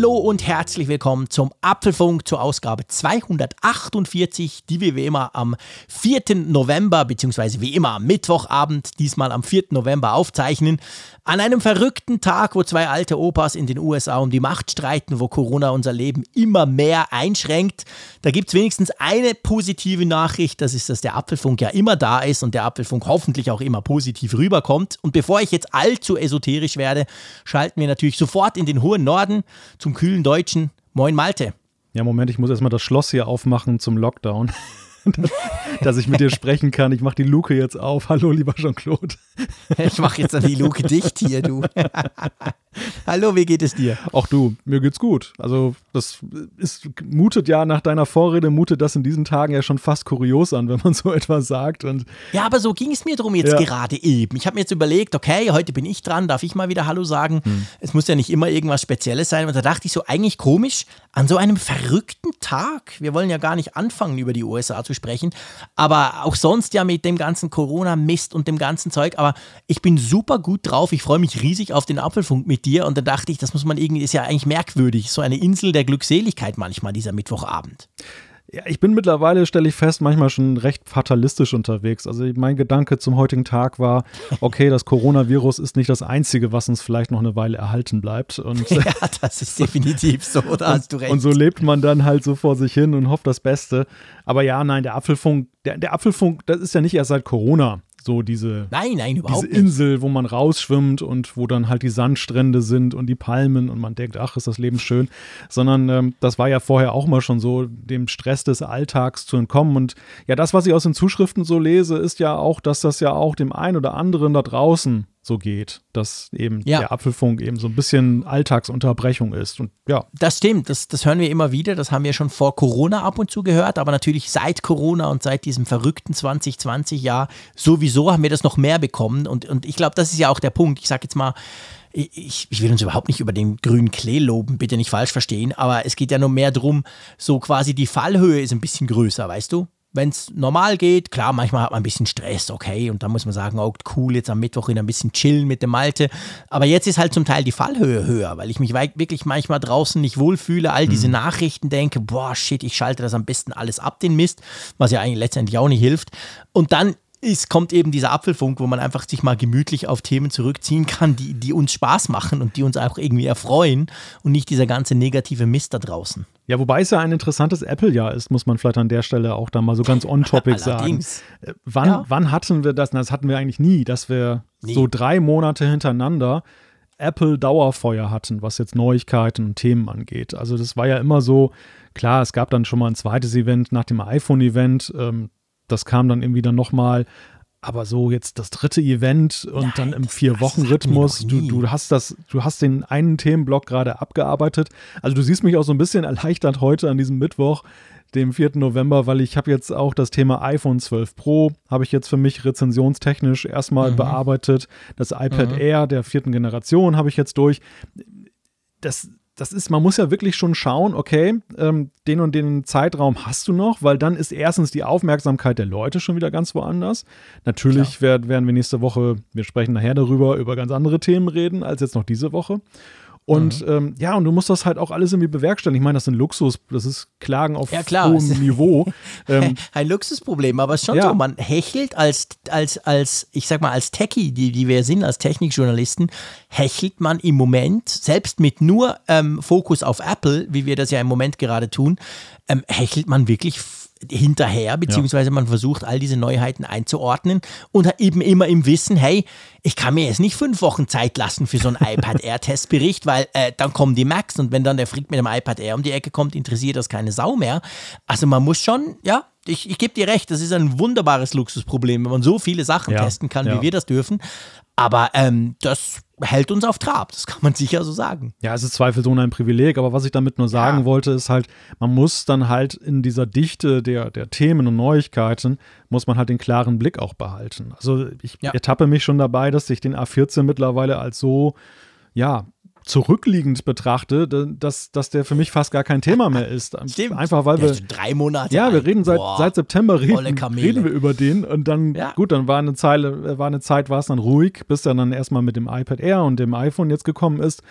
Hallo und herzlich willkommen zum Apfelfunk zur Ausgabe 248, die wir wie immer am 4. November, beziehungsweise wie immer am Mittwochabend, diesmal am 4. November aufzeichnen. An einem verrückten Tag, wo zwei alte Opas in den USA um die Macht streiten, wo Corona unser Leben immer mehr einschränkt. Da gibt es wenigstens eine positive Nachricht, das ist, dass der Apfelfunk ja immer da ist und der Apfelfunk hoffentlich auch immer positiv rüberkommt. Und bevor ich jetzt allzu esoterisch werde, schalten wir natürlich sofort in den hohen Norden zum kühlen Deutschen. Moin Malte. Ja, Moment, ich muss erstmal das Schloss hier aufmachen zum Lockdown. dass ich mit dir sprechen kann. Ich mache die Luke jetzt auf. Hallo, lieber Jean-Claude. Ich mache jetzt dann die Luke dicht hier, du. Hallo, wie geht es dir? Auch du, mir geht's gut. Also, das ist, mutet ja nach deiner Vorrede, mutet das in diesen Tagen ja schon fast kurios an, wenn man so etwas sagt. Und ja, aber so ging es mir drum jetzt ja. gerade eben. Ich habe mir jetzt überlegt, okay, heute bin ich dran, darf ich mal wieder Hallo sagen? Hm. Es muss ja nicht immer irgendwas Spezielles sein. Und da dachte ich so, eigentlich komisch, an so einem verrückten Tag. Wir wollen ja gar nicht anfangen, über die USA zu sprechen, aber auch sonst ja mit dem ganzen Corona-Mist und dem ganzen Zeug. Aber ich bin super gut drauf. Ich freue mich riesig auf den Apfelfunk mit dir. Und da dachte ich, das muss man irgendwie, ist ja eigentlich merkwürdig. So eine Insel der Glückseligkeit manchmal, dieser Mittwochabend. Ja, ich bin mittlerweile, stelle ich fest, manchmal schon recht fatalistisch unterwegs. Also mein Gedanke zum heutigen Tag war, okay, das Coronavirus ist nicht das Einzige, was uns vielleicht noch eine Weile erhalten bleibt. Und, ja, das ist definitiv so, da hast du recht. Und so lebt man dann halt so vor sich hin und hofft das Beste. Aber ja, nein, der Apfelfunk, der, der Apfelfunk, das ist ja nicht erst seit Corona so diese, nein, nein, überhaupt diese Insel, wo man rausschwimmt und wo dann halt die Sandstrände sind und die Palmen und man denkt, ach, ist das Leben schön, sondern ähm, das war ja vorher auch mal schon so, dem Stress des Alltags zu entkommen. Und ja, das, was ich aus den Zuschriften so lese, ist ja auch, dass das ja auch dem einen oder anderen da draußen so geht, dass eben ja. der Apfelfunk eben so ein bisschen Alltagsunterbrechung ist. Und ja. Das stimmt, das, das hören wir immer wieder, das haben wir schon vor Corona ab und zu gehört, aber natürlich seit Corona und seit diesem verrückten 2020-Jahr sowieso haben wir das noch mehr bekommen. Und, und ich glaube, das ist ja auch der Punkt. Ich sage jetzt mal, ich, ich, will uns überhaupt nicht über den grünen Klee loben, bitte nicht falsch verstehen, aber es geht ja nur mehr darum, so quasi die Fallhöhe ist ein bisschen größer, weißt du? Wenn es normal geht, klar, manchmal hat man ein bisschen Stress, okay, und dann muss man sagen, oh cool, jetzt am Mittwoch wieder ein bisschen chillen mit dem Malte. Aber jetzt ist halt zum Teil die Fallhöhe höher, weil ich mich wirklich manchmal draußen nicht wohlfühle, all diese mhm. Nachrichten denke, boah, shit, ich schalte das am besten alles ab, den Mist, was ja eigentlich letztendlich auch nicht hilft. Und dann es kommt eben dieser Apfelfunk, wo man einfach sich mal gemütlich auf Themen zurückziehen kann, die, die uns Spaß machen und die uns auch irgendwie erfreuen und nicht dieser ganze negative Mist da draußen. Ja, wobei es ja ein interessantes Apple-Jahr ist, muss man vielleicht an der Stelle auch da mal so ganz on-topic sagen. Äh, wann, ja. wann hatten wir das? Das hatten wir eigentlich nie, dass wir nie. so drei Monate hintereinander Apple Dauerfeuer hatten, was jetzt Neuigkeiten und Themen angeht. Also das war ja immer so, klar, es gab dann schon mal ein zweites Event nach dem iPhone-Event. Ähm, das kam dann irgendwie dann nochmal. Aber so jetzt das dritte Event und Nein, dann im Vier-Wochen-Rhythmus, du, du hast das, du hast den einen Themenblock gerade abgearbeitet. Also du siehst mich auch so ein bisschen erleichtert heute an diesem Mittwoch, dem 4. November, weil ich habe jetzt auch das Thema iPhone 12 Pro, habe ich jetzt für mich rezensionstechnisch erstmal mhm. bearbeitet. Das iPad mhm. Air der vierten Generation habe ich jetzt durch. Das, das ist, man muss ja wirklich schon schauen, okay, ähm, den und den Zeitraum hast du noch, weil dann ist erstens die Aufmerksamkeit der Leute schon wieder ganz woanders. Natürlich werd, werden wir nächste Woche, wir sprechen nachher darüber, über ganz andere Themen reden als jetzt noch diese Woche. Und mhm. ähm, ja, und du musst das halt auch alles irgendwie bewerkstelligen. Ich meine, das sind Luxus, das ist Klagen auf ja, klar. hohem Niveau. Ähm, Ein Luxusproblem, aber es ist schon ja. so, man hechelt als, als, als, ich sag mal, als Techie, die, die wir sind, als Technikjournalisten, hechelt man im Moment, selbst mit nur ähm, Fokus auf Apple, wie wir das ja im Moment gerade tun, ähm, hechelt man wirklich hinterher, beziehungsweise man versucht, all diese Neuheiten einzuordnen und eben immer im Wissen, hey, ich kann mir jetzt nicht fünf Wochen Zeit lassen für so einen iPad Air-Testbericht, weil äh, dann kommen die Macs und wenn dann der Freak mit dem iPad Air um die Ecke kommt, interessiert das keine Sau mehr. Also man muss schon, ja, ich, ich gebe dir recht, das ist ein wunderbares Luxusproblem, wenn man so viele Sachen ja, testen kann, ja. wie wir das dürfen. Aber ähm, das hält uns auf Trab, das kann man sicher so sagen. Ja, es ist zweifelsohne ein Privileg, aber was ich damit nur sagen ja. wollte, ist halt, man muss dann halt in dieser Dichte der, der Themen und Neuigkeiten, muss man halt den klaren Blick auch behalten. Also ich ja. ertappe mich schon dabei, dass ich den A14 mittlerweile als so, ja, zurückliegend betrachte, dass, dass der für mich fast gar kein Thema mehr ist. Stimmt. Einfach weil wir. drei Monate. Ja, wir reden seit, seit September reden, reden wir über den und dann, ja. gut, dann war eine, Zeile, war eine Zeit, war es dann ruhig, bis er dann erstmal mit dem iPad Air und dem iPhone jetzt gekommen ist.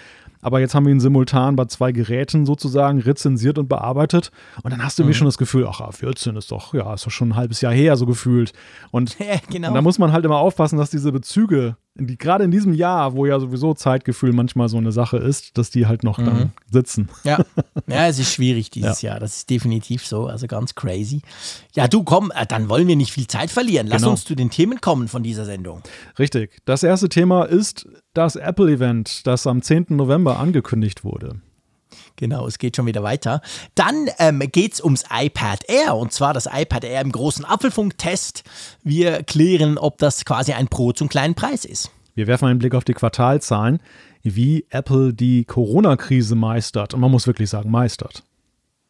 Aber jetzt haben wir ihn simultan bei zwei Geräten sozusagen rezensiert und bearbeitet. Und dann hast du mhm. mir schon das Gefühl, ach, A14 ist doch, ja, ist doch schon ein halbes Jahr her, so gefühlt. Und, genau. und da muss man halt immer aufpassen, dass diese Bezüge die, gerade in diesem Jahr, wo ja sowieso Zeitgefühl manchmal so eine Sache ist, dass die halt noch mhm. dann sitzen. Ja. ja, es ist schwierig dieses ja. Jahr. Das ist definitiv so. Also ganz crazy. Ja, du komm, äh, dann wollen wir nicht viel Zeit verlieren. Lass genau. uns zu den Themen kommen von dieser Sendung. Richtig. Das erste Thema ist das Apple-Event, das am 10. November angekündigt wurde. Genau, es geht schon wieder weiter. Dann ähm, geht es ums iPad Air und zwar das iPad Air im großen Apfelfunk-Test. Wir klären, ob das quasi ein Pro zum kleinen Preis ist. Wir werfen einen Blick auf die Quartalzahlen, wie Apple die Corona-Krise meistert. Und man muss wirklich sagen, meistert.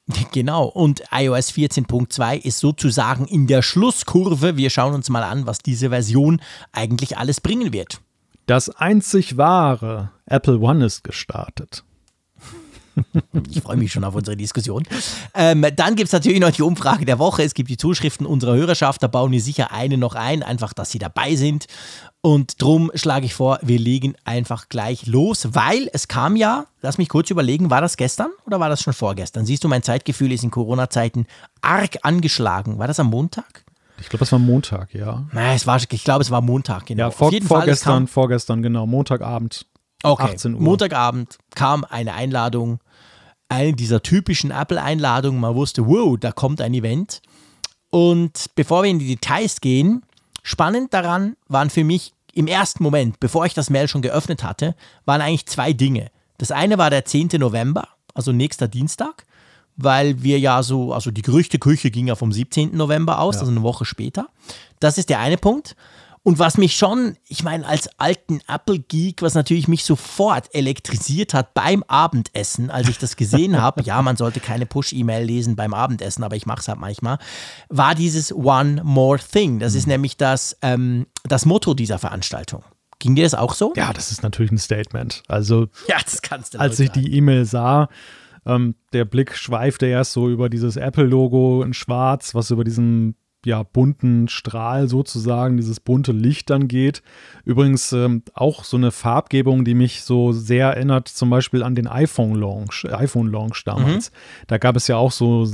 Genau, und iOS 14.2 ist sozusagen in der Schlusskurve. Wir schauen uns mal an, was diese Version eigentlich alles bringen wird. Das einzig wahre Apple One ist gestartet. Ich freue mich schon auf unsere Diskussion. Ähm, dann gibt es natürlich noch die Umfrage der Woche. Es gibt die Zuschriften unserer Hörerschaft. Da bauen wir sicher eine noch ein, einfach, dass sie dabei sind. Und drum schlage ich vor, wir legen einfach gleich los, weil es kam ja, lass mich kurz überlegen, war das gestern oder war das schon vorgestern? Siehst du, mein Zeitgefühl ist in Corona-Zeiten arg angeschlagen. War das am Montag? Ich glaube, es war Montag, ja. Nein, es war, ich glaube, es war Montag, genau. Ja, vor, vorgestern, Fall, vorgestern, genau, Montagabend. Okay, 18 Uhr. Montagabend kam eine Einladung eine dieser typischen Apple-Einladungen. Man wusste, wow, da kommt ein Event. Und bevor wir in die Details gehen, spannend daran waren für mich im ersten Moment, bevor ich das Mail schon geöffnet hatte, waren eigentlich zwei Dinge. Das eine war der 10. November, also nächster Dienstag, weil wir ja so, also die Gerüchteküche ging ja vom 17. November aus, ja. also eine Woche später. Das ist der eine Punkt. Und was mich schon, ich meine, als alten Apple-Geek, was natürlich mich sofort elektrisiert hat beim Abendessen, als ich das gesehen habe, ja, man sollte keine Push-E-Mail lesen beim Abendessen, aber ich mache es halt manchmal, war dieses One More Thing. Das ist mhm. nämlich das, ähm, das Motto dieser Veranstaltung. Ging dir das auch so? Ja, das ist natürlich ein Statement. Also, ja, das kannst du als ich die E-Mail sah, ähm, der Blick schweifte erst so über dieses Apple-Logo in Schwarz, was über diesen ja, bunten Strahl sozusagen, dieses bunte Licht dann geht. Übrigens ähm, auch so eine Farbgebung, die mich so sehr erinnert, zum Beispiel an den iPhone-Launch, iPhone-Launch damals. Mhm. Da gab es ja auch so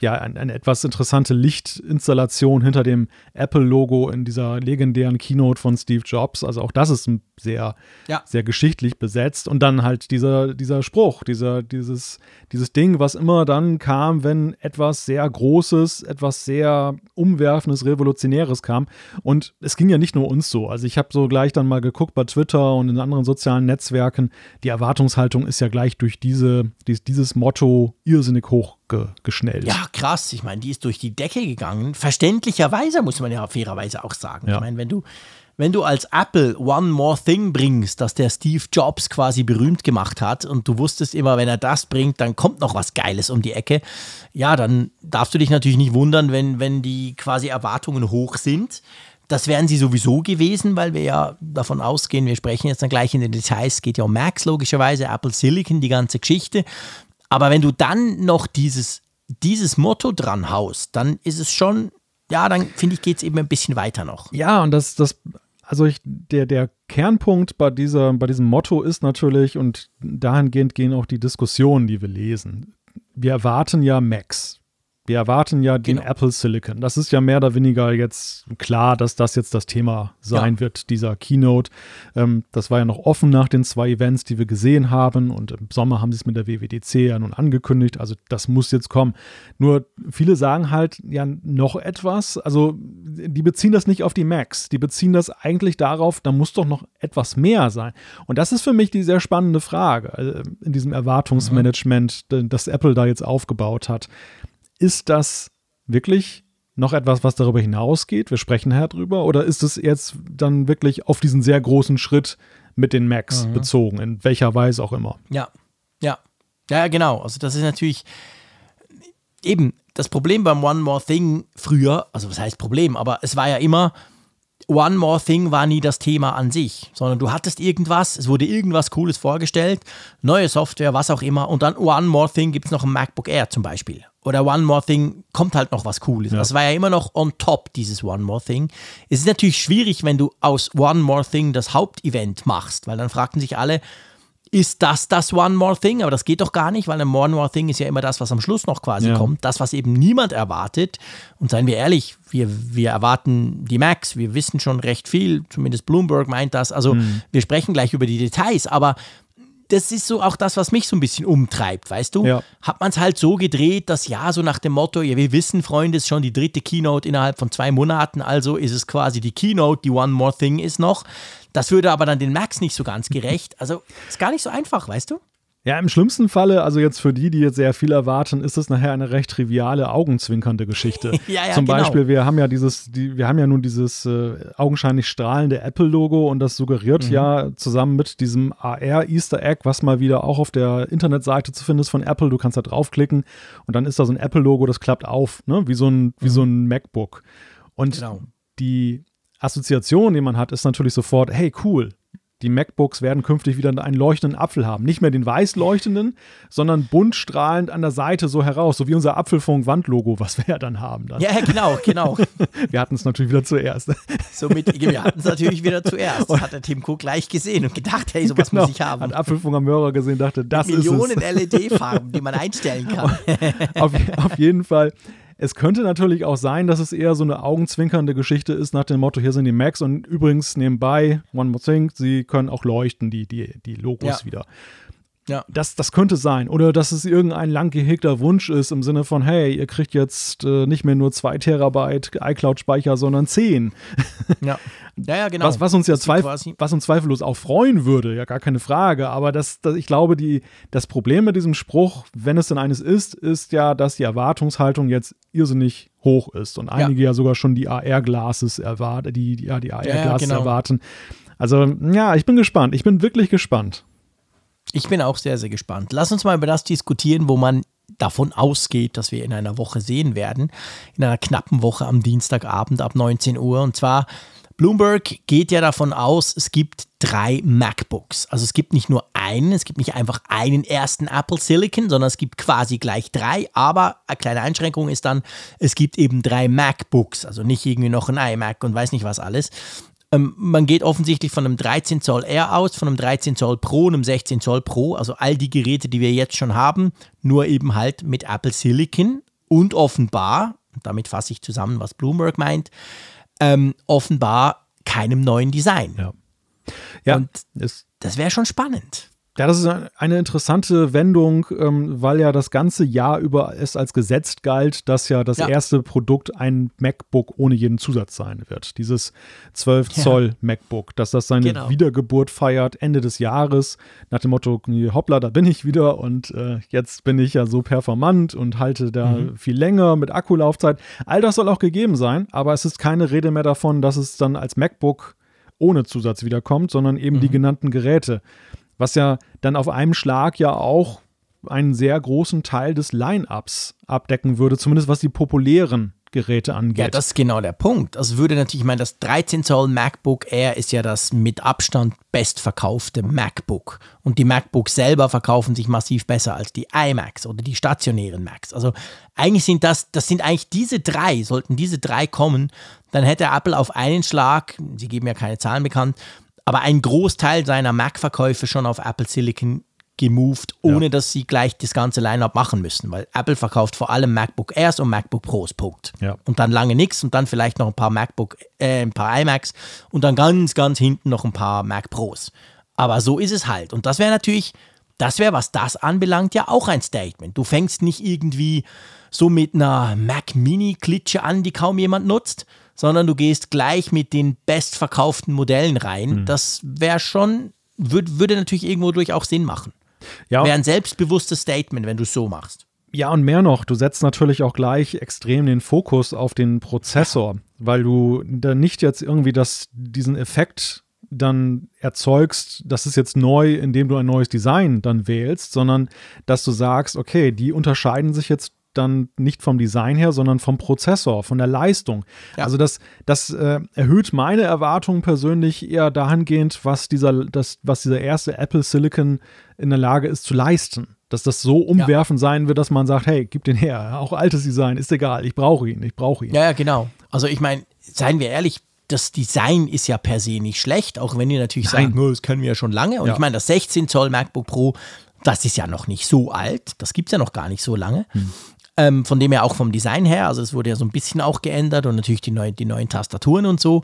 ja, eine, eine etwas interessante Lichtinstallation hinter dem Apple-Logo in dieser legendären Keynote von Steve Jobs. Also auch das ist sehr, ja. sehr geschichtlich besetzt. Und dann halt dieser, dieser Spruch, dieser, dieses, dieses Ding, was immer dann kam, wenn etwas sehr Großes, etwas sehr Umwerfendes, Revolutionäres kam. Und es ging ja nicht nur uns so. Also ich habe so gleich dann mal geguckt bei Twitter und in anderen sozialen Netzwerken. Die Erwartungshaltung ist ja gleich durch diese, dieses Motto irrsinnig hoch geschnellt. Ja, krass. Ich meine, die ist durch die Decke gegangen. Verständlicherweise muss man ja fairerweise auch sagen. Ja. Ich meine, wenn du, wenn du als Apple One More Thing bringst, dass der Steve Jobs quasi berühmt gemacht hat und du wusstest immer, wenn er das bringt, dann kommt noch was Geiles um die Ecke. Ja, dann darfst du dich natürlich nicht wundern, wenn, wenn die quasi Erwartungen hoch sind. Das wären sie sowieso gewesen, weil wir ja davon ausgehen, wir sprechen jetzt dann gleich in den Details, es geht ja um Macs logischerweise, Apple Silicon, die ganze Geschichte. Aber wenn du dann noch dieses, dieses Motto dran haust, dann ist es schon, ja, dann finde ich, geht es eben ein bisschen weiter noch. Ja, und das, das, also ich, der, der Kernpunkt bei, dieser, bei diesem Motto ist natürlich, und dahingehend gehen auch die Diskussionen, die wir lesen. Wir erwarten ja Macs. Wir erwarten ja den genau. Apple Silicon. Das ist ja mehr oder weniger jetzt klar, dass das jetzt das Thema sein ja. wird, dieser Keynote. Ähm, das war ja noch offen nach den zwei Events, die wir gesehen haben. Und im Sommer haben sie es mit der WWDC ja nun angekündigt. Also das muss jetzt kommen. Nur viele sagen halt ja noch etwas. Also die beziehen das nicht auf die Macs. Die beziehen das eigentlich darauf, da muss doch noch etwas mehr sein. Und das ist für mich die sehr spannende Frage äh, in diesem Erwartungsmanagement, mhm. das Apple da jetzt aufgebaut hat. Ist das wirklich noch etwas, was darüber hinausgeht? Wir sprechen her drüber. Oder ist es jetzt dann wirklich auf diesen sehr großen Schritt mit den Macs mhm. bezogen, in welcher Weise auch immer? Ja, ja. Ja, genau. Also, das ist natürlich eben das Problem beim One More Thing früher. Also, was heißt Problem? Aber es war ja immer, One More Thing war nie das Thema an sich, sondern du hattest irgendwas, es wurde irgendwas Cooles vorgestellt, neue Software, was auch immer, und dann One More Thing gibt es noch ein MacBook Air zum Beispiel. Oder One More Thing kommt halt noch was Cooles. Ja. Das war ja immer noch on top, dieses One More Thing. Es ist natürlich schwierig, wenn du aus One More Thing das Hauptevent machst, weil dann fragten sich alle, ist das das One More Thing? Aber das geht doch gar nicht, weil ein One More Thing ist ja immer das, was am Schluss noch quasi ja. kommt. Das, was eben niemand erwartet. Und seien wir ehrlich, wir, wir erwarten die Macs, wir wissen schon recht viel, zumindest Bloomberg meint das. Also mhm. wir sprechen gleich über die Details, aber das ist so auch das, was mich so ein bisschen umtreibt, weißt du? Ja. Hat man es halt so gedreht, dass ja, so nach dem Motto, ja, wir wissen, Freunde, ist schon die dritte Keynote innerhalb von zwei Monaten, also ist es quasi die Keynote, die One More Thing ist noch. Das würde aber dann den Max nicht so ganz gerecht. Also ist gar nicht so einfach, weißt du? Ja, im schlimmsten Falle, also jetzt für die, die jetzt sehr viel erwarten, ist es nachher eine recht triviale, augenzwinkernde Geschichte. ja, ja, Zum genau. Beispiel, wir haben ja dieses, die, wir haben ja nun dieses äh, augenscheinlich strahlende Apple-Logo und das suggeriert mhm. ja zusammen mit diesem AR-Easter Egg, was mal wieder auch auf der Internetseite zu finden ist von Apple. Du kannst da draufklicken und dann ist da so ein Apple-Logo, das klappt auf, ne? wie, so ein, wie mhm. so ein MacBook. Und genau. die Assoziation, die man hat, ist natürlich sofort, hey, cool, die MacBooks werden künftig wieder einen leuchtenden Apfel haben. Nicht mehr den weiß leuchtenden, sondern bunt strahlend an der Seite so heraus, so wie unser Apfelfunk-Wandlogo, was wir ja dann haben. Dann. Ja, genau, genau. wir hatten es natürlich wieder zuerst. Somit, wir hatten es natürlich wieder zuerst. Das hat der Tim Cook gleich gesehen und gedacht, hey, sowas genau, muss ich haben. Hat Apfelfunk am Hörer gesehen, dachte, das Mit Millionen ist. Millionen LED-Farben, die man einstellen kann. auf, auf jeden Fall es könnte natürlich auch sein, dass es eher so eine augenzwinkernde Geschichte ist nach dem Motto, hier sind die Macs und übrigens nebenbei, one more thing, sie können auch leuchten, die, die, die Logos ja. wieder. Ja. Das, das könnte sein. Oder dass es irgendein lang gehegter Wunsch ist im Sinne von, hey, ihr kriegt jetzt äh, nicht mehr nur 2 Terabyte iCloud-Speicher, sondern 10. Ja. ja, ja, genau. Was, was, uns ja zweif was uns zweifellos auch freuen würde, ja, gar keine Frage. Aber das, das, ich glaube, die, das Problem mit diesem Spruch, wenn es denn eines ist, ist ja, dass die Erwartungshaltung jetzt irrsinnig hoch ist und einige ja, ja sogar schon die AR-Glasses erwarten, die, die, ja, die AR-Glasses genau. erwarten. Also, ja, ich bin gespannt. Ich bin wirklich gespannt. Ich bin auch sehr, sehr gespannt. Lass uns mal über das diskutieren, wo man davon ausgeht, dass wir in einer Woche sehen werden. In einer knappen Woche am Dienstagabend ab 19 Uhr. Und zwar, Bloomberg geht ja davon aus, es gibt drei MacBooks. Also es gibt nicht nur einen, es gibt nicht einfach einen ersten Apple Silicon, sondern es gibt quasi gleich drei. Aber eine kleine Einschränkung ist dann, es gibt eben drei MacBooks. Also nicht irgendwie noch ein iMac und weiß nicht was alles. Ähm, man geht offensichtlich von einem 13 Zoll R aus, von einem 13 Zoll Pro, einem 16 Zoll Pro, also all die Geräte, die wir jetzt schon haben, nur eben halt mit Apple Silicon und offenbar, damit fasse ich zusammen, was Bloomberg meint, ähm, offenbar keinem neuen Design. Ja. Ja, und das wäre schon spannend. Ja, das ist eine interessante Wendung, ähm, weil ja das ganze Jahr über es als gesetzt galt, dass ja das ja. erste Produkt ein MacBook ohne jeden Zusatz sein wird. Dieses 12 Zoll ja. MacBook, dass das seine genau. Wiedergeburt feiert Ende des Jahres nach dem Motto, hoppla, da bin ich wieder und äh, jetzt bin ich ja so performant und halte da mhm. viel länger mit Akkulaufzeit. All das soll auch gegeben sein, aber es ist keine Rede mehr davon, dass es dann als MacBook ohne Zusatz wiederkommt, sondern eben mhm. die genannten Geräte was ja dann auf einem Schlag ja auch einen sehr großen Teil des Line-ups abdecken würde, zumindest was die populären Geräte angeht. Ja, das ist genau der Punkt. Also würde natürlich, ich meine, das 13 Zoll MacBook Air ist ja das mit Abstand bestverkaufte MacBook. Und die MacBooks selber verkaufen sich massiv besser als die iMacs oder die stationären Macs. Also eigentlich sind das, das sind eigentlich diese drei, sollten diese drei kommen, dann hätte Apple auf einen Schlag, sie geben ja keine Zahlen bekannt, aber ein Großteil seiner Mac-Verkäufe schon auf Apple Silicon gemoved, ohne ja. dass sie gleich das ganze Line-up machen müssen, weil Apple verkauft vor allem MacBook Airs und MacBook Pros, Punkt. Ja. Und dann lange nichts und dann vielleicht noch ein paar MacBook, äh, ein paar iMacs und dann ganz, ganz hinten noch ein paar Mac Pros. Aber so ist es halt. Und das wäre natürlich, das wäre, was das anbelangt, ja auch ein Statement. Du fängst nicht irgendwie so mit einer Mac Mini-Klitsche an, die kaum jemand nutzt, sondern du gehst gleich mit den bestverkauften Modellen rein. Mhm. Das wäre schon, würd, würde natürlich irgendwo durch auch Sinn machen. Ja. Wäre ein selbstbewusstes Statement, wenn du es so machst. Ja, und mehr noch, du setzt natürlich auch gleich extrem den Fokus auf den Prozessor, weil du da nicht jetzt irgendwie das, diesen Effekt dann erzeugst, das ist jetzt neu, indem du ein neues Design dann wählst, sondern dass du sagst, okay, die unterscheiden sich jetzt dann nicht vom Design her, sondern vom Prozessor, von der Leistung. Ja. Also das, das äh, erhöht meine Erwartungen persönlich eher dahingehend, was dieser, das, was dieser erste Apple Silicon in der Lage ist zu leisten. Dass das so umwerfend ja. sein wird, dass man sagt, hey, gib den her. Auch altes Design, ist egal, ich brauche ihn, ich brauche ihn. Ja, ja, genau. Also ich meine, seien wir ehrlich, das Design ist ja per se nicht schlecht, auch wenn ihr natürlich Nein. sagt, das können wir ja schon lange. Und ja. ich meine, das 16 Zoll MacBook Pro, das ist ja noch nicht so alt. Das gibt es ja noch gar nicht so lange. Hm. Ähm, von dem her auch vom Design her, also es wurde ja so ein bisschen auch geändert und natürlich die, neue, die neuen Tastaturen und so.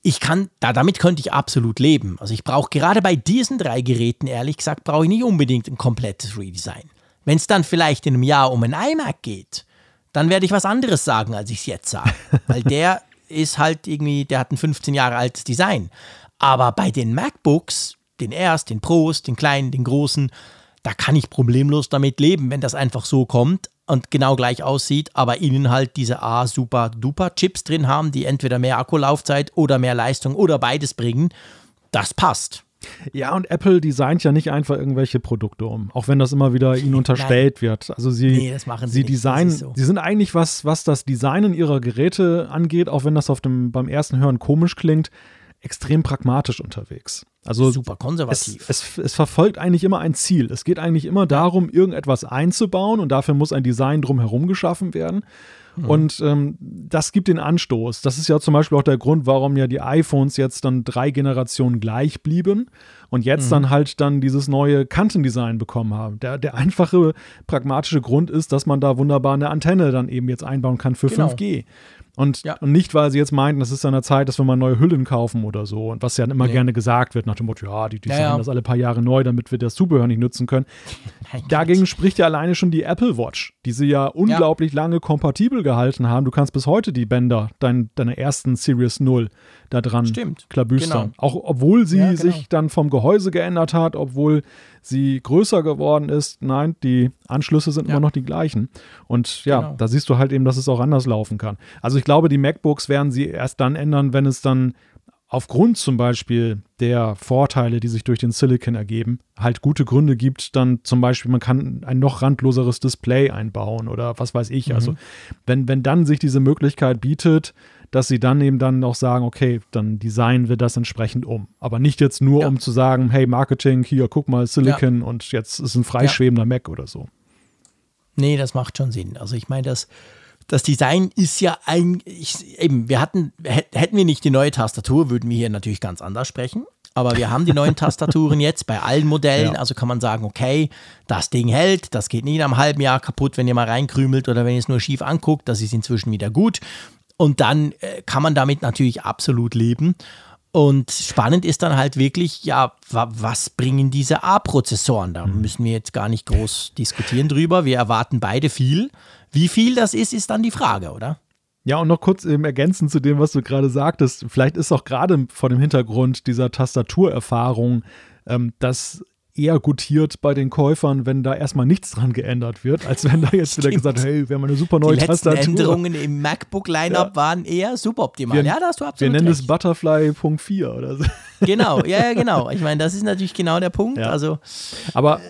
Ich kann, da, damit könnte ich absolut leben. Also ich brauche gerade bei diesen drei Geräten, ehrlich gesagt, brauche ich nicht unbedingt ein komplettes Redesign. Wenn es dann vielleicht in einem Jahr um ein iMac geht, dann werde ich was anderes sagen, als ich es jetzt sage. Weil der ist halt irgendwie, der hat ein 15 Jahre altes Design. Aber bei den MacBooks, den Airs, den Pros, den kleinen, den großen, da kann ich problemlos damit leben, wenn das einfach so kommt und genau gleich aussieht, aber innen halt diese A super duper Chips drin haben, die entweder mehr Akkulaufzeit oder mehr Leistung oder beides bringen. Das passt. Ja, und Apple designt ja nicht einfach irgendwelche Produkte um, auch wenn das immer wieder ihnen unterstellt Nein. wird. Also sie, nee, sie, sie designen, so. sie sind eigentlich, was, was das Designen ihrer Geräte angeht, auch wenn das auf dem, beim ersten Hören komisch klingt, extrem pragmatisch unterwegs. Also super konservativ. Es, es, es, verfolgt eigentlich immer ein Ziel. Es geht eigentlich immer darum, irgendetwas einzubauen und dafür muss ein Design drumherum geschaffen werden. Mhm. Und ähm, das gibt den Anstoß. Das ist ja zum Beispiel auch der Grund, warum ja die iPhones jetzt dann drei Generationen gleich blieben und jetzt mhm. dann halt dann dieses neue Kantendesign bekommen haben. Der, der einfache, pragmatische Grund ist, dass man da wunderbar eine Antenne dann eben jetzt einbauen kann für genau. 5G. Und, ja. und nicht, weil sie jetzt meinten, es ist an der Zeit, dass wir mal neue Hüllen kaufen oder so. Und was ja immer nee. gerne gesagt wird, nach dem Motto, ja, die designen ja, ja. das alle paar Jahre neu, damit wir das Zubehör nicht nutzen können. Nein, Dagegen spricht ja alleine schon die Apple Watch, die sie ja unglaublich lange kompatibel gehalten haben. Du kannst bis heute die Bänder dein, deiner ersten Series 0 da dran Stimmt. klabüstern. Genau. Auch obwohl sie genau. sich dann vom Gehäuse geändert hat, obwohl sie größer geworden ist. Nein, die Anschlüsse sind ja. immer noch die gleichen. Und ja, genau. da siehst du halt eben, dass es auch anders laufen kann. Also ich glaube, die MacBooks werden sie erst dann ändern, wenn es dann aufgrund zum Beispiel der Vorteile, die sich durch den Silicon ergeben, halt gute Gründe gibt, dann zum Beispiel, man kann ein noch randloseres Display einbauen oder was weiß ich. Also mhm. Also wenn, wenn dann sich diese Möglichkeit bietet, dass sie dann eben dann auch sagen, okay, dann designen wir das entsprechend um. Aber nicht jetzt nur, ja. um zu sagen, hey, Marketing, hier, guck mal, Silicon ja. und jetzt ist ein freischwebender ja. Mac oder so. Nee, das macht schon Sinn. Also ich meine, das, das Design ist ja ein, ich, eben, wir hatten, hätten wir nicht die neue Tastatur, würden wir hier natürlich ganz anders sprechen. Aber wir haben die neuen Tastaturen jetzt bei allen Modellen, also kann man sagen, okay, das Ding hält, das geht nicht in einem halben Jahr kaputt, wenn ihr mal reinkrümelt oder wenn ihr es nur schief anguckt, das ist inzwischen wieder gut. Und dann äh, kann man damit natürlich absolut leben. Und spannend ist dann halt wirklich, ja, was bringen diese A-Prozessoren? Da mhm. müssen wir jetzt gar nicht groß diskutieren drüber. Wir erwarten beide viel. Wie viel das ist, ist dann die Frage, oder? Ja, und noch kurz eben ergänzend zu dem, was du gerade sagtest. Vielleicht ist auch gerade vor dem Hintergrund dieser Tastaturerfahrung, ähm, dass eher gutiert bei den Käufern, wenn da erstmal nichts dran geändert wird, als wenn da jetzt wieder gesagt, hey, wir haben eine super neue Die Tastatur. Die Änderungen im MacBook-Lineup ja. waren eher suboptimal. Wir, ja, da hast du absolut Wir nennen recht. es Butterfly Punkt 4 oder so. Genau, ja, ja, genau. Ich meine, das ist natürlich genau der Punkt. Ja. Also, Aber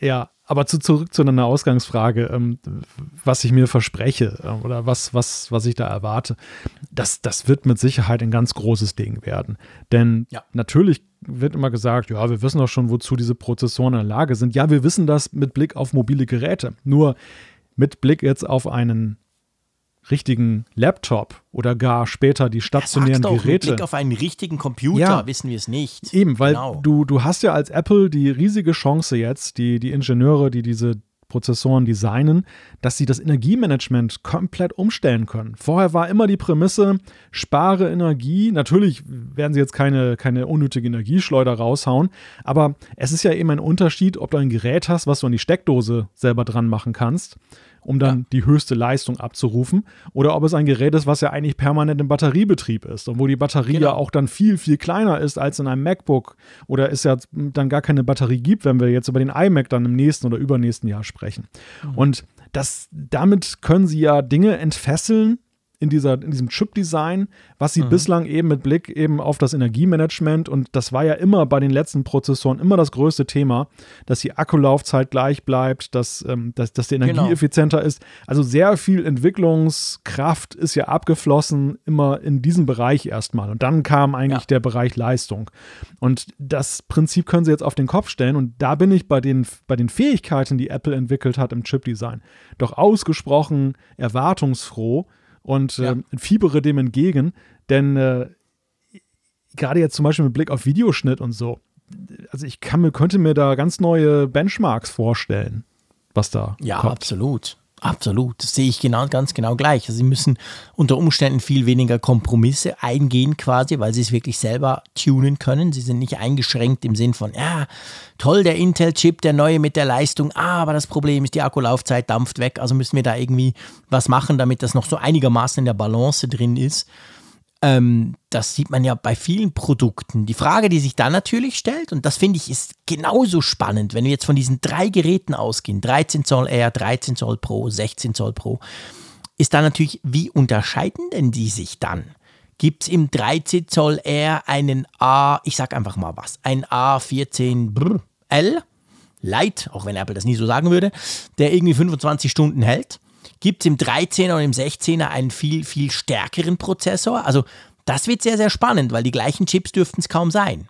ja, aber zu, zurück zu einer Ausgangsfrage, ähm, was ich mir verspreche äh, oder was, was, was ich da erwarte. Das, das wird mit Sicherheit ein ganz großes Ding werden. Denn ja. natürlich wird immer gesagt, ja, wir wissen doch schon, wozu diese Prozessoren in der Lage sind. Ja, wir wissen das mit Blick auf mobile Geräte. Nur mit Blick jetzt auf einen richtigen Laptop oder gar später die stationären ja, Geräte. Mit Blick auf einen richtigen Computer ja, wissen wir es nicht. Eben, weil genau. du, du hast ja als Apple die riesige Chance jetzt, die, die Ingenieure, die diese Prozessoren designen, dass sie das Energiemanagement komplett umstellen können. Vorher war immer die Prämisse, spare Energie. Natürlich werden sie jetzt keine, keine unnötige Energieschleuder raushauen, aber es ist ja eben ein Unterschied, ob du ein Gerät hast, was du an die Steckdose selber dran machen kannst um dann ja. die höchste Leistung abzurufen. Oder ob es ein Gerät ist, was ja eigentlich permanent im Batteriebetrieb ist und wo die Batterie genau. ja auch dann viel, viel kleiner ist als in einem MacBook oder es ja dann gar keine Batterie gibt, wenn wir jetzt über den iMac dann im nächsten oder übernächsten Jahr sprechen. Mhm. Und das, damit können sie ja Dinge entfesseln, in, dieser, in diesem Chip-Design, was sie mhm. bislang eben mit Blick eben auf das Energiemanagement und das war ja immer bei den letzten Prozessoren immer das größte Thema, dass die Akkulaufzeit gleich bleibt, dass, ähm, dass, dass die Energie genau. effizienter ist. Also sehr viel Entwicklungskraft ist ja abgeflossen immer in diesem Bereich erstmal und dann kam eigentlich ja. der Bereich Leistung. Und das Prinzip können sie jetzt auf den Kopf stellen und da bin ich bei den, bei den Fähigkeiten, die Apple entwickelt hat im Chip-Design, doch ausgesprochen erwartungsfroh und ja. äh, fiebere dem entgegen, denn äh, gerade jetzt zum Beispiel mit Blick auf Videoschnitt und so, also ich kann mir, könnte mir da ganz neue Benchmarks vorstellen, was da Ja, kommt. absolut. Absolut, das sehe ich genau, ganz genau gleich. Also sie müssen unter Umständen viel weniger Kompromisse eingehen quasi, weil sie es wirklich selber tunen können. Sie sind nicht eingeschränkt im Sinn von, ja, toll, der Intel-Chip, der neue mit der Leistung, ah, aber das Problem ist, die Akkulaufzeit dampft weg, also müssen wir da irgendwie was machen, damit das noch so einigermaßen in der Balance drin ist. Ähm, das sieht man ja bei vielen Produkten. Die Frage, die sich dann natürlich stellt, und das finde ich ist genauso spannend, wenn wir jetzt von diesen drei Geräten ausgehen, 13 Zoll R, 13 Zoll Pro, 16 Zoll Pro, ist dann natürlich, wie unterscheiden denn die sich dann? Gibt es im 13 Zoll R einen A, ich sag einfach mal was, ein A14L, Light, auch wenn Apple das nie so sagen würde, der irgendwie 25 Stunden hält? Gibt es im 13er und im 16er einen viel, viel stärkeren Prozessor. Also das wird sehr, sehr spannend, weil die gleichen Chips dürften es kaum sein.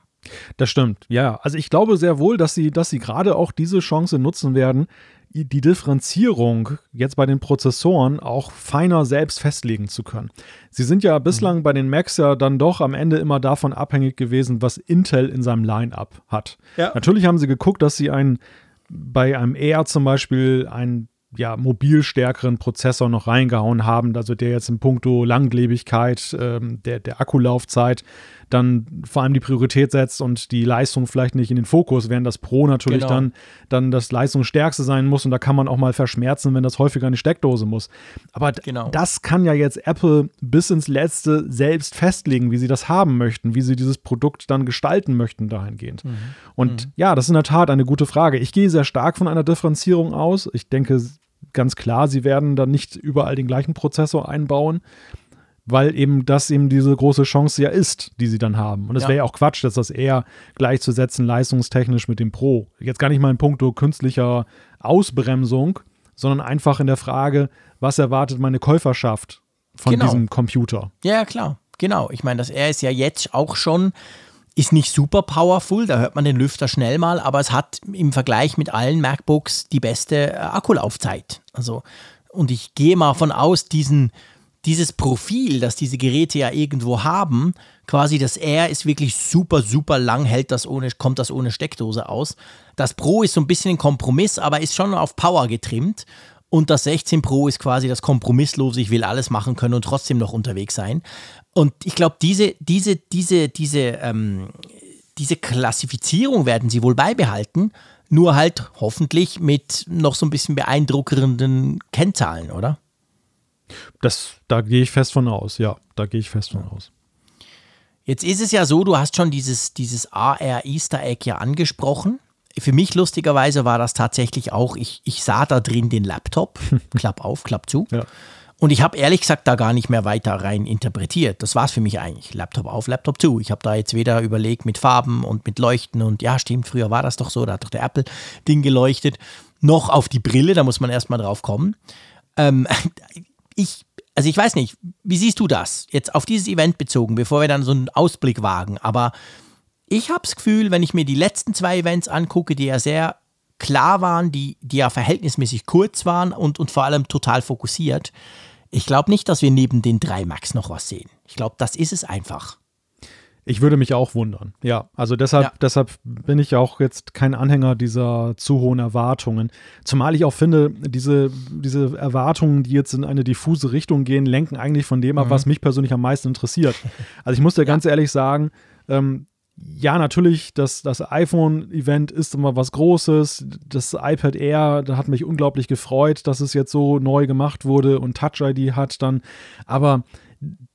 Das stimmt, ja. Also ich glaube sehr wohl, dass sie, dass sie gerade auch diese Chance nutzen werden, die Differenzierung jetzt bei den Prozessoren auch feiner selbst festlegen zu können. Sie sind ja bislang mhm. bei den Macs ja dann doch am Ende immer davon abhängig gewesen, was Intel in seinem Line-up hat. Ja. Natürlich haben sie geguckt, dass sie einen bei einem R zum Beispiel einen ja, mobil stärkeren Prozessor noch reingehauen haben, also der jetzt in puncto Langlebigkeit, ähm, der, der Akkulaufzeit dann vor allem die Priorität setzt und die Leistung vielleicht nicht in den Fokus, während das Pro natürlich genau. dann, dann das Leistungsstärkste sein muss und da kann man auch mal verschmerzen, wenn das häufiger in die Steckdose muss. Aber genau. das kann ja jetzt Apple bis ins Letzte selbst festlegen, wie sie das haben möchten, wie sie dieses Produkt dann gestalten möchten dahingehend. Mhm. Und mhm. ja, das ist in der Tat eine gute Frage. Ich gehe sehr stark von einer Differenzierung aus. Ich denke, ganz klar, sie werden dann nicht überall den gleichen Prozessor einbauen, weil eben das eben diese große Chance ja ist, die sie dann haben. Und es ja. wäre ja auch Quatsch, dass das eher gleichzusetzen leistungstechnisch mit dem Pro. Jetzt gar nicht mal in puncto künstlicher Ausbremsung, sondern einfach in der Frage, was erwartet meine Käuferschaft von genau. diesem Computer? Ja, klar. Genau. Ich meine, das R ist ja jetzt auch schon ist nicht super powerful, da hört man den Lüfter schnell mal, aber es hat im Vergleich mit allen MacBooks die beste äh, Akkulaufzeit. Also, und ich gehe mal von aus, diesen, dieses Profil, das diese Geräte ja irgendwo haben, quasi das R ist wirklich super, super lang, hält das ohne, kommt das ohne Steckdose aus. Das Pro ist so ein bisschen ein Kompromiss, aber ist schon auf Power getrimmt. Und das 16 Pro ist quasi das Kompromisslose, ich will alles machen können und trotzdem noch unterwegs sein. Und ich glaube, diese, diese, diese, diese, ähm, diese Klassifizierung werden sie wohl beibehalten, nur halt hoffentlich mit noch so ein bisschen beeindruckenden Kennzahlen, oder? Das, da gehe ich fest von aus, ja, da gehe ich fest von aus. Jetzt ist es ja so, du hast schon dieses, dieses AR Easter Egg ja angesprochen für mich lustigerweise war das tatsächlich auch, ich, ich sah da drin den Laptop, klapp auf, klapp zu. Ja. Und ich habe ehrlich gesagt da gar nicht mehr weiter rein interpretiert. Das war es für mich eigentlich. Laptop auf, Laptop zu. Ich habe da jetzt weder überlegt mit Farben und mit Leuchten und ja, stimmt, früher war das doch so, da hat doch der Apple-Ding geleuchtet. Noch auf die Brille, da muss man erstmal drauf kommen. Ähm, ich, also ich weiß nicht, wie siehst du das? Jetzt auf dieses Event bezogen, bevor wir dann so einen Ausblick wagen. Aber ich habe das Gefühl, wenn ich mir die letzten zwei Events angucke, die ja sehr klar waren, die, die ja verhältnismäßig kurz waren und, und vor allem total fokussiert, ich glaube nicht, dass wir neben den drei Max noch was sehen. Ich glaube, das ist es einfach. Ich würde mich auch wundern. Ja, also deshalb, ja. deshalb bin ich auch jetzt kein Anhänger dieser zu hohen Erwartungen. Zumal ich auch finde, diese, diese Erwartungen, die jetzt in eine diffuse Richtung gehen, lenken eigentlich von dem ab, mhm. was mich persönlich am meisten interessiert. Also ich muss dir ja. ganz ehrlich sagen, ähm, ja, natürlich, das, das iPhone-Event ist immer was Großes. Das iPad Air, da hat mich unglaublich gefreut, dass es jetzt so neu gemacht wurde und Touch ID hat dann. Aber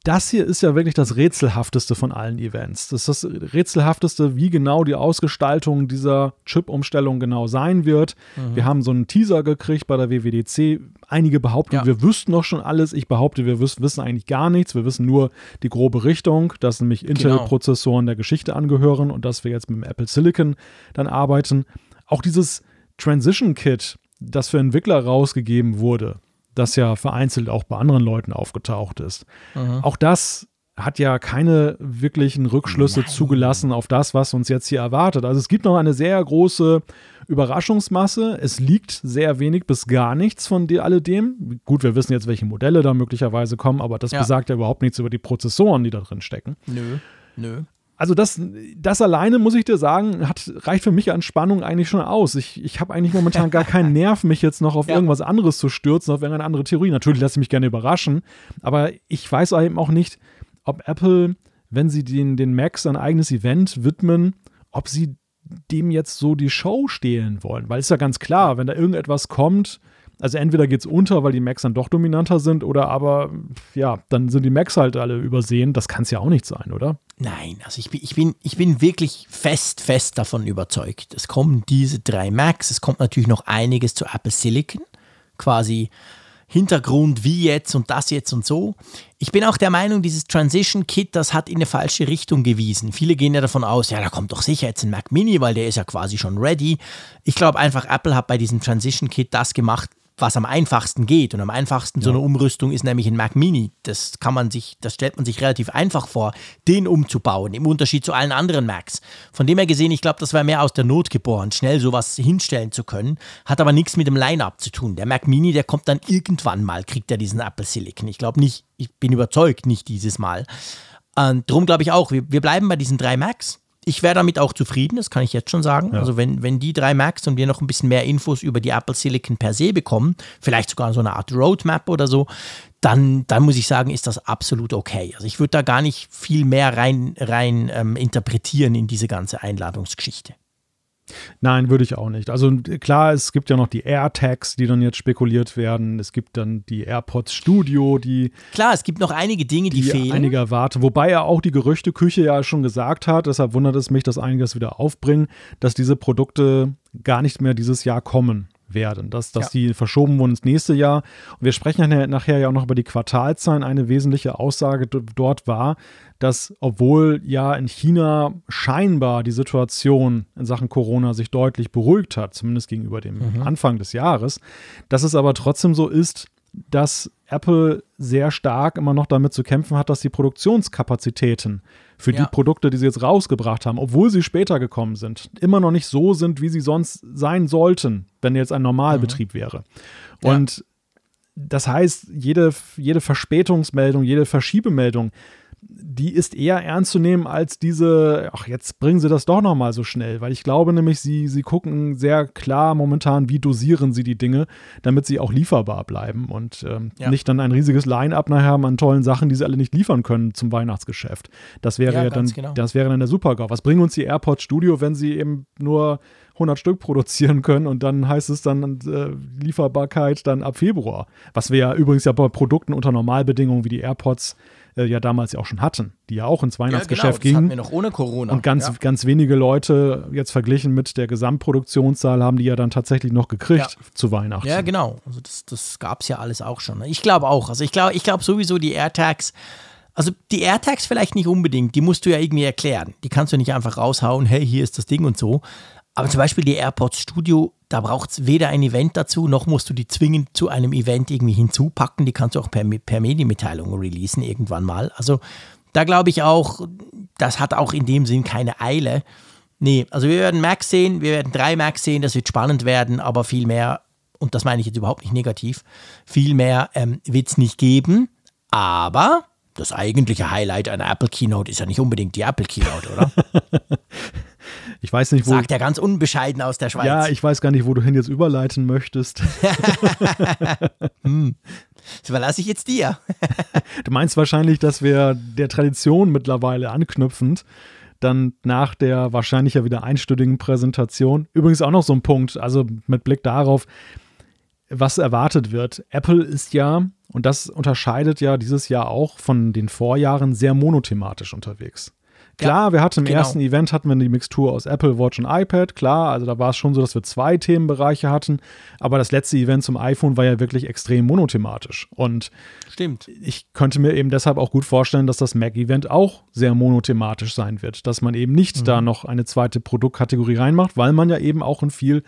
das hier ist ja wirklich das rätselhafteste von allen Events. Das ist das rätselhafteste, wie genau die Ausgestaltung dieser Chip-Umstellung genau sein wird. Mhm. Wir haben so einen Teaser gekriegt bei der WWDC. Einige behaupten, ja. wir wüssten doch schon alles. Ich behaupte, wir wissen eigentlich gar nichts. Wir wissen nur die grobe Richtung, dass nämlich genau. Intel-Prozessoren der Geschichte angehören und dass wir jetzt mit dem Apple Silicon dann arbeiten. Auch dieses Transition Kit, das für Entwickler rausgegeben wurde, das ja vereinzelt auch bei anderen Leuten aufgetaucht ist. Mhm. Auch das hat ja keine wirklichen Rückschlüsse Nein. zugelassen auf das, was uns jetzt hier erwartet. Also es gibt noch eine sehr große Überraschungsmasse. Es liegt sehr wenig bis gar nichts von alledem. Gut, wir wissen jetzt, welche Modelle da möglicherweise kommen, aber das ja. besagt ja überhaupt nichts über die Prozessoren, die da drin stecken. Nö, nö also das, das alleine, muss ich dir sagen, hat, reicht für mich an Spannung eigentlich schon aus. Ich, ich habe eigentlich momentan gar keinen Nerv, mich jetzt noch auf ja. irgendwas anderes zu stürzen, auf irgendeine andere Theorie. Natürlich lasse ich mich gerne überraschen, aber ich weiß eben auch nicht, ob Apple, wenn sie den, den Macs ein eigenes Event widmen, ob sie dem jetzt so die Show stehlen wollen. Weil es ist ja ganz klar, wenn da irgendetwas kommt, also entweder geht es unter, weil die Macs dann doch dominanter sind, oder aber, ja, dann sind die Macs halt alle übersehen. Das kann es ja auch nicht sein, oder? Nein, also ich bin, ich, bin, ich bin wirklich fest, fest davon überzeugt. Es kommen diese drei Macs, es kommt natürlich noch einiges zu Apple Silicon, quasi Hintergrund, wie jetzt und das jetzt und so. Ich bin auch der Meinung, dieses Transition Kit, das hat in eine falsche Richtung gewiesen. Viele gehen ja davon aus, ja, da kommt doch sicher jetzt ein Mac Mini, weil der ist ja quasi schon ready. Ich glaube einfach, Apple hat bei diesem Transition Kit das gemacht, was am einfachsten geht. Und am einfachsten ja. so eine Umrüstung ist nämlich ein Mac Mini. Das kann man sich, das stellt man sich relativ einfach vor, den umzubauen, im Unterschied zu allen anderen Macs. Von dem her gesehen, ich glaube, das war mehr aus der Not geboren, schnell sowas hinstellen zu können. Hat aber nichts mit dem Line-Up zu tun. Der Mac Mini, der kommt dann irgendwann mal, kriegt er diesen Apple Silicon. Ich glaube nicht, ich bin überzeugt, nicht dieses Mal. Und darum glaube ich auch, wir, wir bleiben bei diesen drei Macs ich wäre damit auch zufrieden, das kann ich jetzt schon sagen. Ja. Also wenn, wenn die drei Macs und wir noch ein bisschen mehr Infos über die Apple Silicon per se bekommen, vielleicht sogar so eine Art Roadmap oder so, dann, dann muss ich sagen, ist das absolut okay. Also ich würde da gar nicht viel mehr rein, rein ähm, interpretieren in diese ganze Einladungsgeschichte. Nein, würde ich auch nicht. Also klar, es gibt ja noch die AirTags, die dann jetzt spekuliert werden. Es gibt dann die AirPods Studio, die. Klar, es gibt noch einige Dinge, die, die fehlen. Einige erwarten. Wobei er auch die Gerüchteküche ja schon gesagt hat, deshalb wundert es mich, dass einige das wieder aufbringen, dass diese Produkte gar nicht mehr dieses Jahr kommen werden, dass, dass ja. die verschoben wurden ins nächste Jahr. Und wir sprechen ja nachher ja auch noch über die Quartalzahlen. Eine wesentliche Aussage dort war, dass obwohl ja in China scheinbar die Situation in Sachen Corona sich deutlich beruhigt hat, zumindest gegenüber dem mhm. Anfang des Jahres, dass es aber trotzdem so ist, dass Apple sehr stark immer noch damit zu kämpfen hat, dass die Produktionskapazitäten für ja. die Produkte, die sie jetzt rausgebracht haben, obwohl sie später gekommen sind, immer noch nicht so sind, wie sie sonst sein sollten, wenn jetzt ein Normalbetrieb mhm. wäre. Und ja. das heißt, jede, jede Verspätungsmeldung, jede Verschiebemeldung, die ist eher ernst zu nehmen als diese, ach, jetzt bringen sie das doch nochmal so schnell, weil ich glaube nämlich, sie, sie gucken sehr klar momentan, wie dosieren sie die Dinge, damit sie auch lieferbar bleiben und ähm, ja. nicht dann ein riesiges Line-up nachher haben an tollen Sachen, die sie alle nicht liefern können zum Weihnachtsgeschäft. Das wäre ja, ja dann, genau. das wäre dann der Supergau. Was bringen uns die AirPods Studio, wenn sie eben nur 100 Stück produzieren können und dann heißt es dann äh, Lieferbarkeit dann ab Februar. Was wir ja übrigens ja bei Produkten unter Normalbedingungen wie die AirPods äh, ja damals ja auch schon hatten, die ja auch ins Weihnachtsgeschäft ja, genau, gingen. Das hatten wir noch ohne Corona. Und ganz, ja. ganz wenige Leute jetzt verglichen mit der Gesamtproduktionszahl haben die ja dann tatsächlich noch gekriegt ja. zu Weihnachten. Ja, genau. Also das, das gab es ja alles auch schon. Ne? Ich glaube auch. Also ich glaube ich glaub sowieso die AirTags, also die AirTags vielleicht nicht unbedingt, die musst du ja irgendwie erklären. Die kannst du nicht einfach raushauen, hey, hier ist das Ding und so. Aber zum Beispiel die AirPods Studio, da braucht es weder ein Event dazu, noch musst du die zwingend zu einem Event irgendwie hinzupacken. Die kannst du auch per, per Medienmitteilung releasen irgendwann mal. Also da glaube ich auch, das hat auch in dem Sinn keine Eile. Nee, also wir werden Max sehen, wir werden drei Max sehen, das wird spannend werden, aber viel mehr, und das meine ich jetzt überhaupt nicht negativ, viel mehr ähm, wird es nicht geben. Aber das eigentliche Highlight einer Apple Keynote ist ja nicht unbedingt die Apple Keynote, oder? Ich weiß nicht, wo. Sagt er ganz unbescheiden aus der Schweiz. Ja, ich weiß gar nicht, wo du hin jetzt überleiten möchtest. hm. Das überlasse ich jetzt dir. du meinst wahrscheinlich, dass wir der Tradition mittlerweile anknüpfend dann nach der wahrscheinlich ja wieder einstündigen Präsentation, übrigens auch noch so ein Punkt, also mit Blick darauf, was erwartet wird. Apple ist ja, und das unterscheidet ja dieses Jahr auch von den Vorjahren, sehr monothematisch unterwegs. Klar, ja, wir hatten im genau. ersten Event hatten wir die Mixtur aus Apple Watch und iPad, klar, also da war es schon so, dass wir zwei Themenbereiche hatten, aber das letzte Event zum iPhone war ja wirklich extrem monothematisch und Stimmt. Ich könnte mir eben deshalb auch gut vorstellen, dass das Mac-Event auch sehr monothematisch sein wird, dass man eben nicht mhm. da noch eine zweite Produktkategorie reinmacht, weil man ja eben auch in viel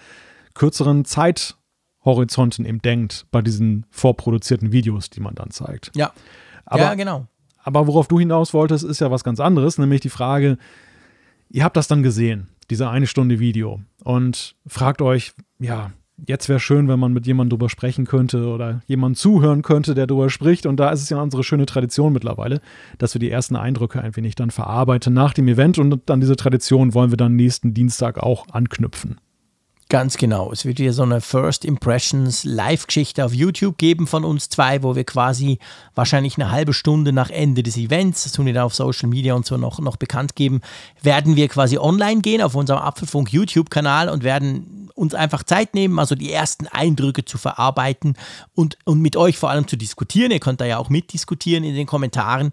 kürzeren Zeithorizonten eben denkt bei diesen vorproduzierten Videos, die man dann zeigt. Ja. Aber, ja, genau. Aber worauf du hinaus wolltest, ist ja was ganz anderes, nämlich die Frage, ihr habt das dann gesehen, diese eine Stunde Video und fragt euch, ja, jetzt wäre schön, wenn man mit jemandem drüber sprechen könnte oder jemand zuhören könnte, der drüber spricht. Und da ist es ja unsere schöne Tradition mittlerweile, dass wir die ersten Eindrücke ein wenig dann verarbeiten nach dem Event und an diese Tradition wollen wir dann nächsten Dienstag auch anknüpfen. Ganz genau. Es wird hier so eine First Impressions Live-Geschichte auf YouTube geben von uns zwei, wo wir quasi wahrscheinlich eine halbe Stunde nach Ende des Events, das tun wir dann auf Social Media und so noch, noch bekannt geben, werden wir quasi online gehen auf unserem Apfelfunk YouTube-Kanal und werden uns einfach Zeit nehmen, also die ersten Eindrücke zu verarbeiten und, und mit euch vor allem zu diskutieren. Ihr könnt da ja auch mitdiskutieren in den Kommentaren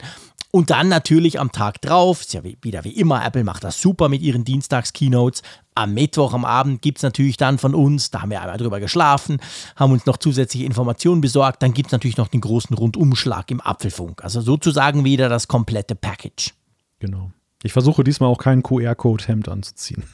und dann natürlich am Tag drauf, ist ja wieder wie immer, Apple macht das super mit ihren Dienstags-Keynotes. Am Mittwoch am Abend gibt es natürlich dann von uns, da haben wir einmal drüber geschlafen, haben uns noch zusätzliche Informationen besorgt. Dann gibt es natürlich noch den großen Rundumschlag im Apfelfunk. Also sozusagen wieder das komplette Package. Genau. Ich versuche diesmal auch kein QR-Code-Hemd anzuziehen.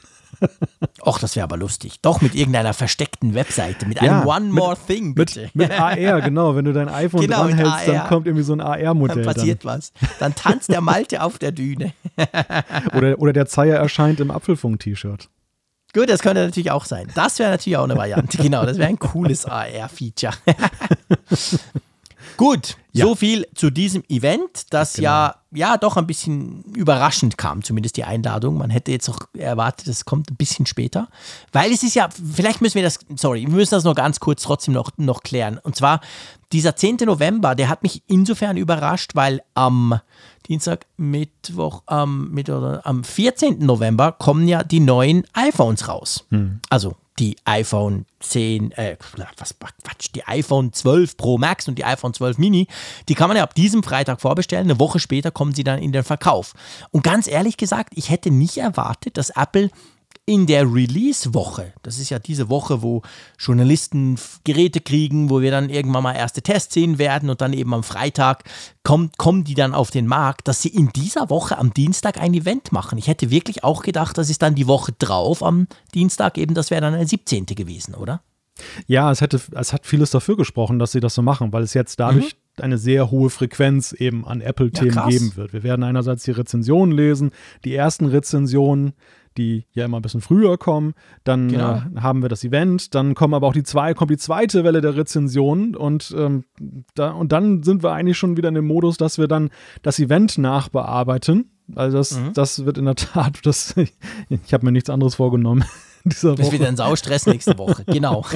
Och, das wäre aber lustig. Doch mit irgendeiner versteckten Webseite, mit einem One More mit, Thing, bitte. Mit, mit, AR, genau. Wenn du dein iPhone genau, dranhältst, dann kommt irgendwie so ein AR-Modell. Dann passiert dann. was. Dann tanzt der Malte auf der Düne. oder, oder der Zeier erscheint im Apfelfunk-T-Shirt. Gut, das könnte natürlich auch sein. Das wäre natürlich auch eine Variante. Genau, das wäre ein cooles AR-Feature. Gut, ja. so viel zu diesem Event, das genau. ja, ja doch ein bisschen überraschend kam, zumindest die Einladung. Man hätte jetzt auch erwartet, es kommt ein bisschen später. Weil es ist ja, vielleicht müssen wir das, sorry, wir müssen das noch ganz kurz trotzdem noch, noch klären. Und zwar, dieser 10. November, der hat mich insofern überrascht, weil am Dienstag, Mittwoch, ähm, mit, oder, am 14. November kommen ja die neuen iPhones raus. Hm. Also die iPhone 10, äh, was Quatsch, die iPhone 12 Pro Max und die iPhone 12 Mini, die kann man ja ab diesem Freitag vorbestellen. Eine Woche später kommen sie dann in den Verkauf. Und ganz ehrlich gesagt, ich hätte nicht erwartet, dass Apple in der Release-Woche, das ist ja diese Woche, wo Journalisten Geräte kriegen, wo wir dann irgendwann mal erste Tests sehen werden und dann eben am Freitag kommt, kommen die dann auf den Markt, dass sie in dieser Woche am Dienstag ein Event machen. Ich hätte wirklich auch gedacht, das ist dann die Woche drauf am Dienstag, eben das wäre dann der 17. gewesen, oder? Ja, es, hätte, es hat vieles dafür gesprochen, dass sie das so machen, weil es jetzt dadurch mhm. eine sehr hohe Frequenz eben an Apple-Themen ja, geben wird. Wir werden einerseits die Rezensionen lesen, die ersten Rezensionen die ja immer ein bisschen früher kommen. Dann genau. äh, haben wir das Event, dann kommen aber auch die zwei, kommt die zweite Welle der Rezensionen und, ähm, da, und dann sind wir eigentlich schon wieder in dem Modus, dass wir dann das Event nachbearbeiten. Also das, mhm. das wird in der Tat, das, ich habe mir nichts anderes vorgenommen. Dieser Woche. Das wird ein Saustress nächste Woche, genau.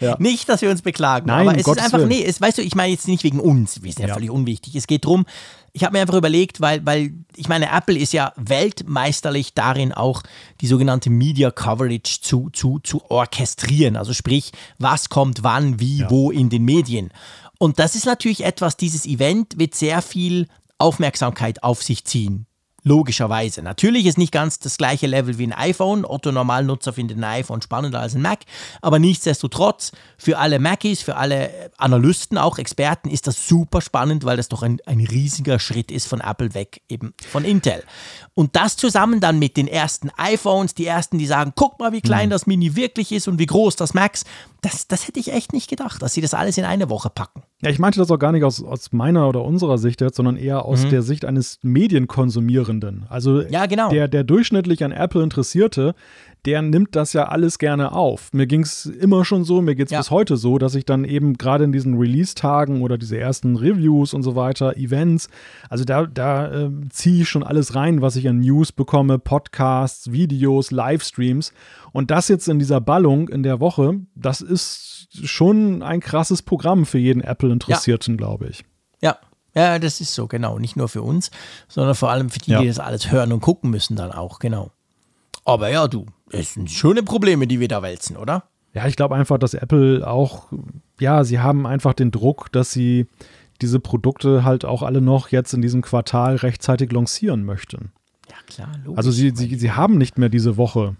Ja. Nicht, dass wir uns beklagen, Nein, aber es Gottes ist einfach, Willen. nee, es, weißt du, ich meine jetzt nicht wegen uns, wir sind ja, ja. völlig unwichtig. Es geht darum, ich habe mir einfach überlegt, weil, weil ich meine, Apple ist ja weltmeisterlich darin, auch die sogenannte Media Coverage zu, zu, zu orchestrieren. Also sprich, was kommt wann, wie, ja. wo in den Medien. Und das ist natürlich etwas, dieses Event wird sehr viel Aufmerksamkeit auf sich ziehen. Logischerweise. Natürlich ist nicht ganz das gleiche Level wie ein iPhone. Otto Normalnutzer findet ein iPhone spannender als ein Mac. Aber nichtsdestotrotz, für alle Macis, für alle Analysten, auch Experten, ist das super spannend, weil das doch ein, ein riesiger Schritt ist von Apple weg, eben von Intel. Und das zusammen dann mit den ersten iPhones, die ersten, die sagen, guck mal, wie klein mhm. das Mini wirklich ist und wie groß das Max, das, das hätte ich echt nicht gedacht, dass sie das alles in eine Woche packen. Ja, ich meinte das auch gar nicht aus, aus meiner oder unserer Sicht jetzt, sondern eher aus mhm. der Sicht eines Medienkonsumierenden. Also ja, genau. der, der durchschnittlich an Apple Interessierte, der nimmt das ja alles gerne auf. Mir ging es immer schon so, mir geht es ja. bis heute so, dass ich dann eben gerade in diesen Release-Tagen oder diese ersten Reviews und so weiter, Events, also da, da äh, ziehe ich schon alles rein, was ich an News bekomme, Podcasts, Videos, Livestreams. Und das jetzt in dieser Ballung in der Woche, das ist schon ein krasses Programm für jeden Apple-Interessierten, ja. glaube ich. Ja, ja, das ist so, genau. Nicht nur für uns, sondern vor allem für die, ja. die das alles hören und gucken müssen, dann auch, genau. Aber ja, du, es sind schöne Probleme, die wir da wälzen, oder? Ja, ich glaube einfach, dass Apple auch, ja, sie haben einfach den Druck, dass sie diese Produkte halt auch alle noch jetzt in diesem Quartal rechtzeitig lancieren möchten. Ja, klar, logisch. Also sie, sie, sie haben nicht mehr diese Woche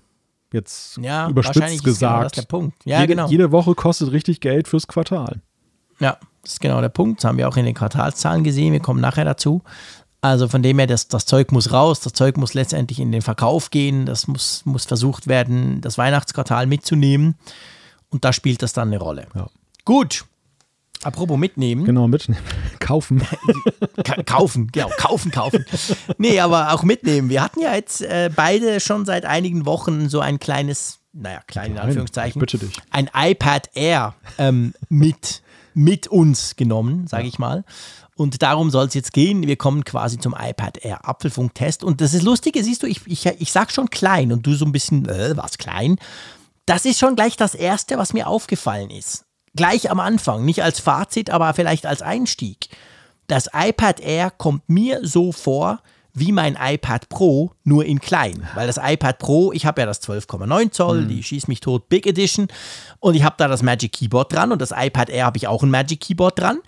jetzt ja, überspitzt gesagt. Genau der Punkt. Ja, jede, genau. jede Woche kostet richtig Geld fürs Quartal. Ja, das ist genau der Punkt. Das haben wir auch in den Quartalszahlen gesehen. Wir kommen nachher dazu. Also von dem her, das, das Zeug muss raus, das Zeug muss letztendlich in den Verkauf gehen, das muss, muss versucht werden, das Weihnachtsquartal mitzunehmen. Und da spielt das dann eine Rolle. Ja. Gut. Apropos mitnehmen. Genau, mitnehmen. kaufen. kaufen, genau, kaufen, kaufen. Nee, aber auch mitnehmen. Wir hatten ja jetzt äh, beide schon seit einigen Wochen so ein kleines, naja, klein in Anführungszeichen, bitte dich. ein iPad Air ähm, mit, mit uns genommen, sage ja. ich mal. Und darum soll es jetzt gehen. Wir kommen quasi zum iPad Air Apfelfunk-Test. Und das ist lustig, siehst du, ich, ich, ich sag schon klein und du so ein bisschen, äh, was klein. Das ist schon gleich das Erste, was mir aufgefallen ist. Gleich am Anfang, nicht als Fazit, aber vielleicht als Einstieg. Das iPad Air kommt mir so vor, wie mein iPad Pro, nur in klein. Weil das iPad Pro, ich habe ja das 12,9 Zoll, mhm. die schießt mich tot Big Edition und ich habe da das Magic Keyboard dran und das iPad Air habe ich auch ein Magic Keyboard dran.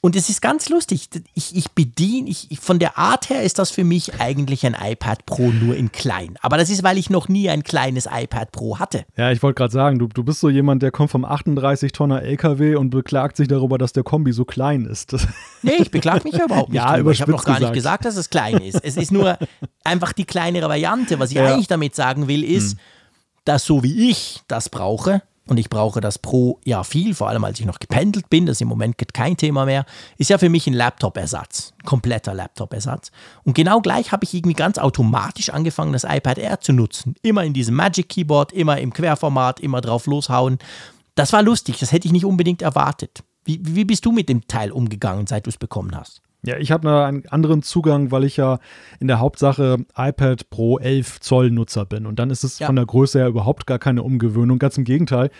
Und es ist ganz lustig. Ich, ich bediene, ich, von der Art her ist das für mich eigentlich ein iPad Pro nur in klein. Aber das ist, weil ich noch nie ein kleines iPad Pro hatte. Ja, ich wollte gerade sagen, du, du bist so jemand, der kommt vom 38-Tonner LKW und beklagt sich darüber, dass der Kombi so klein ist. nee, ich beklage mich ja überhaupt nicht. ja, drüber. ich habe noch gar gesagt. nicht gesagt, dass es klein ist. Es ist nur einfach die kleinere Variante. Was ich ja. eigentlich damit sagen will, ist, hm. dass so wie ich das brauche, und ich brauche das pro Jahr viel, vor allem als ich noch gependelt bin, das ist im Moment kein Thema mehr, ist ja für mich ein Laptop-Ersatz, kompletter Laptop-Ersatz. Und genau gleich habe ich irgendwie ganz automatisch angefangen, das iPad Air zu nutzen. Immer in diesem Magic Keyboard, immer im Querformat, immer drauf loshauen. Das war lustig, das hätte ich nicht unbedingt erwartet. Wie, wie bist du mit dem Teil umgegangen, seit du es bekommen hast? Ja, ich habe einen anderen Zugang, weil ich ja in der Hauptsache iPad Pro 11 Zoll Nutzer bin. Und dann ist es ja. von der Größe her überhaupt gar keine Umgewöhnung. Ganz im Gegenteil.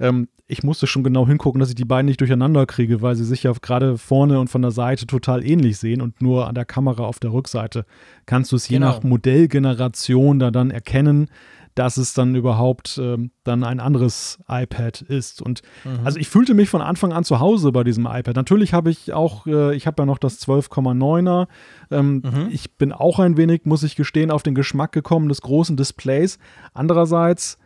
Ähm, ich musste schon genau hingucken, dass ich die beiden nicht durcheinander kriege, weil sie sich ja gerade vorne und von der Seite total ähnlich sehen und nur an der Kamera auf der Rückseite kannst du es je genau. nach Modellgeneration da dann erkennen, dass es dann überhaupt ähm, dann ein anderes iPad ist. Und mhm. also ich fühlte mich von Anfang an zu Hause bei diesem iPad. Natürlich habe ich auch, äh, ich habe ja noch das 12,9er. Ähm, mhm. Ich bin auch ein wenig, muss ich gestehen, auf den Geschmack gekommen des großen Displays. Andererseits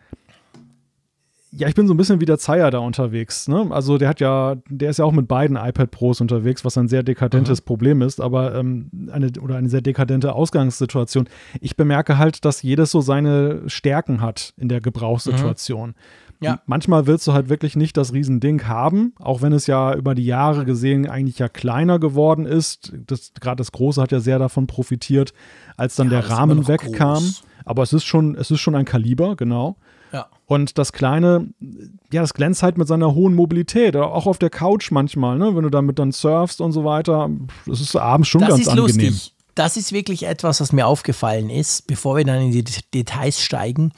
ja, ich bin so ein bisschen wie der Zeier da unterwegs. Ne? Also der hat ja, der ist ja auch mit beiden iPad Pros unterwegs, was ein sehr dekadentes mhm. Problem ist, aber ähm, eine oder eine sehr dekadente Ausgangssituation. Ich bemerke halt, dass jedes so seine Stärken hat in der Gebrauchssituation. Mhm. Ja. Manchmal willst du halt wirklich nicht das Riesending haben, auch wenn es ja über die Jahre gesehen eigentlich ja kleiner geworden ist. Gerade das Große hat ja sehr davon profitiert, als dann ja, der Rahmen wegkam. Groß. Aber es ist schon, es ist schon ein Kaliber, genau. Ja. Und das Kleine, ja, das glänzt halt mit seiner hohen Mobilität, auch auf der Couch manchmal, ne? wenn du damit dann surfst und so weiter. Das ist abends schon das ganz ist angenehm. Lustig. Das ist wirklich etwas, was mir aufgefallen ist, bevor wir dann in die Details steigen.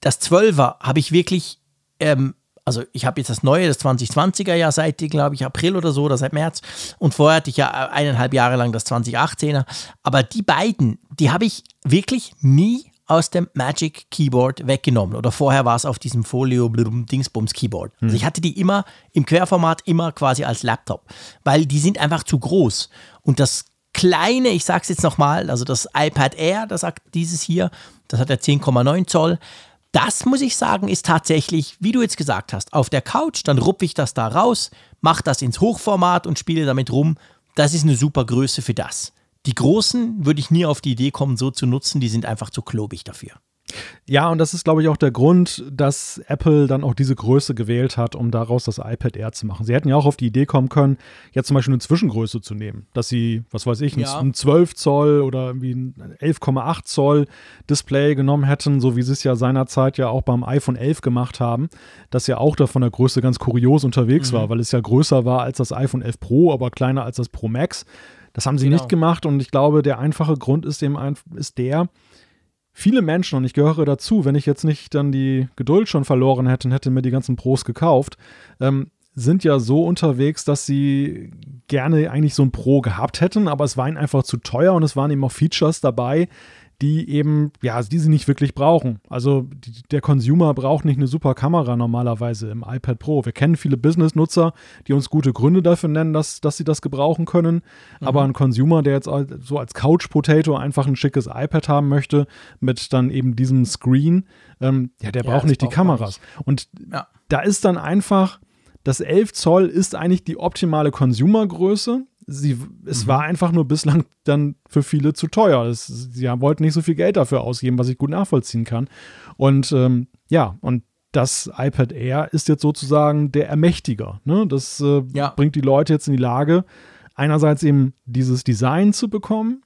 Das 12er habe ich wirklich, ähm, also ich habe jetzt das neue, das 2020er Jahr seit, glaube ich, April oder so oder seit März. Und vorher hatte ich ja eineinhalb Jahre lang das 2018er. Aber die beiden, die habe ich wirklich nie aus dem Magic Keyboard weggenommen. Oder vorher war es auf diesem Folio Dingsbums Keyboard. Also ich hatte die immer im Querformat, immer quasi als Laptop, weil die sind einfach zu groß. Und das kleine, ich sage es jetzt nochmal, also das iPad Air, das sagt dieses hier, das hat ja 10,9 Zoll. Das muss ich sagen, ist tatsächlich, wie du jetzt gesagt hast, auf der Couch, dann rupfe ich das da raus, mache das ins Hochformat und spiele damit rum. Das ist eine super Größe für das. Die großen würde ich nie auf die Idee kommen, so zu nutzen, die sind einfach zu klobig dafür. Ja, und das ist, glaube ich, auch der Grund, dass Apple dann auch diese Größe gewählt hat, um daraus das iPad Air zu machen. Sie hätten ja auch auf die Idee kommen können, jetzt zum Beispiel eine Zwischengröße zu nehmen, dass sie, was weiß ich, ja. ein 12 Zoll oder irgendwie ein 11,8 Zoll Display genommen hätten, so wie sie es ja seinerzeit ja auch beim iPhone 11 gemacht haben, das ja auch da von der Größe ganz kurios unterwegs mhm. war, weil es ja größer war als das iPhone 11 Pro, aber kleiner als das Pro Max. Das haben sie genau. nicht gemacht und ich glaube, der einfache Grund ist, dem ist der, viele Menschen, und ich gehöre dazu, wenn ich jetzt nicht dann die Geduld schon verloren hätte und hätte mir die ganzen Pros gekauft, ähm, sind ja so unterwegs, dass sie gerne eigentlich so ein Pro gehabt hätten, aber es war ihnen einfach zu teuer und es waren eben auch Features dabei, die eben, ja, die sie nicht wirklich brauchen. Also die, der Consumer braucht nicht eine super Kamera normalerweise im iPad Pro. Wir kennen viele Business-Nutzer, die uns gute Gründe dafür nennen, dass, dass sie das gebrauchen können. Mhm. Aber ein Consumer, der jetzt so als Couch-Potato einfach ein schickes iPad haben möchte, mit dann eben diesem Screen, ähm, ja, der ja, braucht nicht die Kameras. Nicht. Und ja. da ist dann einfach, das 11 Zoll ist eigentlich die optimale Consumer-Größe sie, es mhm. war einfach nur bislang dann für viele zu teuer. Es, sie wollten nicht so viel Geld dafür ausgeben, was ich gut nachvollziehen kann. Und ähm, ja, und das iPad Air ist jetzt sozusagen der Ermächtiger. Ne? Das äh, ja. bringt die Leute jetzt in die Lage, einerseits eben dieses Design zu bekommen,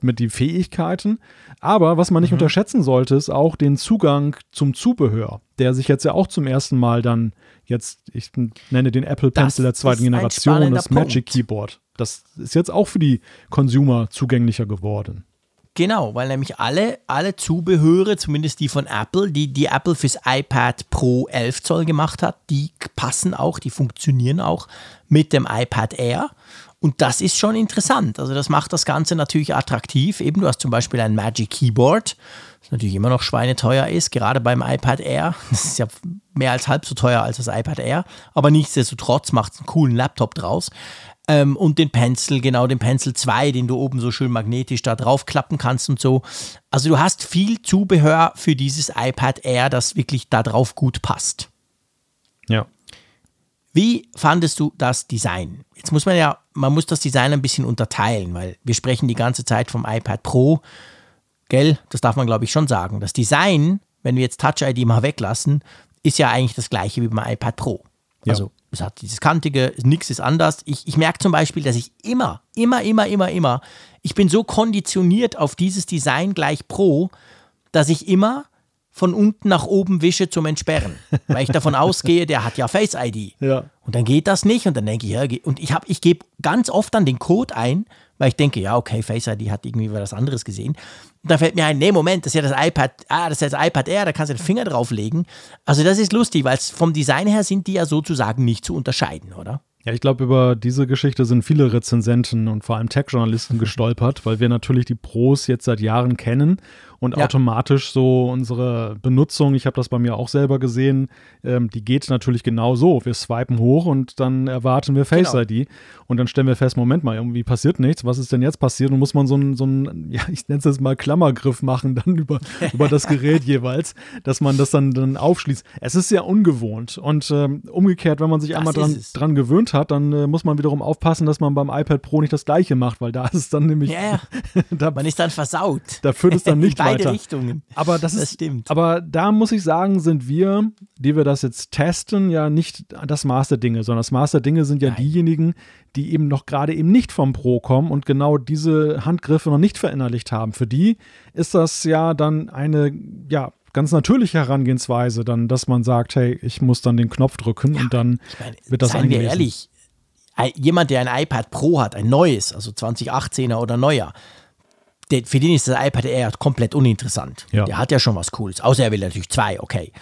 mit den Fähigkeiten. Aber was man nicht mhm. unterschätzen sollte, ist auch den Zugang zum Zubehör, der sich jetzt ja auch zum ersten Mal dann jetzt, ich nenne den Apple Pencil das der zweiten Generation, das Punkt. Magic Keyboard. Das ist jetzt auch für die Consumer zugänglicher geworden. Genau, weil nämlich alle, alle Zubehöre, zumindest die von Apple, die die Apple fürs iPad Pro 11 Zoll gemacht hat, die passen auch, die funktionieren auch mit dem iPad Air. Und das ist schon interessant. Also das macht das Ganze natürlich attraktiv. Eben, du hast zum Beispiel ein Magic Keyboard, das natürlich immer noch schweineteuer ist, gerade beim iPad Air. Das ist ja mehr als halb so teuer als das iPad Air. Aber nichtsdestotrotz macht es einen coolen Laptop draus. Ähm, und den Pencil, genau, den Pencil 2, den du oben so schön magnetisch da drauf klappen kannst und so. Also du hast viel Zubehör für dieses iPad Air, das wirklich da drauf gut passt. Ja. Wie fandest du das Design? Jetzt muss man ja, man muss das Design ein bisschen unterteilen, weil wir sprechen die ganze Zeit vom iPad Pro. Gell, das darf man glaube ich schon sagen. Das Design, wenn wir jetzt Touch ID mal weglassen, ist ja eigentlich das gleiche wie beim iPad Pro. Also es hat dieses Kantige, nichts ist anders. Ich, ich merke zum Beispiel, dass ich immer, immer, immer, immer, immer, ich bin so konditioniert auf dieses Design gleich Pro, dass ich immer von unten nach oben wische zum Entsperren, weil ich davon ausgehe, der hat ja Face ID. Ja. Und dann geht das nicht und dann denke ich, ja, und ich habe ich gebe ganz oft dann den Code ein, weil ich denke, ja, okay, Face ID hat irgendwie was anderes gesehen. Und da fällt mir ein, nee, Moment, das ist ja das iPad, ah, das ist ja das iPad Air, da kannst du den Finger drauflegen. Also das ist lustig, weil vom Design her sind die ja sozusagen nicht zu unterscheiden, oder? Ja, ich glaube, über diese Geschichte sind viele Rezensenten und vor allem Tech-Journalisten gestolpert, weil wir natürlich die Pros jetzt seit Jahren kennen und ja. automatisch so unsere Benutzung, ich habe das bei mir auch selber gesehen, ähm, die geht natürlich genau so. Wir swipen hoch und dann erwarten wir Face genau. ID und dann stellen wir fest, Moment mal, irgendwie passiert nichts. Was ist denn jetzt passiert? Und muss man so einen, so ja, ich nenne es jetzt mal Klammergriff machen, dann über, über das Gerät jeweils, dass man das dann, dann aufschließt. Es ist sehr ungewohnt und ähm, umgekehrt, wenn man sich das einmal dran, dran gewöhnt hat, dann äh, muss man wiederum aufpassen, dass man beim iPad Pro nicht das Gleiche macht, weil da ist es dann nämlich. Ja, da, man ist dann versaut. Da führt es dann nicht beide weiter. Richtungen. Aber das, das stimmt. Aber da muss ich sagen, sind wir, die wir das jetzt testen, ja nicht das Maß der Dinge, sondern das Maß der Dinge sind ja Nein. diejenigen, die eben noch gerade eben nicht vom Pro kommen und genau diese Handgriffe noch nicht verinnerlicht haben. Für die ist das ja dann eine, ja, ganz natürliche Herangehensweise, dann, dass man sagt, hey, ich muss dann den Knopf drücken ja, und dann meine, wird das Seien wir ehrlich, jemand, der ein iPad Pro hat, ein neues, also 2018er oder neuer, der, für den ist das iPad Air komplett uninteressant. Ja. Der hat ja schon was Cooles. Außer er will natürlich zwei, okay.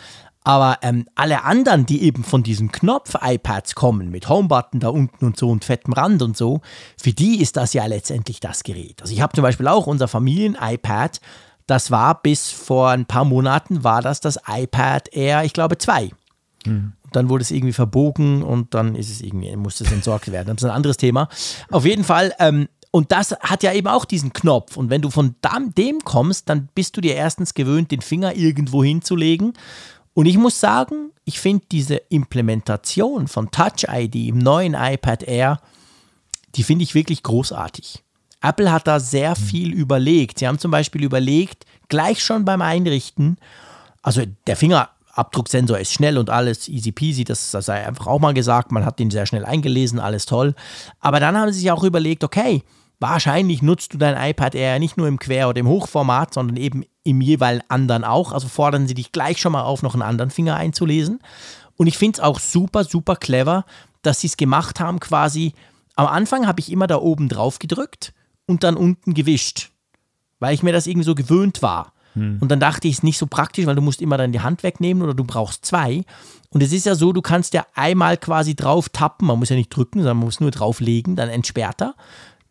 Aber ähm, alle anderen, die eben von diesen Knopf-iPads kommen, mit Homebutton da unten und so und fettem Rand und so, für die ist das ja letztendlich das Gerät. Also ich habe zum Beispiel auch unser Familien-iPad, das war bis vor ein paar Monaten, war das das iPad Air, ich glaube, 2. Mhm. Dann wurde es irgendwie verbogen und dann ist es irgendwie, musste es entsorgt werden. Das ist ein anderes Thema. Auf jeden Fall, ähm, und das hat ja eben auch diesen Knopf. Und wenn du von dem kommst, dann bist du dir erstens gewöhnt, den Finger irgendwo hinzulegen. Und ich muss sagen, ich finde diese Implementation von Touch ID im neuen iPad Air, die finde ich wirklich großartig. Apple hat da sehr mhm. viel überlegt. Sie haben zum Beispiel überlegt, gleich schon beim Einrichten, also der Fingerabdrucksensor ist schnell und alles easy peasy, das sei einfach auch mal gesagt, man hat den sehr schnell eingelesen, alles toll. Aber dann haben sie sich auch überlegt, okay, Wahrscheinlich nutzt du dein iPad Air nicht nur im Quer- oder im Hochformat, sondern eben im jeweils anderen auch. Also fordern sie dich gleich schon mal auf, noch einen anderen Finger einzulesen. Und ich finde es auch super, super clever, dass sie es gemacht haben, quasi. Am Anfang habe ich immer da oben drauf gedrückt und dann unten gewischt, weil ich mir das irgendwie so gewöhnt war. Hm. Und dann dachte ich, es ist nicht so praktisch, weil du musst immer dann die Hand wegnehmen oder du brauchst zwei. Und es ist ja so, du kannst ja einmal quasi drauf tappen, man muss ja nicht drücken, sondern man muss nur drauflegen, dann entsperrt er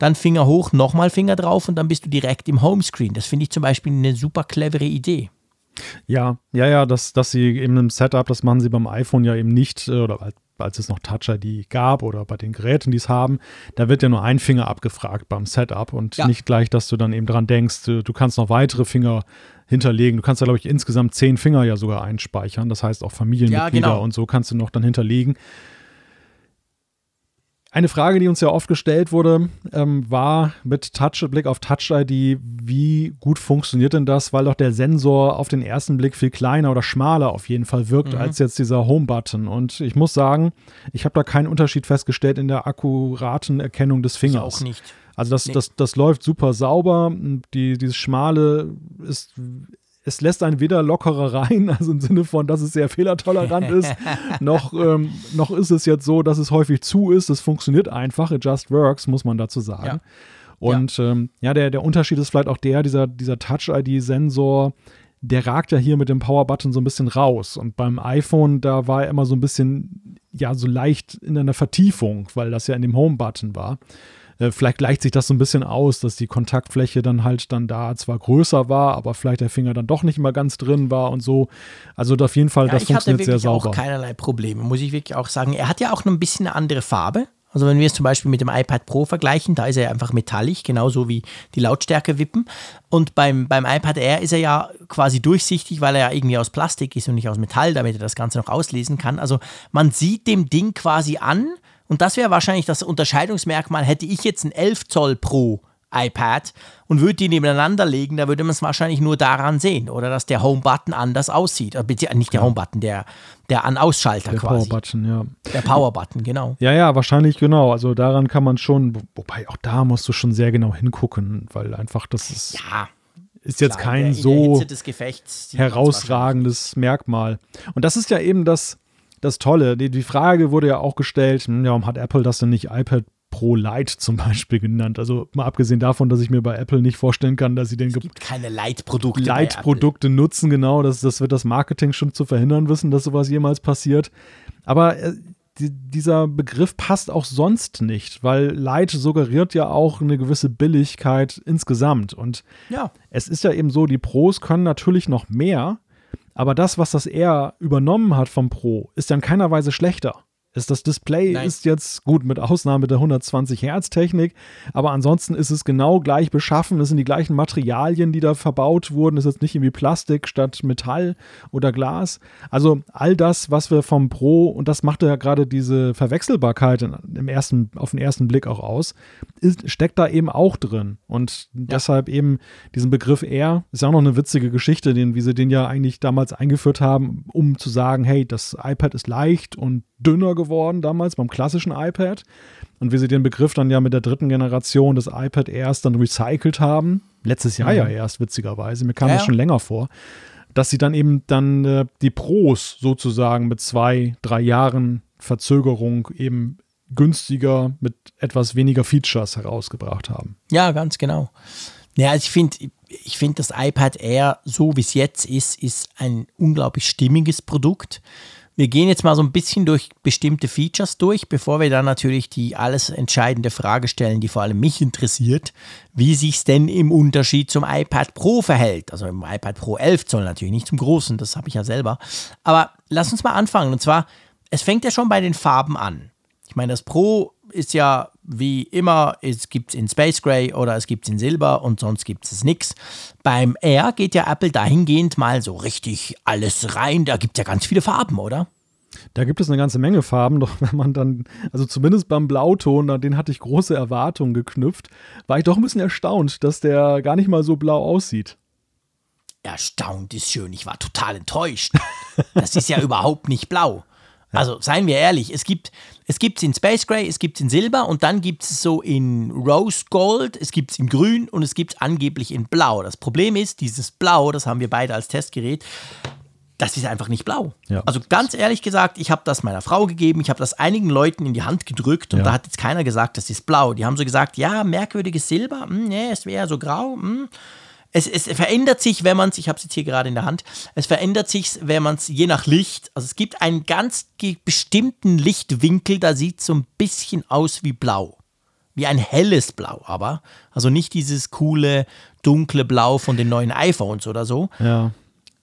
dann Finger hoch, nochmal Finger drauf und dann bist du direkt im Homescreen. Das finde ich zum Beispiel eine super clevere Idee. Ja, ja, ja, dass, dass sie eben im Setup, das machen sie beim iPhone ja eben nicht, äh, oder als es noch Touch ID gab oder bei den Geräten, die es haben, da wird ja nur ein Finger abgefragt beim Setup und ja. nicht gleich, dass du dann eben dran denkst, du, du kannst noch weitere Finger hinterlegen. Du kannst da, glaube ich, insgesamt zehn Finger ja sogar einspeichern. Das heißt auch Familienmitglieder ja, genau. und so kannst du noch dann hinterlegen. Eine Frage, die uns ja oft gestellt wurde, ähm, war mit Touch, Blick auf Touch ID, wie gut funktioniert denn das, weil doch der Sensor auf den ersten Blick viel kleiner oder schmaler auf jeden Fall wirkt mhm. als jetzt dieser Home-Button. Und ich muss sagen, ich habe da keinen Unterschied festgestellt in der akkuraten Erkennung des Fingers. Ich auch nicht. Also das, nee. das, das läuft super sauber. Die, dieses Schmale ist es lässt einen weder lockerer rein, also im Sinne von, dass es sehr fehlertolerant ist, noch, ähm, noch ist es jetzt so, dass es häufig zu ist. Es funktioniert einfach, it just works, muss man dazu sagen. Ja. Und ja, ähm, ja der, der Unterschied ist vielleicht auch der, dieser, dieser Touch-ID-Sensor, der ragt ja hier mit dem Power-Button so ein bisschen raus. Und beim iPhone, da war er immer so ein bisschen, ja, so leicht in einer Vertiefung, weil das ja in dem Home-Button war. Äh, vielleicht gleicht sich das so ein bisschen aus, dass die Kontaktfläche dann halt dann da zwar größer war, aber vielleicht der Finger dann doch nicht mal ganz drin war und so. Also auf jeden Fall, ja, das funktioniert sehr sauber. Ich hatte auch keinerlei Probleme, muss ich wirklich auch sagen. Er hat ja auch noch ein bisschen eine andere Farbe. Also wenn wir es zum Beispiel mit dem iPad Pro vergleichen, da ist er einfach metallisch, genauso wie die Lautstärke wippen. Und beim, beim iPad Air ist er ja quasi durchsichtig, weil er ja irgendwie aus Plastik ist und nicht aus Metall, damit er das Ganze noch auslesen kann. Also man sieht dem Ding quasi an, und das wäre wahrscheinlich das Unterscheidungsmerkmal, hätte ich jetzt ein 11 Zoll Pro iPad und würde die nebeneinander legen, da würde man es wahrscheinlich nur daran sehen, oder dass der Home-Button anders aussieht. Beziehungsweise nicht der Home-Button, der, der An-Ausschalter quasi. Der Power-Button, ja. Der Power-Button, genau. Ja, ja, wahrscheinlich genau. Also daran kann man schon, wobei auch da musst du schon sehr genau hingucken, weil einfach das ist. Ja. Ist jetzt Klar, kein so herausragendes Merkmal. Und das ist ja eben das, das Tolle. Die, die Frage wurde ja auch gestellt, hm, ja, warum hat Apple das denn nicht iPad Pro Lite zum Beispiel genannt. Also mal abgesehen davon, dass ich mir bei Apple nicht vorstellen kann, dass sie den es gibt keine Lite-Produkte Lite-Produkte nutzen, genau. Das, das wird das Marketing schon zu verhindern wissen, dass sowas jemals passiert. Aber äh, die, dieser Begriff passt auch sonst nicht, weil Lite suggeriert ja auch eine gewisse Billigkeit insgesamt. Und ja. es ist ja eben so, die Pros können natürlich noch mehr, aber das, was das R übernommen hat vom Pro, ist ja in keiner Weise schlechter ist das Display Nein. ist jetzt gut mit Ausnahme der 120 Hertz Technik, aber ansonsten ist es genau gleich beschaffen. Es sind die gleichen Materialien, die da verbaut wurden. Es ist jetzt nicht irgendwie Plastik statt Metall oder Glas. Also all das, was wir vom Pro und das machte ja gerade diese Verwechselbarkeit im ersten, auf den ersten Blick auch aus, ist, steckt da eben auch drin. Und ja. deshalb eben diesen Begriff R ist ja auch noch eine witzige Geschichte, den, wie sie den ja eigentlich damals eingeführt haben, um zu sagen, hey, das iPad ist leicht und dünner geworden damals beim klassischen iPad. Und wie sie den Begriff dann ja mit der dritten Generation des iPad erst dann recycelt haben, letztes Jahr mhm. ja erst, witzigerweise, mir kam ja, das schon länger vor, dass sie dann eben dann äh, die Pros sozusagen mit zwei, drei Jahren Verzögerung eben günstiger mit etwas weniger Features herausgebracht haben. Ja, ganz genau. Ja, also ich finde, ich finde das iPad Air, so wie es jetzt ist, ist ein unglaublich stimmiges Produkt. Wir gehen jetzt mal so ein bisschen durch bestimmte Features durch, bevor wir dann natürlich die alles entscheidende Frage stellen, die vor allem mich interessiert, wie sich es denn im Unterschied zum iPad Pro verhält. Also im iPad Pro 11 Zoll natürlich, nicht zum großen, das habe ich ja selber. Aber lass uns mal anfangen. Und zwar, es fängt ja schon bei den Farben an. Ich meine, das Pro ist ja wie immer, es gibt es in Space Gray oder es gibt es in Silber und sonst gibt es nichts. Beim Air geht ja Apple dahingehend mal so richtig alles rein. Da gibt es ja ganz viele Farben, oder? Da gibt es eine ganze Menge Farben, doch wenn man dann, also zumindest beim Blauton, an den hatte ich große Erwartungen geknüpft, war ich doch ein bisschen erstaunt, dass der gar nicht mal so blau aussieht. Erstaunt ist schön, ich war total enttäuscht. Das ist ja überhaupt nicht blau. Also seien wir ehrlich, es gibt es gibt's in Space Gray, es gibt es in Silber und dann gibt es so in Rose Gold, es gibt es in Grün und es gibt es angeblich in Blau. Das Problem ist, dieses Blau, das haben wir beide als Testgerät, das ist einfach nicht blau. Ja. Also ganz ehrlich gesagt, ich habe das meiner Frau gegeben, ich habe das einigen Leuten in die Hand gedrückt und ja. da hat jetzt keiner gesagt, das ist blau. Die haben so gesagt, ja, merkwürdiges Silber, hm, nee, es wäre so grau. Hm es, es verändert sich, wenn man es, ich habe es jetzt hier gerade in der Hand, es verändert sich, wenn man es je nach Licht, also es gibt einen ganz bestimmten Lichtwinkel, da sieht es so ein bisschen aus wie blau. wie ein helles Blau, aber. Also nicht dieses coole, dunkle Blau von den neuen iPhones oder so. Ja.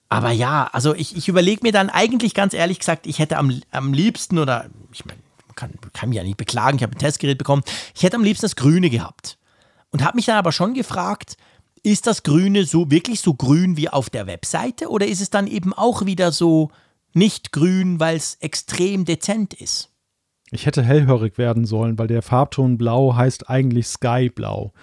Aber ja, also ich, ich überlege mir dann eigentlich ganz ehrlich gesagt, ich hätte am, am liebsten oder ich meine, kann, kann mich ja nicht beklagen, ich habe ein Testgerät bekommen, ich hätte am liebsten das Grüne gehabt. Und habe mich dann aber schon gefragt, ist das Grüne so wirklich so grün wie auf der Webseite oder ist es dann eben auch wieder so nicht grün, weil es extrem dezent ist? Ich hätte hellhörig werden sollen, weil der Farbton Blau heißt eigentlich Skyblau.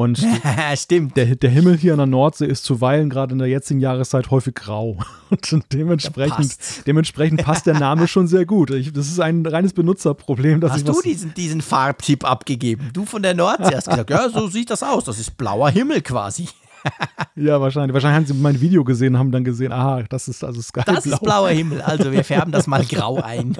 Und Stimmt. Der, der Himmel hier an der Nordsee ist zuweilen gerade in der jetzigen Jahreszeit häufig grau. Und dementsprechend, dementsprechend passt der Name schon sehr gut. Ich, das ist ein reines Benutzerproblem. Hast du diesen, diesen Farbtipp abgegeben? Du von der Nordsee hast gesagt, ja, so sieht das aus. Das ist blauer Himmel quasi. ja, wahrscheinlich. Wahrscheinlich haben sie mein Video gesehen und haben dann gesehen, aha, das ist also Sky Das ist blauer Himmel. Also wir färben das mal grau ein.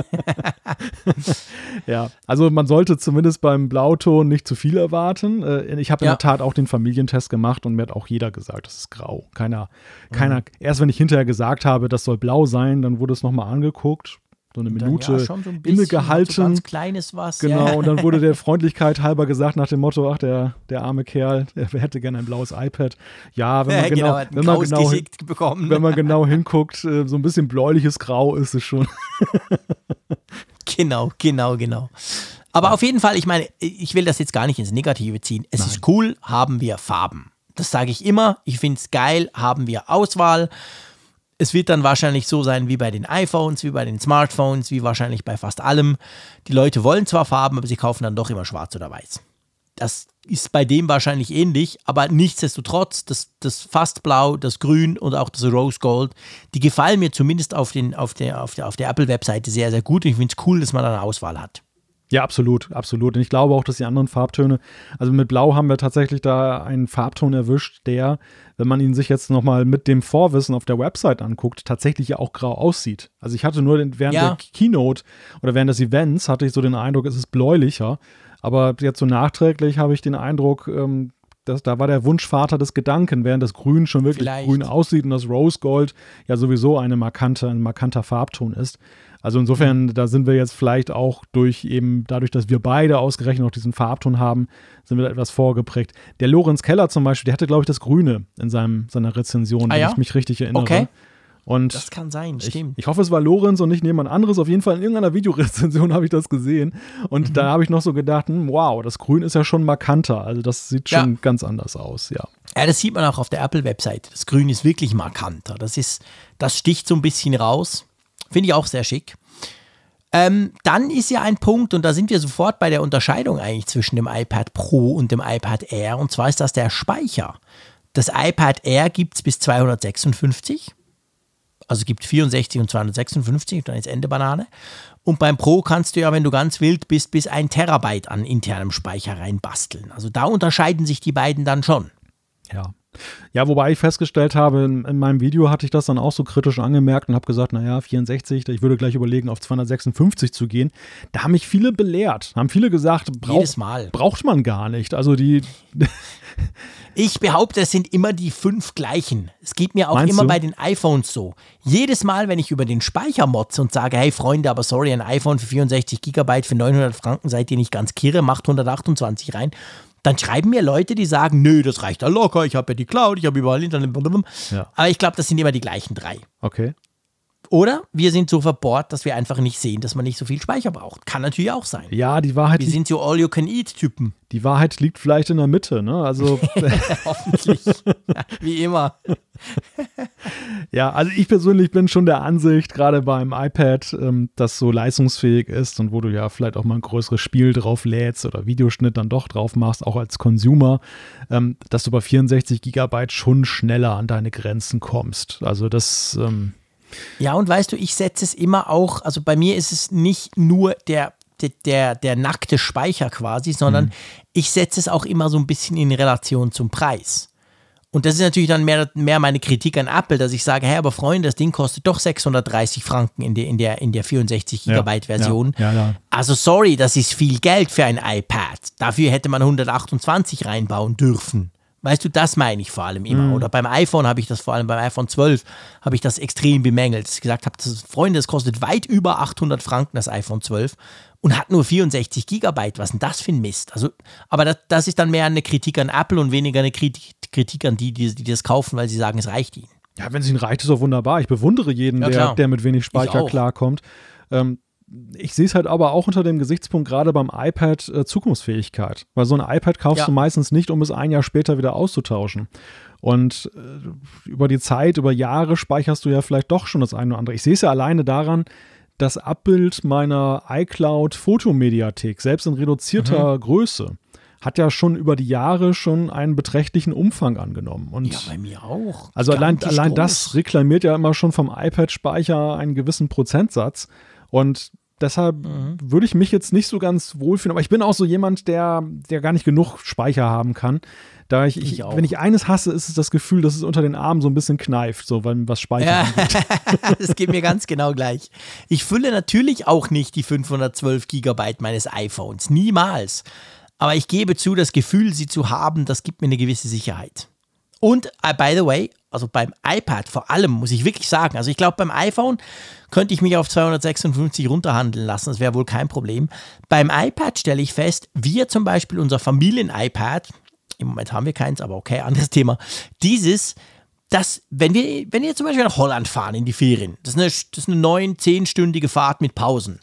ja, also man sollte zumindest beim Blauton nicht zu viel erwarten. Äh, ich habe in ja. der Tat auch den Familientest gemacht und mir hat auch jeder gesagt, das ist grau. Keiner, keiner, mhm. erst wenn ich hinterher gesagt habe, das soll blau sein, dann wurde es nochmal angeguckt so eine Minute ja, so ein innegehalten. So ganz kleines was. Genau, ja. und dann wurde der Freundlichkeit halber gesagt nach dem Motto, ach, der, der arme Kerl, der hätte gerne ein blaues iPad. Ja, wenn man ja, genau, genau wenn, man genau bekommen. wenn man genau hinguckt, äh, so ein bisschen bläuliches Grau ist es schon. genau, genau, genau. Aber auf jeden Fall, ich meine, ich will das jetzt gar nicht ins Negative ziehen. Es Nein. ist cool, haben wir Farben. Das sage ich immer. Ich finde es geil, haben wir Auswahl es wird dann wahrscheinlich so sein wie bei den iPhones, wie bei den Smartphones, wie wahrscheinlich bei fast allem. Die Leute wollen zwar Farben, aber sie kaufen dann doch immer schwarz oder weiß. Das ist bei dem wahrscheinlich ähnlich, aber nichtsdestotrotz, das, das fast blau, das grün und auch das Rose Gold, die gefallen mir zumindest auf, den, auf der, auf der, auf der Apple-Webseite sehr, sehr gut. Und ich finde es cool, dass man da eine Auswahl hat. Ja, absolut, absolut. Und ich glaube auch, dass die anderen Farbtöne, also mit Blau haben wir tatsächlich da einen Farbton erwischt, der, wenn man ihn sich jetzt nochmal mit dem Vorwissen auf der Website anguckt, tatsächlich ja auch grau aussieht. Also ich hatte nur während ja. der Keynote oder während des Events hatte ich so den Eindruck, es ist bläulicher. Aber jetzt so nachträglich habe ich den Eindruck, ähm, dass, da war der Wunschvater des Gedanken, während das Grün schon wirklich Vielleicht. grün aussieht und das Rose Gold ja sowieso eine markante, ein markanter Farbton ist. Also insofern, mhm. da sind wir jetzt vielleicht auch durch eben dadurch, dass wir beide ausgerechnet noch diesen Farbton haben, sind wir da etwas vorgeprägt. Der Lorenz Keller zum Beispiel, der hatte, glaube ich, das Grüne in seinem, seiner Rezension, ah, wenn ja? ich mich richtig erinnere. Okay. Und das kann sein, stimmt. Ich, ich, hoffe, es war Lorenz und nicht jemand anderes. Auf jeden Fall in irgendeiner Videorezension habe ich das gesehen. Und mhm. da habe ich noch so gedacht, hm, wow, das Grün ist ja schon markanter. Also das sieht schon ja. ganz anders aus, ja. Ja, das sieht man auch auf der Apple-Webseite. Das Grün ist wirklich markanter. Das ist, das sticht so ein bisschen raus. Finde ich auch sehr schick. Ähm, dann ist ja ein Punkt, und da sind wir sofort bei der Unterscheidung eigentlich zwischen dem iPad Pro und dem iPad Air, und zwar ist das der Speicher. Das iPad Air gibt es bis 256, also gibt 64 und 256, dann ist Ende Banane. Und beim Pro kannst du ja, wenn du ganz wild bist, bis ein Terabyte an internem Speicher reinbasteln. Also da unterscheiden sich die beiden dann schon. Ja. Ja, wobei ich festgestellt habe, in, in, meinem Video hatte ich das dann auch so kritisch angemerkt und habe gesagt, naja, 64, ich würde gleich überlegen, auf 256 zu gehen. Da haben mich viele belehrt, haben viele gesagt, brauch, braucht man gar nicht. Also die. ich behaupte, es sind immer die fünf gleichen. Es geht mir auch Meinst immer du? bei den iPhones so. Jedes Mal, wenn ich über den Speicher motze und sage, hey Freunde, aber sorry, ein iPhone für 64 Gigabyte für 900 Franken seid ihr nicht ganz kirre, macht 128 rein dann schreiben mir Leute, die sagen, nö, das reicht ja locker, ich habe ja die Cloud, ich habe überall Internet. Ja. Aber ich glaube, das sind immer die gleichen drei. Okay. Oder wir sind so verbohrt, dass wir einfach nicht sehen, dass man nicht so viel Speicher braucht. Kann natürlich auch sein. Ja, die Wahrheit. Wir sind so All-You-Can-Eat-Typen. Die Wahrheit liegt vielleicht in der Mitte, ne? Also. Hoffentlich. wie immer. ja, also ich persönlich bin schon der Ansicht, gerade beim iPad, ähm, das so leistungsfähig ist und wo du ja vielleicht auch mal ein größeres Spiel drauf lädst oder Videoschnitt dann doch drauf machst, auch als Consumer, ähm, dass du bei 64 Gigabyte schon schneller an deine Grenzen kommst. Also das. Ähm, ja, und weißt du, ich setze es immer auch, also bei mir ist es nicht nur der, der, der, der nackte Speicher quasi, sondern mhm. ich setze es auch immer so ein bisschen in Relation zum Preis. Und das ist natürlich dann mehr, mehr meine Kritik an Apple, dass ich sage, hey, aber Freunde, das Ding kostet doch 630 Franken in der, in der, in der 64 Gigabyte Version. Ja, ja, ja, also sorry, das ist viel Geld für ein iPad. Dafür hätte man 128 reinbauen dürfen. Weißt du, das meine ich vor allem immer. Mhm. Oder beim iPhone habe ich das vor allem, beim iPhone 12 habe ich das extrem bemängelt. Ich gesagt habe, Freunde, es kostet weit über 800 Franken, das iPhone 12. und hat nur 64 Gigabyte. Was denn das für ein Mist? Also, aber das, das ist dann mehr eine Kritik an Apple und weniger eine Kritik, Kritik an die, die, die das kaufen, weil sie sagen, es reicht ihnen. Ja, wenn es ihnen reicht, ist doch wunderbar. Ich bewundere jeden, ja, der, der mit wenig Speicher klarkommt. Ähm, ich sehe es halt aber auch unter dem Gesichtspunkt gerade beim iPad äh, Zukunftsfähigkeit. Weil so ein iPad kaufst ja. du meistens nicht, um es ein Jahr später wieder auszutauschen. Und äh, über die Zeit, über Jahre speicherst du ja vielleicht doch schon das eine oder andere. Ich sehe es ja alleine daran, das Abbild meiner iCloud Fotomediathek, selbst in reduzierter mhm. Größe, hat ja schon über die Jahre schon einen beträchtlichen Umfang angenommen. Und ja, bei mir auch. Also allein, allein das reklamiert ja immer schon vom iPad-Speicher einen gewissen Prozentsatz. Und deshalb mhm. würde ich mich jetzt nicht so ganz wohlfühlen. Aber ich bin auch so jemand, der, der gar nicht genug Speicher haben kann. Da ich, ich, ich wenn ich eines hasse, ist es das Gefühl, dass es unter den Armen so ein bisschen kneift, so weil was Speicher ja. das geht mir ganz genau gleich. Ich fülle natürlich auch nicht die 512 Gigabyte meines iPhones. Niemals. Aber ich gebe zu, das Gefühl, sie zu haben, das gibt mir eine gewisse Sicherheit. Und, uh, by the way, also beim iPad vor allem, muss ich wirklich sagen, also ich glaube, beim iPhone könnte ich mich auf 256 runterhandeln lassen, das wäre wohl kein Problem. Beim iPad stelle ich fest, wir zum Beispiel unser Familien-iPad, im Moment haben wir keins, aber okay, anderes Thema. Dieses, dass, wenn wir, wenn wir zum Beispiel nach Holland fahren in die Ferien, das ist eine, das ist eine neun, zehnstündige Fahrt mit Pausen,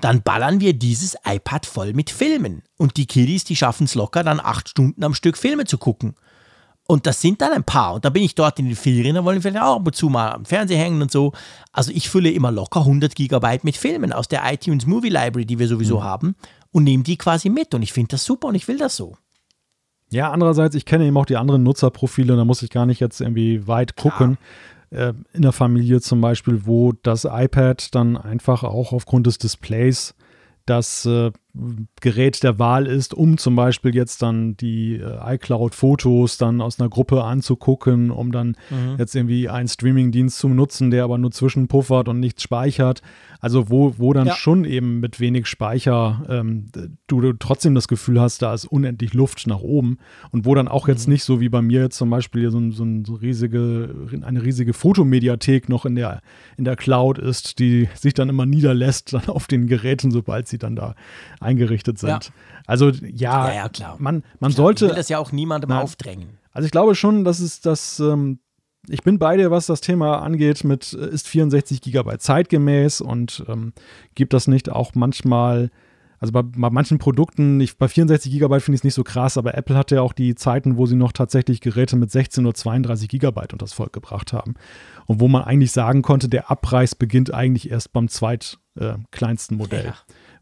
dann ballern wir dieses iPad voll mit Filmen. Und die Kiddies, die schaffen es locker, dann acht Stunden am Stück Filme zu gucken. Und das sind dann ein paar. Und da bin ich dort in den Ferien, da wollen wir vielleicht auch ab und zu mal am Fernseher hängen und so. Also ich fülle immer locker 100 Gigabyte mit Filmen aus der iTunes Movie Library, die wir sowieso mhm. haben, und nehme die quasi mit. Und ich finde das super und ich will das so. Ja, andererseits, ich kenne eben auch die anderen Nutzerprofile, da muss ich gar nicht jetzt irgendwie weit gucken. Äh, in der Familie zum Beispiel, wo das iPad dann einfach auch aufgrund des Displays das äh, Gerät der Wahl ist, um zum Beispiel jetzt dann die äh, iCloud-Fotos dann aus einer Gruppe anzugucken, um dann mhm. jetzt irgendwie einen Streaming-Dienst zu nutzen, der aber nur zwischenpuffert und nichts speichert. Also wo, wo dann ja. schon eben mit wenig Speicher ähm, du, du, trotzdem das Gefühl hast, da ist unendlich Luft nach oben und wo dann auch jetzt mhm. nicht so wie bei mir jetzt zum Beispiel so, so, so riesige, eine riesige Fotomediathek noch in der, in der Cloud ist, die sich dann immer niederlässt dann auf den Geräten, sobald sie dann da eingerichtet sind. Ja. Also ja, ja, ja, klar. man, man klar, sollte. Ich will das ja auch niemandem na, aufdrängen. Also ich glaube schon, dass es das ähm, ich bin bei dir, was das Thema angeht, mit äh, ist 64 Gigabyte zeitgemäß und ähm, gibt das nicht auch manchmal, also bei, bei manchen Produkten, ich, bei 64 Gigabyte finde ich es nicht so krass, aber Apple hatte ja auch die Zeiten, wo sie noch tatsächlich Geräte mit 16 oder 32 Gigabyte unter das Volk gebracht haben. Und wo man eigentlich sagen konnte, der Abpreis beginnt eigentlich erst beim zweitkleinsten äh, Modell. Ja.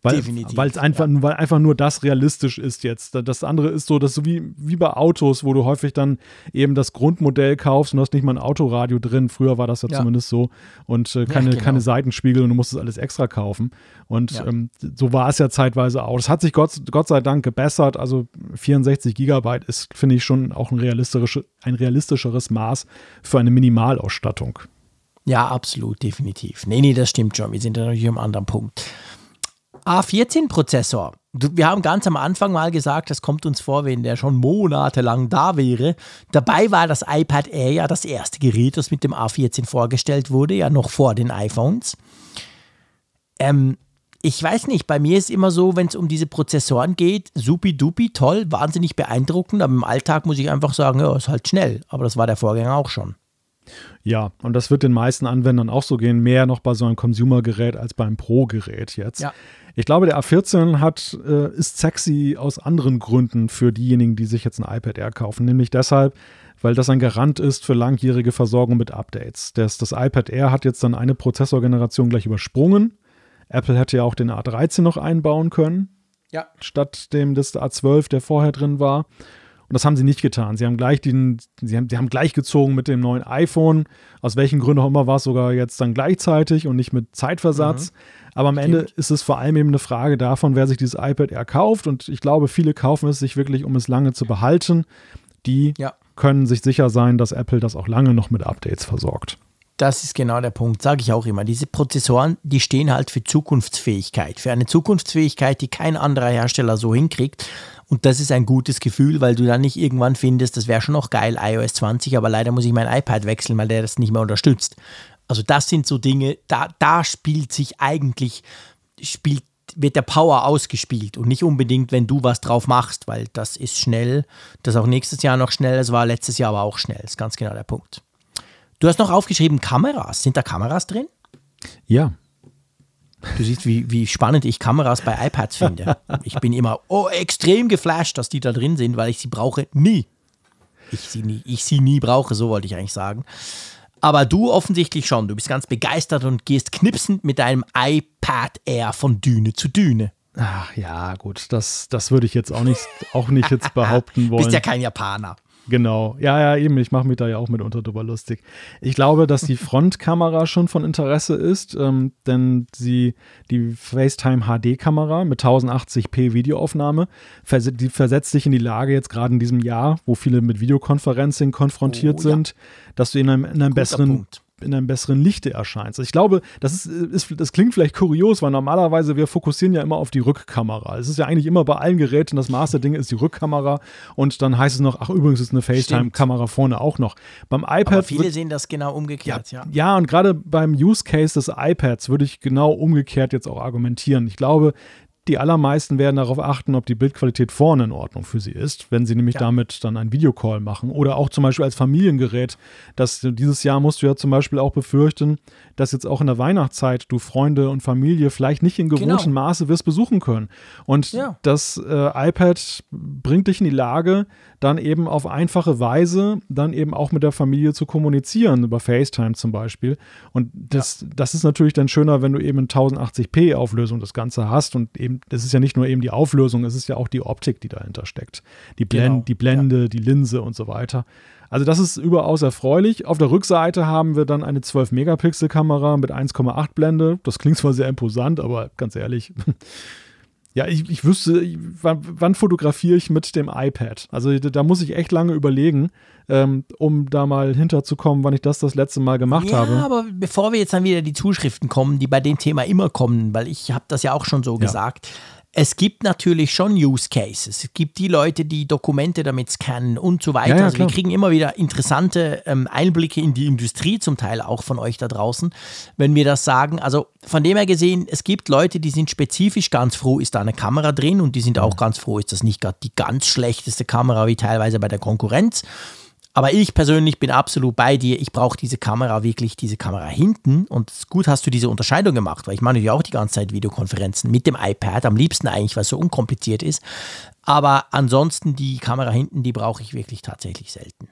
Weil, Definitiv. Weil's einfach, ja. Weil einfach nur das realistisch ist jetzt. Das andere ist so, dass so wie, wie bei Autos, wo du häufig dann eben das Grundmodell kaufst und du hast nicht mal ein Autoradio drin. Früher war das ja, ja. zumindest so. Und äh, keine, ja, genau. keine Seitenspiegel und du musstest alles extra kaufen. Und ähm, so war es ja zeitweise auch. Das hat sich Gott, Gott sei Dank gebessert. Also 64 Gigabyte ist, finde ich, schon auch ein, realistisch, ein realistischeres Maß für eine Minimalausstattung. Ja, absolut, definitiv. Nee, nee, das stimmt schon. Wir sind da natürlich am anderen Punkt. A14-Prozessor. Wir haben ganz am Anfang mal gesagt, das kommt uns vor, wenn der schon monatelang da wäre. Dabei war das iPad Air ja das erste Gerät, das mit dem A14 vorgestellt wurde, ja noch vor den iPhones. Ähm, ich weiß nicht, bei mir ist immer so, wenn es um diese Prozessoren geht, supi-dupi, toll, wahnsinnig beeindruckend, aber im Alltag muss ich einfach sagen, ja, ist halt schnell. Aber das war der Vorgänger auch schon. Ja, und das wird den meisten Anwendern auch so gehen, mehr noch bei so einem Consumer-Gerät als beim Pro-Gerät jetzt. Ja. Ich glaube, der A14 hat, äh, ist sexy aus anderen Gründen für diejenigen, die sich jetzt ein iPad Air kaufen. Nämlich deshalb, weil das ein Garant ist für langjährige Versorgung mit Updates. Das, das iPad Air hat jetzt dann eine Prozessorgeneration gleich übersprungen. Apple hätte ja auch den A13 noch einbauen können. Ja. Statt dem des A12, der vorher drin war. Und das haben sie nicht getan. Sie haben gleich den, sie haben, sie haben gleich gezogen mit dem neuen iPhone. Aus welchen Gründen auch immer war es sogar jetzt dann gleichzeitig und nicht mit Zeitversatz. Mhm. Aber am. Ende ist es vor allem eben eine Frage davon, wer sich dieses iPad Air kauft. Und ich glaube, viele kaufen es sich wirklich, um es lange zu behalten. Die ja. können sich sicher sein, dass Apple das auch lange noch mit Updates versorgt. Das ist genau der Punkt, sage ich auch immer. Diese Prozessoren, die stehen halt für Zukunftsfähigkeit, für eine Zukunftsfähigkeit, die kein anderer Hersteller so hinkriegt. Und das ist ein gutes Gefühl, weil du dann nicht irgendwann findest, das wäre schon noch geil, iOS 20, aber leider muss ich mein iPad wechseln, weil der das nicht mehr unterstützt. Also das sind so Dinge, da, da spielt sich eigentlich, spielt wird der Power ausgespielt und nicht unbedingt, wenn du was drauf machst, weil das ist schnell. Das auch nächstes Jahr noch schnell, es war letztes Jahr aber auch schnell. Das ist ganz genau der Punkt. Du hast noch aufgeschrieben Kameras. Sind da Kameras drin? Ja. Du siehst, wie, wie spannend ich Kameras bei iPads finde. Ich bin immer oh, extrem geflasht, dass die da drin sind, weil ich sie brauche nie. Ich sie nie, ich sie nie brauche, so wollte ich eigentlich sagen. Aber du offensichtlich schon. Du bist ganz begeistert und gehst knipsend mit deinem iPad Air von Düne zu Düne. Ach ja, gut, das, das würde ich jetzt auch nicht, auch nicht jetzt behaupten wollen. Bist ja kein Japaner. Genau, ja, ja, eben. Ich mache mich da ja auch mitunter drüber lustig. Ich glaube, dass die Frontkamera schon von Interesse ist, ähm, denn sie, die FaceTime HD-Kamera mit 1080p Videoaufnahme, vers die versetzt dich in die Lage, jetzt gerade in diesem Jahr, wo viele mit Videokonferencing konfrontiert oh, sind, ja. dass du in einem, in einem besseren Punkt in einem besseren Lichte erscheinst. Ich glaube, das, ist, ist, das klingt vielleicht kurios, weil normalerweise wir fokussieren ja immer auf die Rückkamera. Es ist ja eigentlich immer bei allen Geräten, das Maß der Dinge ist die Rückkamera und dann heißt es noch, ach übrigens ist eine FaceTime-Kamera vorne auch noch. Beim iPad. Aber viele sehen das genau umgekehrt, ja. Ja, ja und gerade beim Use Case des iPads würde ich genau umgekehrt jetzt auch argumentieren. Ich glaube, die allermeisten werden darauf achten, ob die Bildqualität vorne in Ordnung für sie ist, wenn sie nämlich ja. damit dann einen Videocall machen. Oder auch zum Beispiel als Familiengerät. Das, dieses Jahr musst du ja zum Beispiel auch befürchten, dass jetzt auch in der Weihnachtszeit du Freunde und Familie vielleicht nicht in gewohntem genau. Maße wirst besuchen können. Und ja. das äh, iPad bringt dich in die Lage, dann eben auf einfache Weise dann eben auch mit der Familie zu kommunizieren, über FaceTime zum Beispiel. Und das, ja. das ist natürlich dann schöner, wenn du eben in 1080p Auflösung das Ganze hast. Und eben, das ist ja nicht nur eben die Auflösung, es ist ja auch die Optik, die dahinter steckt. Die, Blend, genau. die Blende, ja. die Linse und so weiter. Also das ist überaus erfreulich. Auf der Rückseite haben wir dann eine 12-Megapixel-Kamera mit 1,8 Blende. Das klingt zwar sehr imposant, aber ganz ehrlich, Ja, ich, ich wüsste, wann, wann, fotografiere ich mit dem iPad? Also da muss ich echt lange überlegen, ähm, um da mal hinterzukommen, wann ich das das letzte Mal gemacht ja, habe. Ja, aber bevor wir jetzt dann wieder die Zuschriften kommen, die bei dem Thema immer kommen, weil ich habe das ja auch schon so ja. gesagt, es gibt natürlich schon Use Cases. Es gibt die Leute, die Dokumente damit scannen und so weiter. Ja, ja, also wir kriegen immer wieder interessante ähm, Einblicke in die Industrie, zum Teil auch von euch da draußen, wenn wir das sagen. Also von dem her gesehen, es gibt Leute, die sind spezifisch ganz froh, ist da eine Kamera drin und die sind auch ganz froh, ist das nicht gerade die ganz schlechteste Kamera wie teilweise bei der Konkurrenz. Aber ich persönlich bin absolut bei dir. Ich brauche diese Kamera wirklich, diese Kamera hinten. Und gut hast du diese Unterscheidung gemacht, weil ich mache ja auch die ganze Zeit Videokonferenzen mit dem iPad. Am liebsten eigentlich, weil es so unkompliziert ist. Aber ansonsten die Kamera hinten, die brauche ich wirklich tatsächlich selten.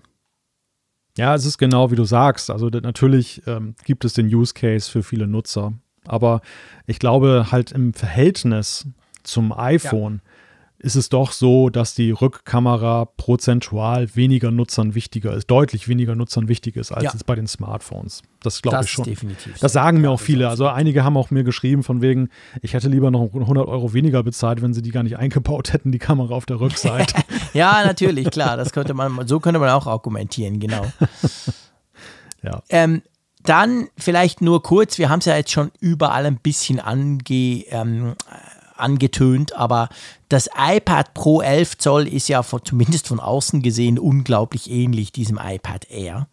Ja, es ist genau wie du sagst. Also natürlich ähm, gibt es den Use Case für viele Nutzer. Aber ich glaube halt im Verhältnis zum iPhone ist es doch so, dass die Rückkamera prozentual weniger Nutzern wichtiger ist, deutlich weniger Nutzern wichtig ist als ja. bei den Smartphones. Das glaube ich schon. Definitiv das sagen mir auch viele. Also einige haben auch mir geschrieben von wegen, ich hätte lieber noch 100 Euro weniger bezahlt, wenn sie die gar nicht eingebaut hätten, die Kamera auf der Rückseite. ja, natürlich, klar. Das könnte man, so könnte man auch argumentieren, genau. ja. Ähm, dann vielleicht nur kurz, wir haben es ja jetzt schon überall ein bisschen ange, ähm, angetönt, aber das iPad Pro 11 Zoll ist ja von, zumindest von außen gesehen unglaublich ähnlich diesem iPad Air.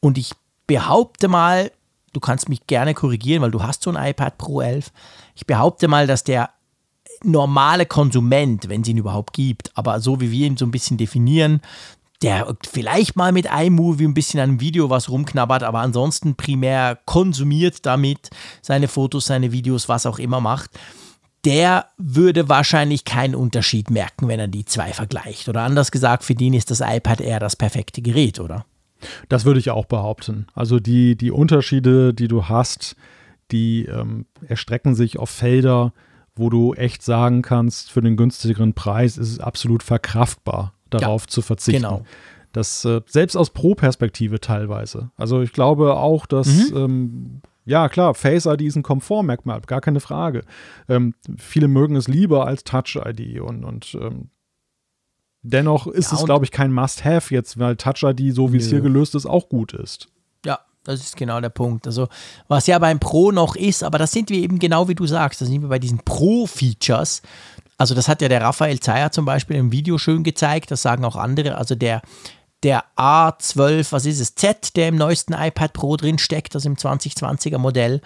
Und ich behaupte mal, du kannst mich gerne korrigieren, weil du hast so ein iPad Pro 11. Ich behaupte mal, dass der normale Konsument, wenn es ihn überhaupt gibt, aber so wie wir ihn so ein bisschen definieren, der vielleicht mal mit iMovie ein bisschen an einem Video was rumknabbert, aber ansonsten primär konsumiert damit seine Fotos, seine Videos, was auch immer macht der würde wahrscheinlich keinen Unterschied merken, wenn er die zwei vergleicht. Oder anders gesagt, für den ist das iPad eher das perfekte Gerät, oder? Das würde ich auch behaupten. Also die, die Unterschiede, die du hast, die ähm, erstrecken sich auf Felder, wo du echt sagen kannst, für den günstigeren Preis ist es absolut verkraftbar, darauf ja, zu verzichten. Genau. Das äh, selbst aus Pro-Perspektive teilweise. Also ich glaube auch, dass mhm. ähm, ja, klar, Face ID ist ein Komfortmerkmal, gar keine Frage. Ähm, viele mögen es lieber als Touch ID und, und ähm, dennoch ist ja, es, glaube ich, kein Must-Have jetzt, weil Touch ID, so wie es hier gelöst ist, auch gut ist. Ja, das ist genau der Punkt. Also, was ja beim Pro noch ist, aber das sind wir eben genau wie du sagst, da sind wir bei diesen Pro-Features. Also, das hat ja der Raphael Zeyer zum Beispiel im Video schön gezeigt, das sagen auch andere. Also, der der A12, was ist es, Z, der im neuesten iPad Pro drin steckt, das im 2020er Modell,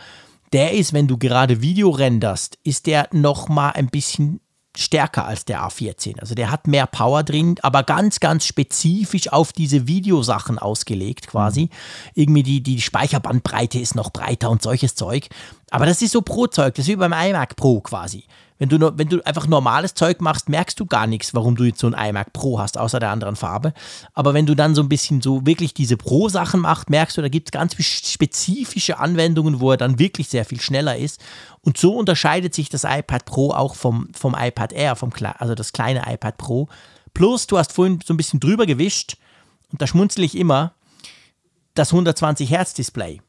der ist, wenn du gerade Video renderst, ist der noch mal ein bisschen stärker als der A14. Also der hat mehr Power drin, aber ganz, ganz spezifisch auf diese Videosachen ausgelegt quasi. Mhm. Irgendwie die, die Speicherbandbreite ist noch breiter und solches Zeug. Aber das ist so Pro-Zeug, das ist wie beim iMac Pro quasi. Wenn du, wenn du einfach normales Zeug machst, merkst du gar nichts, warum du jetzt so ein iMac Pro hast, außer der anderen Farbe. Aber wenn du dann so ein bisschen so wirklich diese Pro-Sachen machst, merkst du, da gibt es ganz spezifische Anwendungen, wo er dann wirklich sehr viel schneller ist. Und so unterscheidet sich das iPad Pro auch vom, vom iPad Air, vom, also das kleine iPad Pro. Plus, du hast vorhin so ein bisschen drüber gewischt, und da schmunzel ich immer, das 120 Hertz Display.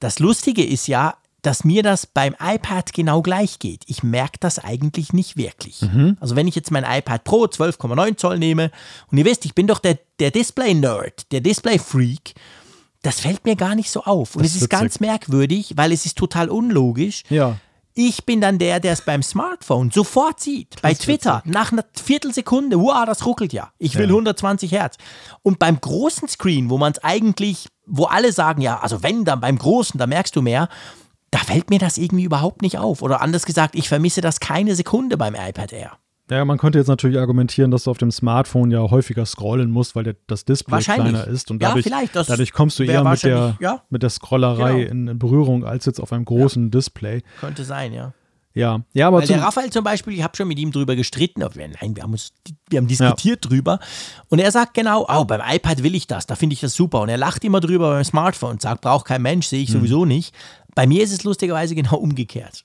Das Lustige ist ja, dass mir das beim iPad genau gleich geht. Ich merke das eigentlich nicht wirklich. Mhm. Also wenn ich jetzt mein iPad Pro 12,9 Zoll nehme und ihr wisst, ich bin doch der, der Display-Nerd, der Display-Freak, das fällt mir gar nicht so auf. Und das es ist ganz merkwürdig, weil es ist total unlogisch. Ja. Ich bin dann der, der es beim Smartphone sofort sieht. Bei Twitter, witzig. nach einer Viertelsekunde, wow, das ruckelt ja. Ich will ja. 120 Hertz. Und beim großen Screen, wo man es eigentlich, wo alle sagen, ja, also wenn, dann beim großen, da merkst du mehr, da fällt mir das irgendwie überhaupt nicht auf. Oder anders gesagt, ich vermisse das keine Sekunde beim iPad Air. Ja, man könnte jetzt natürlich argumentieren, dass du auf dem Smartphone ja häufiger scrollen musst, weil der, das Display kleiner ist und dadurch, ja, dadurch kommst du eher mit der, ja. mit der Scrollerei genau. in Berührung als jetzt auf einem großen ja. Display. Könnte sein, ja. Ja, ja aber Weil der Raphael zum Beispiel, ich habe schon mit ihm drüber gestritten, nein, wir haben, uns, wir haben diskutiert ja. drüber und er sagt genau, oh, beim iPad will ich das, da finde ich das super und er lacht immer drüber beim Smartphone und sagt, braucht kein Mensch, sehe ich hm. sowieso nicht. Bei mir ist es lustigerweise genau umgekehrt.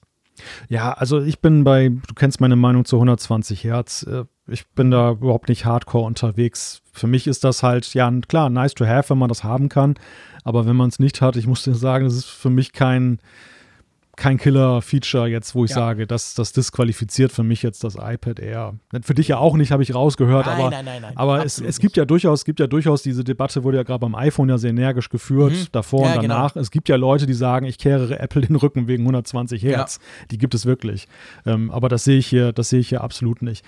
Ja, also ich bin bei, du kennst meine Meinung zu 120 Hertz. Äh, ich bin da überhaupt nicht hardcore unterwegs. Für mich ist das halt, ja, klar, nice to have, wenn man das haben kann. Aber wenn man es nicht hat, ich muss dir sagen, das ist für mich kein, kein Killer-Feature jetzt, wo ich ja. sage, das, das disqualifiziert für mich jetzt das iPad Air. Für dich ja auch nicht, habe ich rausgehört, nein, aber, nein, nein, nein, aber es, es gibt ja durchaus, gibt ja durchaus, diese Debatte wurde ja gerade beim iPhone ja sehr energisch geführt, mhm. davor ja, und genau. danach. Genau. Es gibt ja Leute, die sagen, ich kehre Apple den Rücken wegen 120 Hertz. Ja. Die gibt es wirklich. Ähm, aber das sehe ich hier, das sehe ich hier absolut nicht.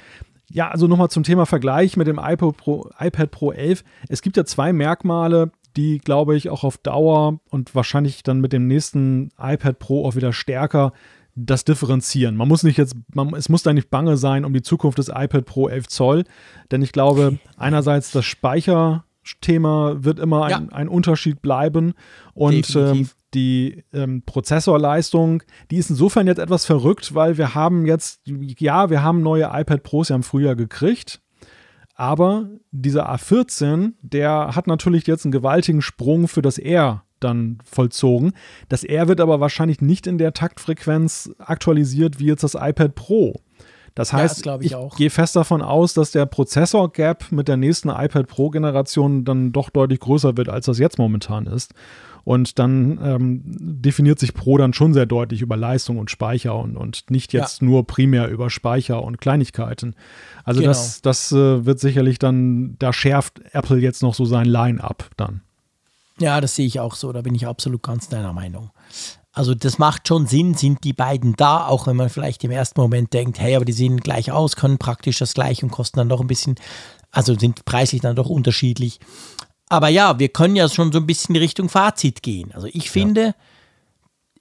Ja, also nochmal zum Thema Vergleich mit dem iPad Pro, iPad Pro 11. Es gibt ja zwei Merkmale, die, glaube ich, auch auf Dauer und wahrscheinlich dann mit dem nächsten iPad Pro auch wieder stärker das differenzieren. Man muss nicht jetzt, man, es muss da nicht bange sein um die Zukunft des iPad Pro 11 Zoll, denn ich glaube, einerseits das Speicherthema wird immer ein, ja. ein Unterschied bleiben und ähm, die ähm, Prozessorleistung, die ist insofern jetzt etwas verrückt, weil wir haben jetzt, ja, wir haben neue iPad Pros ja im Frühjahr gekriegt, aber dieser A14, der hat natürlich jetzt einen gewaltigen Sprung für das R dann vollzogen. Das R wird aber wahrscheinlich nicht in der Taktfrequenz aktualisiert wie jetzt das iPad Pro. Das heißt, ja, das ich, ich gehe fest davon aus, dass der Prozessor-Gap mit der nächsten iPad Pro-Generation dann doch deutlich größer wird, als das jetzt momentan ist. Und dann ähm, definiert sich Pro dann schon sehr deutlich über Leistung und Speicher und, und nicht jetzt ja. nur primär über Speicher und Kleinigkeiten. Also genau. das, das äh, wird sicherlich dann, da schärft Apple jetzt noch so sein Line-up dann. Ja, das sehe ich auch so, da bin ich absolut ganz deiner Meinung. Also das macht schon Sinn, sind die beiden da, auch wenn man vielleicht im ersten Moment denkt, hey, aber die sehen gleich aus, können praktisch das gleiche und kosten dann doch ein bisschen, also sind preislich dann doch unterschiedlich. Aber ja, wir können ja schon so ein bisschen Richtung Fazit gehen. Also ich finde, ja.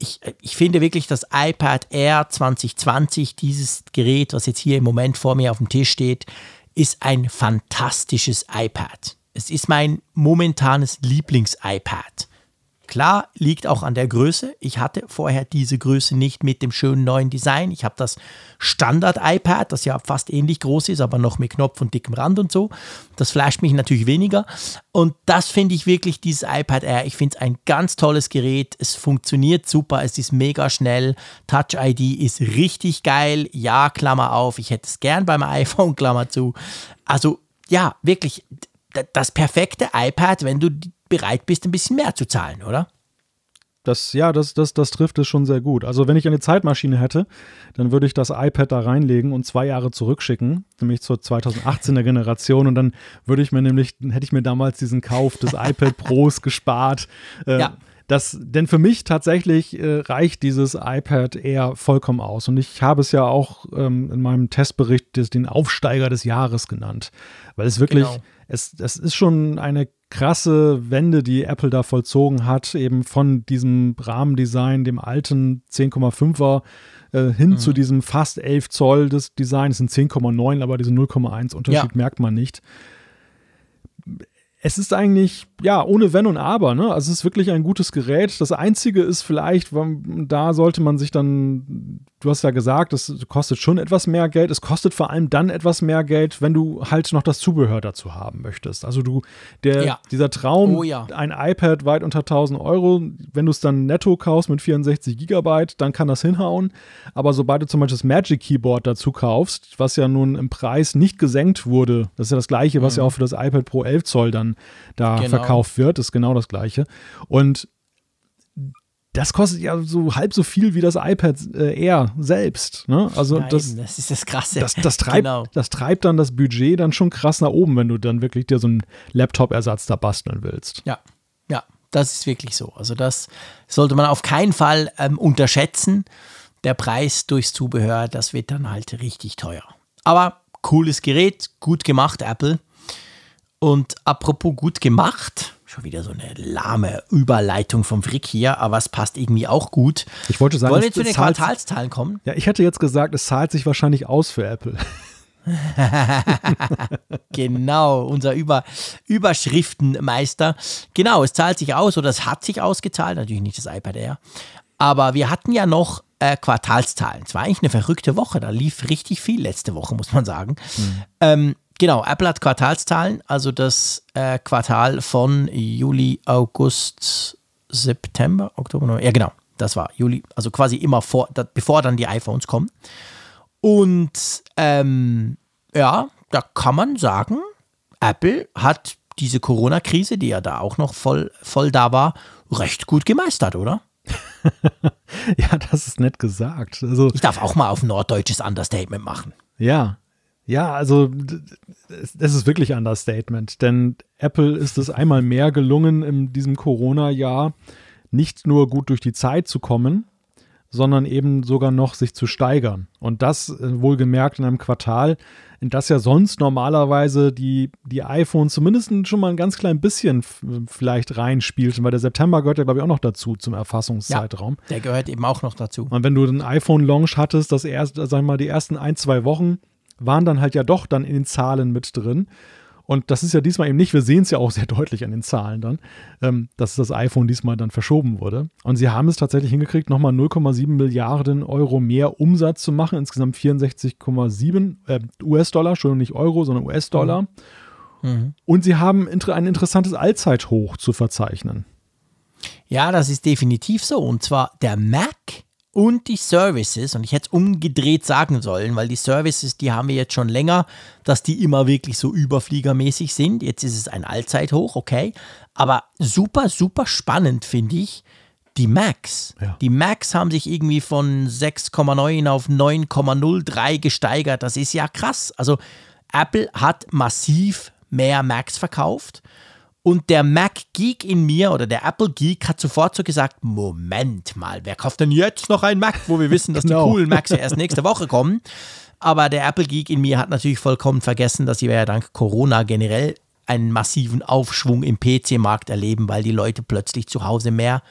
ich, ich finde wirklich, das iPad Air 2020, dieses Gerät, was jetzt hier im Moment vor mir auf dem Tisch steht, ist ein fantastisches iPad. Es ist mein momentanes Lieblings-iPad. Klar, liegt auch an der Größe. Ich hatte vorher diese Größe nicht mit dem schönen neuen Design. Ich habe das Standard-iPad, das ja fast ähnlich groß ist, aber noch mit Knopf und dickem Rand und so. Das flasht mich natürlich weniger. Und das finde ich wirklich, dieses iPad Air. Ich finde es ein ganz tolles Gerät. Es funktioniert super, es ist mega schnell. Touch ID ist richtig geil. Ja, Klammer auf. Ich hätte es gern beim iPhone, Klammer zu. Also ja, wirklich das perfekte iPad, wenn du bereit bist, ein bisschen mehr zu zahlen, oder? Das, ja, das, das, das trifft es schon sehr gut. Also, wenn ich eine Zeitmaschine hätte, dann würde ich das iPad da reinlegen und zwei Jahre zurückschicken, nämlich zur 2018er Generation. Und dann würde ich mir nämlich, hätte ich mir damals diesen Kauf des iPad Pros gespart. Äh, ja. Das, denn für mich tatsächlich äh, reicht dieses iPad Air vollkommen aus. Und ich habe es ja auch ähm, in meinem Testbericht des, den Aufsteiger des Jahres genannt, weil es wirklich, genau. es, es ist schon eine krasse Wende, die Apple da vollzogen hat, eben von diesem Rahmendesign, dem alten 10,5er äh, hin mhm. zu diesem fast 11 Zoll des Designs, sind 10,9, aber diesen 0,1 Unterschied ja. merkt man nicht es ist eigentlich, ja, ohne Wenn und Aber, ne? Also es ist wirklich ein gutes Gerät. Das Einzige ist vielleicht, da sollte man sich dann, du hast ja gesagt, es kostet schon etwas mehr Geld. Es kostet vor allem dann etwas mehr Geld, wenn du halt noch das Zubehör dazu haben möchtest. Also du, der, ja. dieser Traum, oh, ja. ein iPad weit unter 1000 Euro, wenn du es dann netto kaufst mit 64 Gigabyte, dann kann das hinhauen. Aber sobald du zum Beispiel das Magic Keyboard dazu kaufst, was ja nun im Preis nicht gesenkt wurde, das ist ja das gleiche, was mhm. ja auch für das iPad Pro 11 Zoll dann da genau. verkauft wird, ist genau das gleiche. Und das kostet ja so halb so viel wie das iPad äh, Air selbst. Ne? Also Nein, das, das ist das Krasse. Das, das, treibt, genau. das treibt dann das Budget dann schon krass nach oben, wenn du dann wirklich dir so einen Laptop-Ersatz da basteln willst. Ja, ja, das ist wirklich so. Also das sollte man auf keinen Fall ähm, unterschätzen. Der Preis durchs Zubehör, das wird dann halt richtig teuer. Aber cooles Gerät, gut gemacht, Apple. Und apropos gut gemacht, schon wieder so eine lahme Überleitung vom Frick hier, aber es passt irgendwie auch gut. Ich wollte sagen, Wollen wir zu den Quartalszahlen kommen? Ja, ich hätte jetzt gesagt, es zahlt sich wahrscheinlich aus für Apple. genau, unser Über Überschriftenmeister. Genau, es zahlt sich aus oder es hat sich ausgezahlt, natürlich nicht das iPad Air. Aber wir hatten ja noch äh, Quartalszahlen. Es war eigentlich eine verrückte Woche, da lief richtig viel letzte Woche, muss man sagen. Mhm. Ähm, Genau, Apple hat Quartalszahlen, also das äh, Quartal von Juli, August, September, Oktober, November. Ja, genau, das war Juli, also quasi immer vor, da, bevor dann die iPhones kommen. Und ähm, ja, da kann man sagen, Apple hat diese Corona-Krise, die ja da auch noch voll, voll da war, recht gut gemeistert, oder? ja, das ist nett gesagt. Also, ich darf auch mal auf norddeutsches Understatement machen. Ja, ja, also es ist wirklich ein Understatement, denn Apple ist es einmal mehr gelungen, in diesem Corona-Jahr nicht nur gut durch die Zeit zu kommen, sondern eben sogar noch sich zu steigern. Und das äh, wohlgemerkt in einem Quartal, in das ja sonst normalerweise die, die iPhones zumindest schon mal ein ganz klein bisschen vielleicht reinspielten, weil der September gehört ja, glaube ich, auch noch dazu zum Erfassungszeitraum. Ja, der gehört eben auch noch dazu. Und wenn du den iPhone-Launch hattest, das erste, sagen wir mal, die ersten ein, zwei Wochen, waren dann halt ja doch dann in den Zahlen mit drin. Und das ist ja diesmal eben nicht, wir sehen es ja auch sehr deutlich an den Zahlen dann, ähm, dass das iPhone diesmal dann verschoben wurde. Und sie haben es tatsächlich hingekriegt, nochmal 0,7 Milliarden Euro mehr Umsatz zu machen, insgesamt 64,7 äh, US-Dollar, schon nicht Euro, sondern US-Dollar. Mhm. Und sie haben ein interessantes Allzeithoch zu verzeichnen. Ja, das ist definitiv so. Und zwar der Mac und die Services, und ich hätte es umgedreht sagen sollen, weil die Services, die haben wir jetzt schon länger, dass die immer wirklich so überfliegermäßig sind. Jetzt ist es ein Allzeithoch, okay. Aber super, super spannend finde ich die Macs. Ja. Die Macs haben sich irgendwie von 6,9 auf 9,03 gesteigert. Das ist ja krass. Also Apple hat massiv mehr Macs verkauft. Und der Mac Geek in mir oder der Apple Geek hat sofort so gesagt: Moment mal, wer kauft denn jetzt noch einen Mac, wo wir wissen, dass genau. die coolen Macs ja erst nächste Woche kommen? Aber der Apple Geek in mir hat natürlich vollkommen vergessen, dass wir ja dank Corona generell einen massiven Aufschwung im PC-Markt erleben, weil die Leute plötzlich zu Hause mehr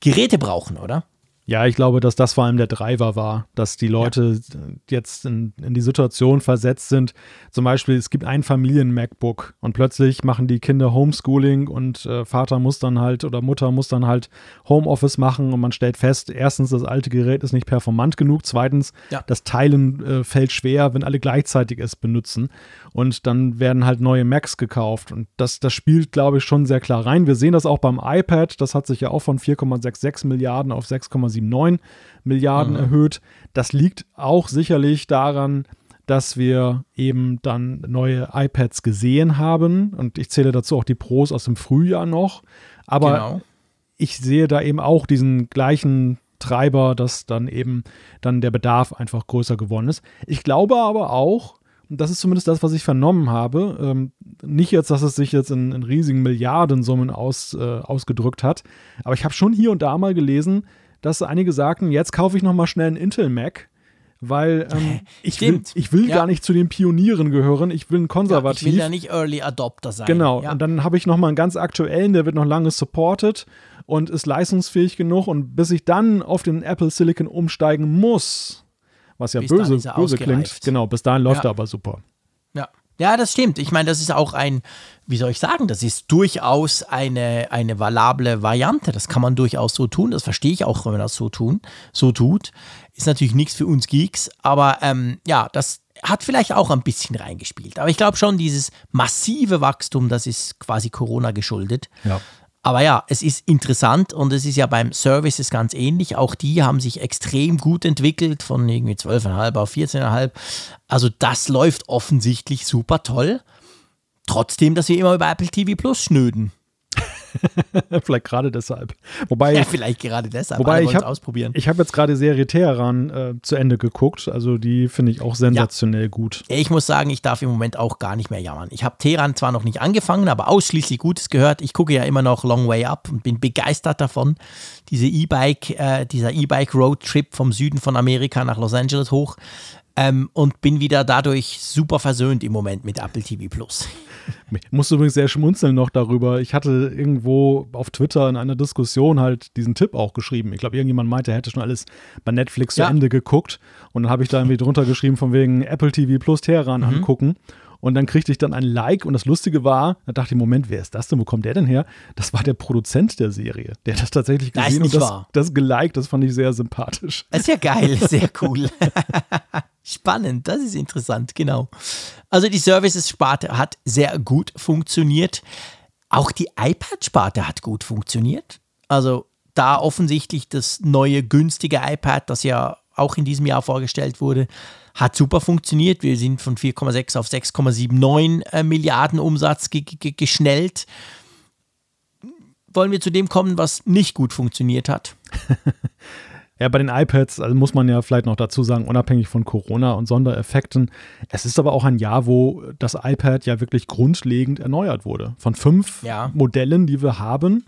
Geräte brauchen, oder? Ja, ich glaube, dass das vor allem der Driver war, dass die Leute ja. jetzt in, in, die Situation versetzt sind. Zum Beispiel, es gibt ein Familien-MacBook und plötzlich machen die Kinder Homeschooling und äh, Vater muss dann halt oder Mutter muss dann halt Homeoffice machen und man stellt fest, erstens, das alte Gerät ist nicht performant genug, zweitens, ja. das Teilen äh, fällt schwer, wenn alle gleichzeitig es benutzen und dann werden halt neue Macs gekauft und das, das spielt, glaube ich, schon sehr klar rein. Wir sehen das auch beim iPad, das hat sich ja auch von 4,66 Milliarden auf 6,7 1,79 Milliarden mhm. erhöht. Das liegt auch sicherlich daran, dass wir eben dann neue iPads gesehen haben. Und ich zähle dazu auch die Pros aus dem Frühjahr noch. Aber genau. ich sehe da eben auch diesen gleichen Treiber, dass dann eben dann der Bedarf einfach größer geworden ist. Ich glaube aber auch, und das ist zumindest das, was ich vernommen habe, ähm, nicht jetzt, dass es sich jetzt in, in riesigen Milliardensummen aus, äh, ausgedrückt hat, aber ich habe schon hier und da mal gelesen, dass einige sagten, jetzt kaufe ich nochmal schnell einen Intel Mac, weil ähm, ich will, ich will ja. gar nicht zu den Pionieren gehören, ich will ein konservativ. Ja, ich will ja nicht Early Adopter sein. Genau, ja. und dann habe ich nochmal einen ganz aktuellen, der wird noch lange supported und ist leistungsfähig genug und bis ich dann auf den Apple Silicon umsteigen muss, was ja bis böse, böse klingt, genau, bis dahin läuft er aber super. Ja. Das stimmt. Ich meine, das ist auch ein, wie soll ich sagen, das ist durchaus eine, eine valable Variante. Das kann man durchaus so tun. Das verstehe ich auch, wenn man das so tun, so tut. Ist natürlich nichts für uns Geeks, aber ähm, ja, das hat vielleicht auch ein bisschen reingespielt. Aber ich glaube schon, dieses massive Wachstum, das ist quasi Corona geschuldet. Ja. Aber ja, es ist interessant und es ist ja beim Services ganz ähnlich. Auch die haben sich extrem gut entwickelt, von irgendwie 12,5 auf 14,5. Also das läuft offensichtlich super toll. Trotzdem, dass wir immer über Apple TV Plus schnöden. vielleicht gerade deshalb. Wobei, ja, vielleicht gerade deshalb. Wobei ich habe ausprobieren. Ich habe jetzt gerade Serie Teheran äh, zu Ende geguckt. Also die finde ich auch sensationell ja. gut. Ich muss sagen, ich darf im Moment auch gar nicht mehr jammern. Ich habe Teheran zwar noch nicht angefangen, aber ausschließlich Gutes gehört. Ich gucke ja immer noch Long Way Up und bin begeistert davon. Diese E-Bike, äh, dieser E-Bike Road Trip vom Süden von Amerika nach Los Angeles hoch. Ähm, und bin wieder dadurch super versöhnt im Moment mit Apple TV Plus. Ich musste übrigens sehr schmunzeln noch darüber. Ich hatte irgendwo auf Twitter in einer Diskussion halt diesen Tipp auch geschrieben. Ich glaube, irgendjemand meinte, er hätte schon alles bei Netflix ja. zu Ende geguckt. Und dann habe ich da irgendwie drunter geschrieben, von wegen Apple TV Plus Teheran mhm. angucken. Und dann kriegte ich dann ein Like und das Lustige war, da dachte ich, Moment, wer ist das denn? Wo kommt der denn her? Das war der Produzent der Serie. Der hat das tatsächlich gesehen das und das, das geliked. Das fand ich sehr sympathisch. Das ist ja geil, sehr cool. Spannend, das ist interessant, genau. Also die Services-Sparte hat sehr gut funktioniert. Auch die iPad-Sparte hat gut funktioniert. Also da offensichtlich das neue günstige iPad, das ja auch in diesem Jahr vorgestellt wurde, hat super funktioniert. Wir sind von 4,6 auf 6,79 äh, Milliarden Umsatz ge ge geschnellt. Wollen wir zu dem kommen, was nicht gut funktioniert hat? ja, bei den iPads also muss man ja vielleicht noch dazu sagen, unabhängig von Corona und Sondereffekten, es ist aber auch ein Jahr, wo das iPad ja wirklich grundlegend erneuert wurde. Von fünf ja. Modellen, die wir haben,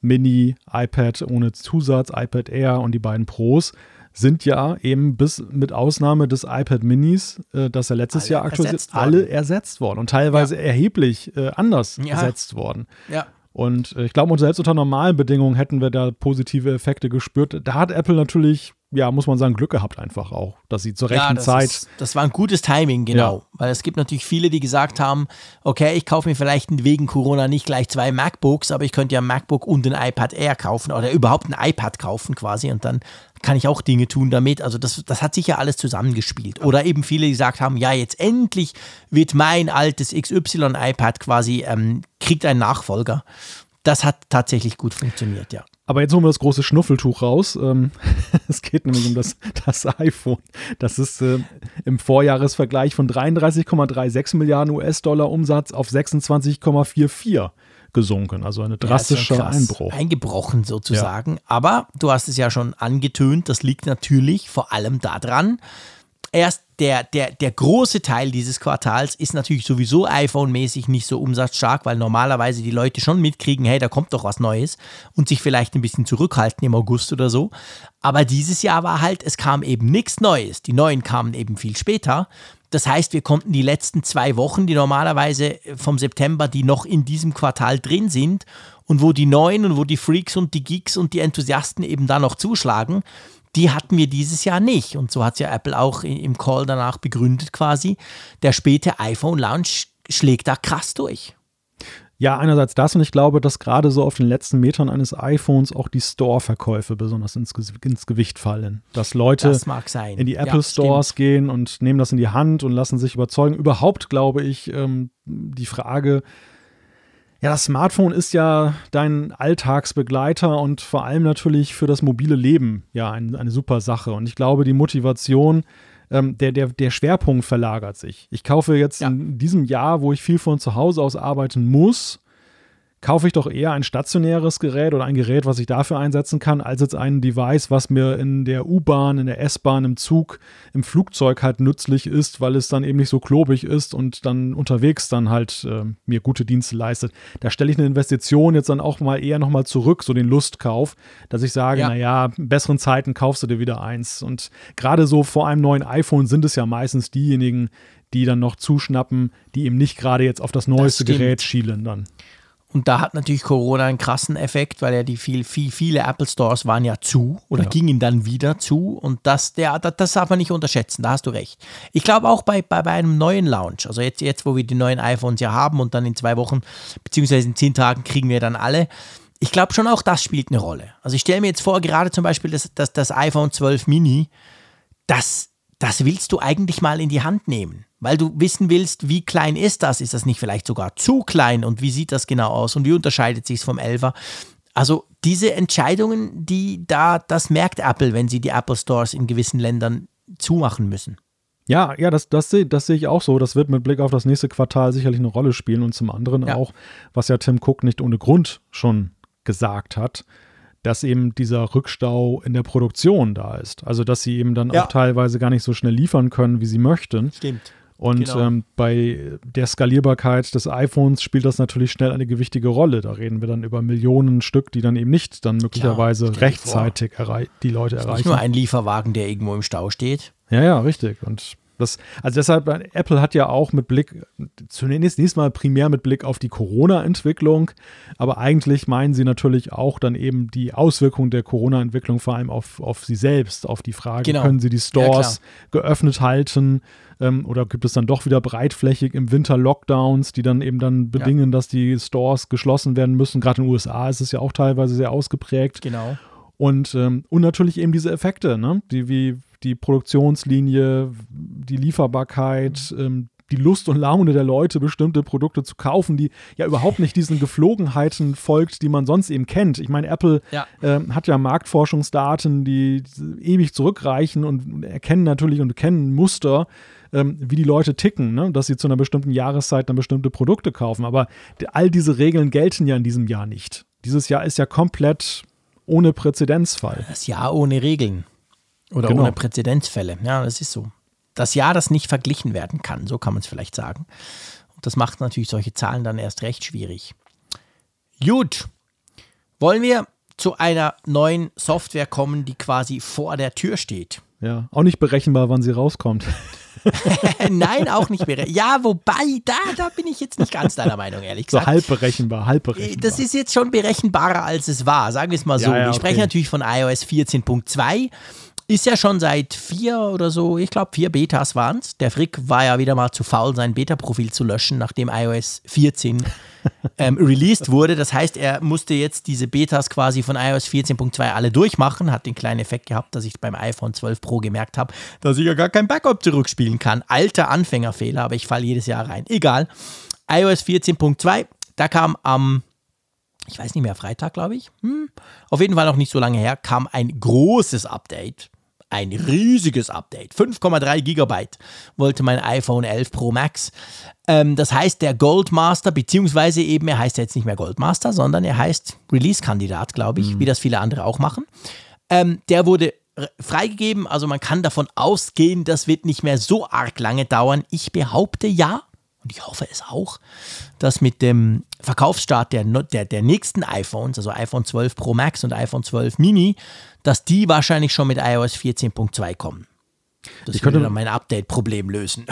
Mini, iPad ohne Zusatz, iPad Air und die beiden Pros, sind ja eben bis mit Ausnahme des iPad Minis, äh, das ja letztes alle Jahr aktuell ist, alle ersetzt worden und teilweise ja. erheblich äh, anders ja. ersetzt worden. Ja. Und äh, ich glaube, selbst unter normalen Bedingungen hätten wir da positive Effekte gespürt. Da hat Apple natürlich ja, muss man sagen, Glück gehabt einfach auch, dass sie zur rechten ja, das Zeit. Ist, das war ein gutes Timing, genau. Ja. Weil es gibt natürlich viele, die gesagt haben, okay, ich kaufe mir vielleicht wegen Corona nicht gleich zwei MacBooks, aber ich könnte ja ein MacBook und ein iPad Air kaufen oder überhaupt ein iPad kaufen quasi und dann kann ich auch Dinge tun damit. Also das, das hat sicher alles zusammengespielt. Oder eben viele, die gesagt haben, ja, jetzt endlich wird mein altes XY-iPad quasi, ähm, kriegt einen Nachfolger. Das hat tatsächlich gut funktioniert, ja. Aber jetzt holen wir das große Schnuffeltuch raus. Ähm, es geht nämlich um das, das iPhone. Das ist äh, im Vorjahresvergleich von 33,36 Milliarden US-Dollar Umsatz auf 26,44 gesunken. Also ein drastischer ja, Einbruch. Eingebrochen sozusagen. Ja. Aber du hast es ja schon angetönt, das liegt natürlich vor allem daran, erst der, der, der große Teil dieses Quartals ist natürlich sowieso iPhone-mäßig nicht so umsatzstark, weil normalerweise die Leute schon mitkriegen, hey, da kommt doch was Neues und sich vielleicht ein bisschen zurückhalten im August oder so. Aber dieses Jahr war halt, es kam eben nichts Neues. Die neuen kamen eben viel später. Das heißt, wir konnten die letzten zwei Wochen, die normalerweise vom September, die noch in diesem Quartal drin sind und wo die Neuen und wo die Freaks und die Geeks und die Enthusiasten eben da noch zuschlagen, die hatten wir dieses Jahr nicht. Und so hat es ja Apple auch im Call danach begründet quasi. Der späte iPhone-Launch schlägt da krass durch. Ja, einerseits das und ich glaube, dass gerade so auf den letzten Metern eines iPhones auch die Store-Verkäufe besonders ins, ins, Gewicht fallen. Dass Leute das in die Apple ja, Stores stimmt. gehen und nehmen das in die Hand und lassen sich überzeugen. Überhaupt glaube ich, ähm, die Frage, ja, das Smartphone ist ja dein Alltagsbegleiter und vor allem natürlich für das mobile Leben ja ein, eine super Sache. Und ich glaube, die Motivation, ähm, der, der, der Schwerpunkt verlagert sich. Ich kaufe jetzt ja. in diesem Jahr, wo ich viel von zu Hause aus arbeiten muss, kaufe ich doch eher ein stationäres Gerät oder ein Gerät, was ich dafür einsetzen kann, als jetzt ein Device, was mir in der U-Bahn, in der S-Bahn, im Zug, im Flugzeug halt nützlich ist, weil es dann eben nicht so klobig ist und dann unterwegs dann halt äh, mir gute Dienste leistet. Da stelle ich eine Investition jetzt dann auch mal eher nochmal zurück, so den Lustkauf, dass ich sage, ja. naja, in besseren Zeiten kaufst du dir wieder eins. Und gerade so vor einem neuen iPhone sind es ja meistens diejenigen, die dann noch zuschnappen, die eben nicht gerade jetzt auf das neueste das Gerät schielen dann. Und da hat natürlich Corona einen krassen Effekt, weil ja die viel, viel, viele Apple Stores waren ja zu oder ja. gingen dann wieder zu. Und das, der, das darf man nicht unterschätzen, da hast du recht. Ich glaube auch bei, bei, bei einem neuen Launch, also jetzt, jetzt, wo wir die neuen iPhones ja haben und dann in zwei Wochen, beziehungsweise in zehn Tagen kriegen wir dann alle. Ich glaube schon auch, das spielt eine Rolle. Also ich stelle mir jetzt vor, gerade zum Beispiel das, das, das iPhone 12 Mini, das, das willst du eigentlich mal in die Hand nehmen weil du wissen willst, wie klein ist das? Ist das nicht vielleicht sogar zu klein und wie sieht das genau aus und wie unterscheidet sich es vom 11er? Also diese Entscheidungen, die da, das merkt Apple, wenn sie die Apple Stores in gewissen Ländern zumachen müssen. Ja, ja, das, das sehe das seh ich auch so. Das wird mit Blick auf das nächste Quartal sicherlich eine Rolle spielen und zum anderen ja. auch, was ja Tim Cook nicht ohne Grund schon gesagt hat, dass eben dieser Rückstau in der Produktion da ist. Also, dass sie eben dann ja. auch teilweise gar nicht so schnell liefern können, wie sie möchten. Stimmt. Und genau. ähm, bei der Skalierbarkeit des iPhones spielt das natürlich schnell eine gewichtige Rolle. Da reden wir dann über Millionen Stück, die dann eben nicht dann möglicherweise ja, rechtzeitig die Leute erreichen. Nicht nur ein Lieferwagen, der irgendwo im Stau steht. Ja, ja, richtig. Und das, also deshalb, Apple hat ja auch mit Blick, zunächst nächstes Mal primär mit Blick auf die Corona-Entwicklung, aber eigentlich meinen sie natürlich auch dann eben die Auswirkungen der Corona-Entwicklung vor allem auf, auf sie selbst, auf die Frage, genau. können sie die Stores ja, geöffnet halten ähm, oder gibt es dann doch wieder breitflächig im Winter Lockdowns, die dann eben dann bedingen, ja. dass die Stores geschlossen werden müssen. Gerade in den USA ist es ja auch teilweise sehr ausgeprägt. Genau. Und, ähm, und natürlich eben diese Effekte, ne? die wie die Produktionslinie, die Lieferbarkeit, ähm, die Lust und Laune der Leute, bestimmte Produkte zu kaufen, die ja überhaupt nicht diesen Geflogenheiten folgt, die man sonst eben kennt. Ich meine, Apple ja. äh, hat ja Marktforschungsdaten, die ewig zurückreichen und erkennen natürlich und kennen Muster, ähm, wie die Leute ticken, ne? dass sie zu einer bestimmten Jahreszeit dann bestimmte Produkte kaufen. Aber all diese Regeln gelten ja in diesem Jahr nicht. Dieses Jahr ist ja komplett ohne Präzedenzfall. Das Jahr ohne Regeln. Oder genau. ohne Präzedenzfälle. Ja, das ist so. Das Jahr, das nicht verglichen werden kann, so kann man es vielleicht sagen. Und das macht natürlich solche Zahlen dann erst recht schwierig. Gut. Wollen wir zu einer neuen Software kommen, die quasi vor der Tür steht? Ja, auch nicht berechenbar, wann sie rauskommt. Nein, auch nicht berechenbar. Ja, wobei, da, da bin ich jetzt nicht ganz deiner Meinung, ehrlich gesagt. So halb berechenbar, halb berechenbar. Das ist jetzt schon berechenbarer, als es war, sagen wir es mal so. Ja, ja, wir sprechen natürlich von iOS 14.2 ist ja schon seit vier oder so, ich glaube vier Betas waren es. Der Frick war ja wieder mal zu faul, sein Beta-Profil zu löschen, nachdem iOS 14 ähm, released wurde. Das heißt, er musste jetzt diese Betas quasi von iOS 14.2 alle durchmachen. Hat den kleinen Effekt gehabt, dass ich beim iPhone 12 Pro gemerkt habe, dass ich ja gar kein Backup zurückspielen kann. Alter Anfängerfehler, aber ich falle jedes Jahr rein. Egal. iOS 14.2, da kam am ich weiß nicht mehr, Freitag, glaube ich. Hm. Auf jeden Fall noch nicht so lange her, kam ein großes Update ein riesiges Update. 5,3 Gigabyte wollte mein iPhone 11 Pro Max. Ähm, das heißt, der Goldmaster, beziehungsweise eben, er heißt jetzt nicht mehr Goldmaster, sondern er heißt Release-Kandidat, glaube ich, mhm. wie das viele andere auch machen. Ähm, der wurde freigegeben, also man kann davon ausgehen, das wird nicht mehr so arg lange dauern. Ich behaupte ja, und ich hoffe es auch, dass mit dem Verkaufsstart der, der, der nächsten iPhones, also iPhone 12 Pro Max und iPhone 12 Mini, dass die wahrscheinlich schon mit iOS 14.2 kommen. Das ich würde dann mein Update-Problem lösen.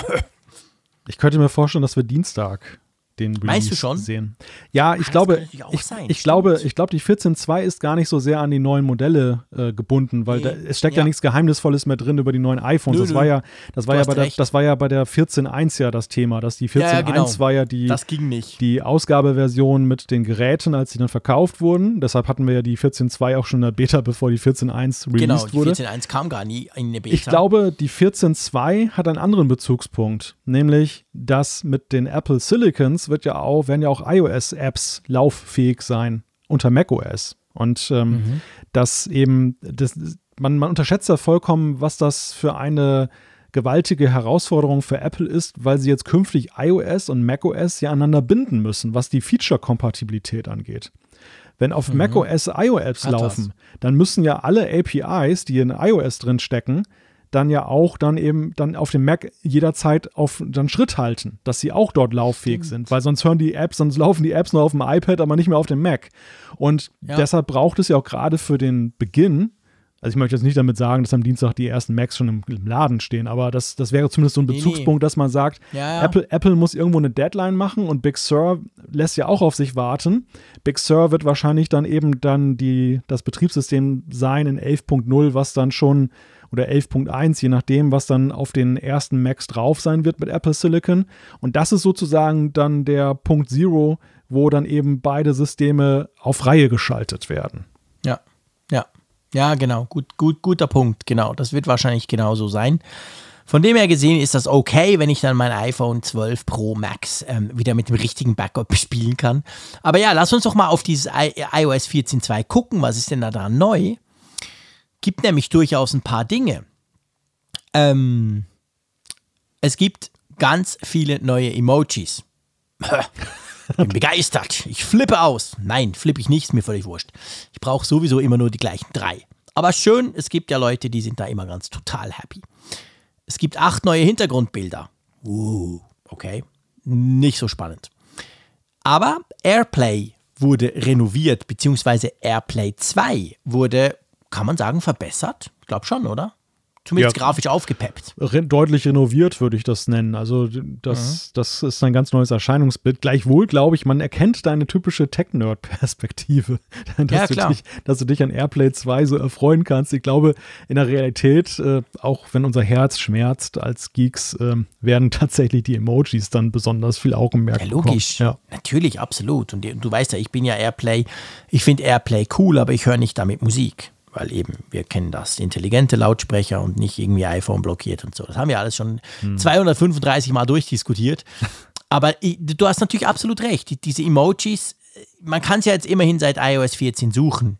ich könnte mir vorstellen, dass wir Dienstag den Release Meinst du schon? sehen. Ja, ich das glaube, ich, ich glaube, ich glaube, die 14.2 ist gar nicht so sehr an die neuen Modelle äh, gebunden, weil nee. da, es steckt ja. ja. nichts Geheimnisvolles mehr drin über die neuen iPhones. Nö, das war ja, das war ja bei der, das war ja bei der 14.1 ja das Thema, dass die 14.1 ja, ja, genau. war ja die, das ging nicht. die Ausgabeversion mit den Geräten, als sie dann verkauft wurden. Deshalb hatten wir ja die 14.2 auch schon in der Beta, bevor die 14.1 released genau, die wurde. Die 14.1 kam gar nie in eine Beta. Ich glaube, die 14.2 hat einen anderen Bezugspunkt, nämlich dass mit den Apple Silicons wird ja auch, werden ja auch iOS-Apps lauffähig sein unter macOS. Und ähm, mhm. dass eben, das, man, man unterschätzt ja vollkommen, was das für eine gewaltige Herausforderung für Apple ist, weil sie jetzt künftig iOS und macOS ja aneinander binden müssen, was die Feature-Kompatibilität angeht. Wenn auf mhm. macOS iOS laufen, dann müssen ja alle APIs, die in iOS drin stecken, dann ja auch dann eben dann auf dem Mac jederzeit auf dann Schritt halten, dass sie auch dort lauffähig Stimmt. sind, weil sonst hören die Apps, sonst laufen die Apps nur auf dem iPad, aber nicht mehr auf dem Mac. Und ja. deshalb braucht es ja auch gerade für den Beginn also ich möchte jetzt nicht damit sagen, dass am Dienstag die ersten Macs schon im, im Laden stehen, aber das, das wäre zumindest so ein Bezugspunkt, dass man sagt, ja, ja. Apple, Apple muss irgendwo eine Deadline machen und Big Sur lässt ja auch auf sich warten. Big Sur wird wahrscheinlich dann eben dann die, das Betriebssystem sein in 11.0, was dann schon oder 11.1, je nachdem, was dann auf den ersten Macs drauf sein wird mit Apple Silicon. Und das ist sozusagen dann der Punkt Zero, wo dann eben beide Systeme auf Reihe geschaltet werden. Ja, ja, ja, genau. Gut, gut, guter Punkt. Genau, das wird wahrscheinlich genauso sein. Von dem her gesehen ist das okay, wenn ich dann mein iPhone 12 Pro Max ähm, wieder mit dem richtigen Backup spielen kann. Aber ja, lass uns doch mal auf dieses I iOS 14.2 gucken. Was ist denn da dran neu? Gibt nämlich durchaus ein paar Dinge. Ähm, es gibt ganz viele neue Emojis. Ich bin begeistert. Ich flippe aus. Nein, flippe ich nicht, ist mir völlig wurscht. Ich brauche sowieso immer nur die gleichen drei. Aber schön, es gibt ja Leute, die sind da immer ganz total happy. Es gibt acht neue Hintergrundbilder. Uh, okay. Nicht so spannend. Aber Airplay wurde renoviert, beziehungsweise Airplay 2 wurde kann man sagen, verbessert? Ich glaube schon, oder? Zumindest ja, grafisch aufgepeppt. Deutlich renoviert würde ich das nennen. Also das, mhm. das ist ein ganz neues Erscheinungsbild. Gleichwohl glaube ich, man erkennt deine typische Tech-Nerd-Perspektive, dass, ja, du dich, dass du dich an Airplay 2 so erfreuen kannst. Ich glaube, in der Realität, äh, auch wenn unser Herz schmerzt als Geeks, äh, werden tatsächlich die Emojis dann besonders viel Augenmerk Ja, logisch. Ja. Natürlich, absolut. Und du weißt ja, ich bin ja Airplay, ich finde Airplay cool, aber ich höre nicht damit Musik weil eben wir kennen das, intelligente Lautsprecher und nicht irgendwie iPhone blockiert und so. Das haben wir alles schon hm. 235 Mal durchdiskutiert. Aber du hast natürlich absolut recht. Diese Emojis, man kann es ja jetzt immerhin seit iOS 14 suchen.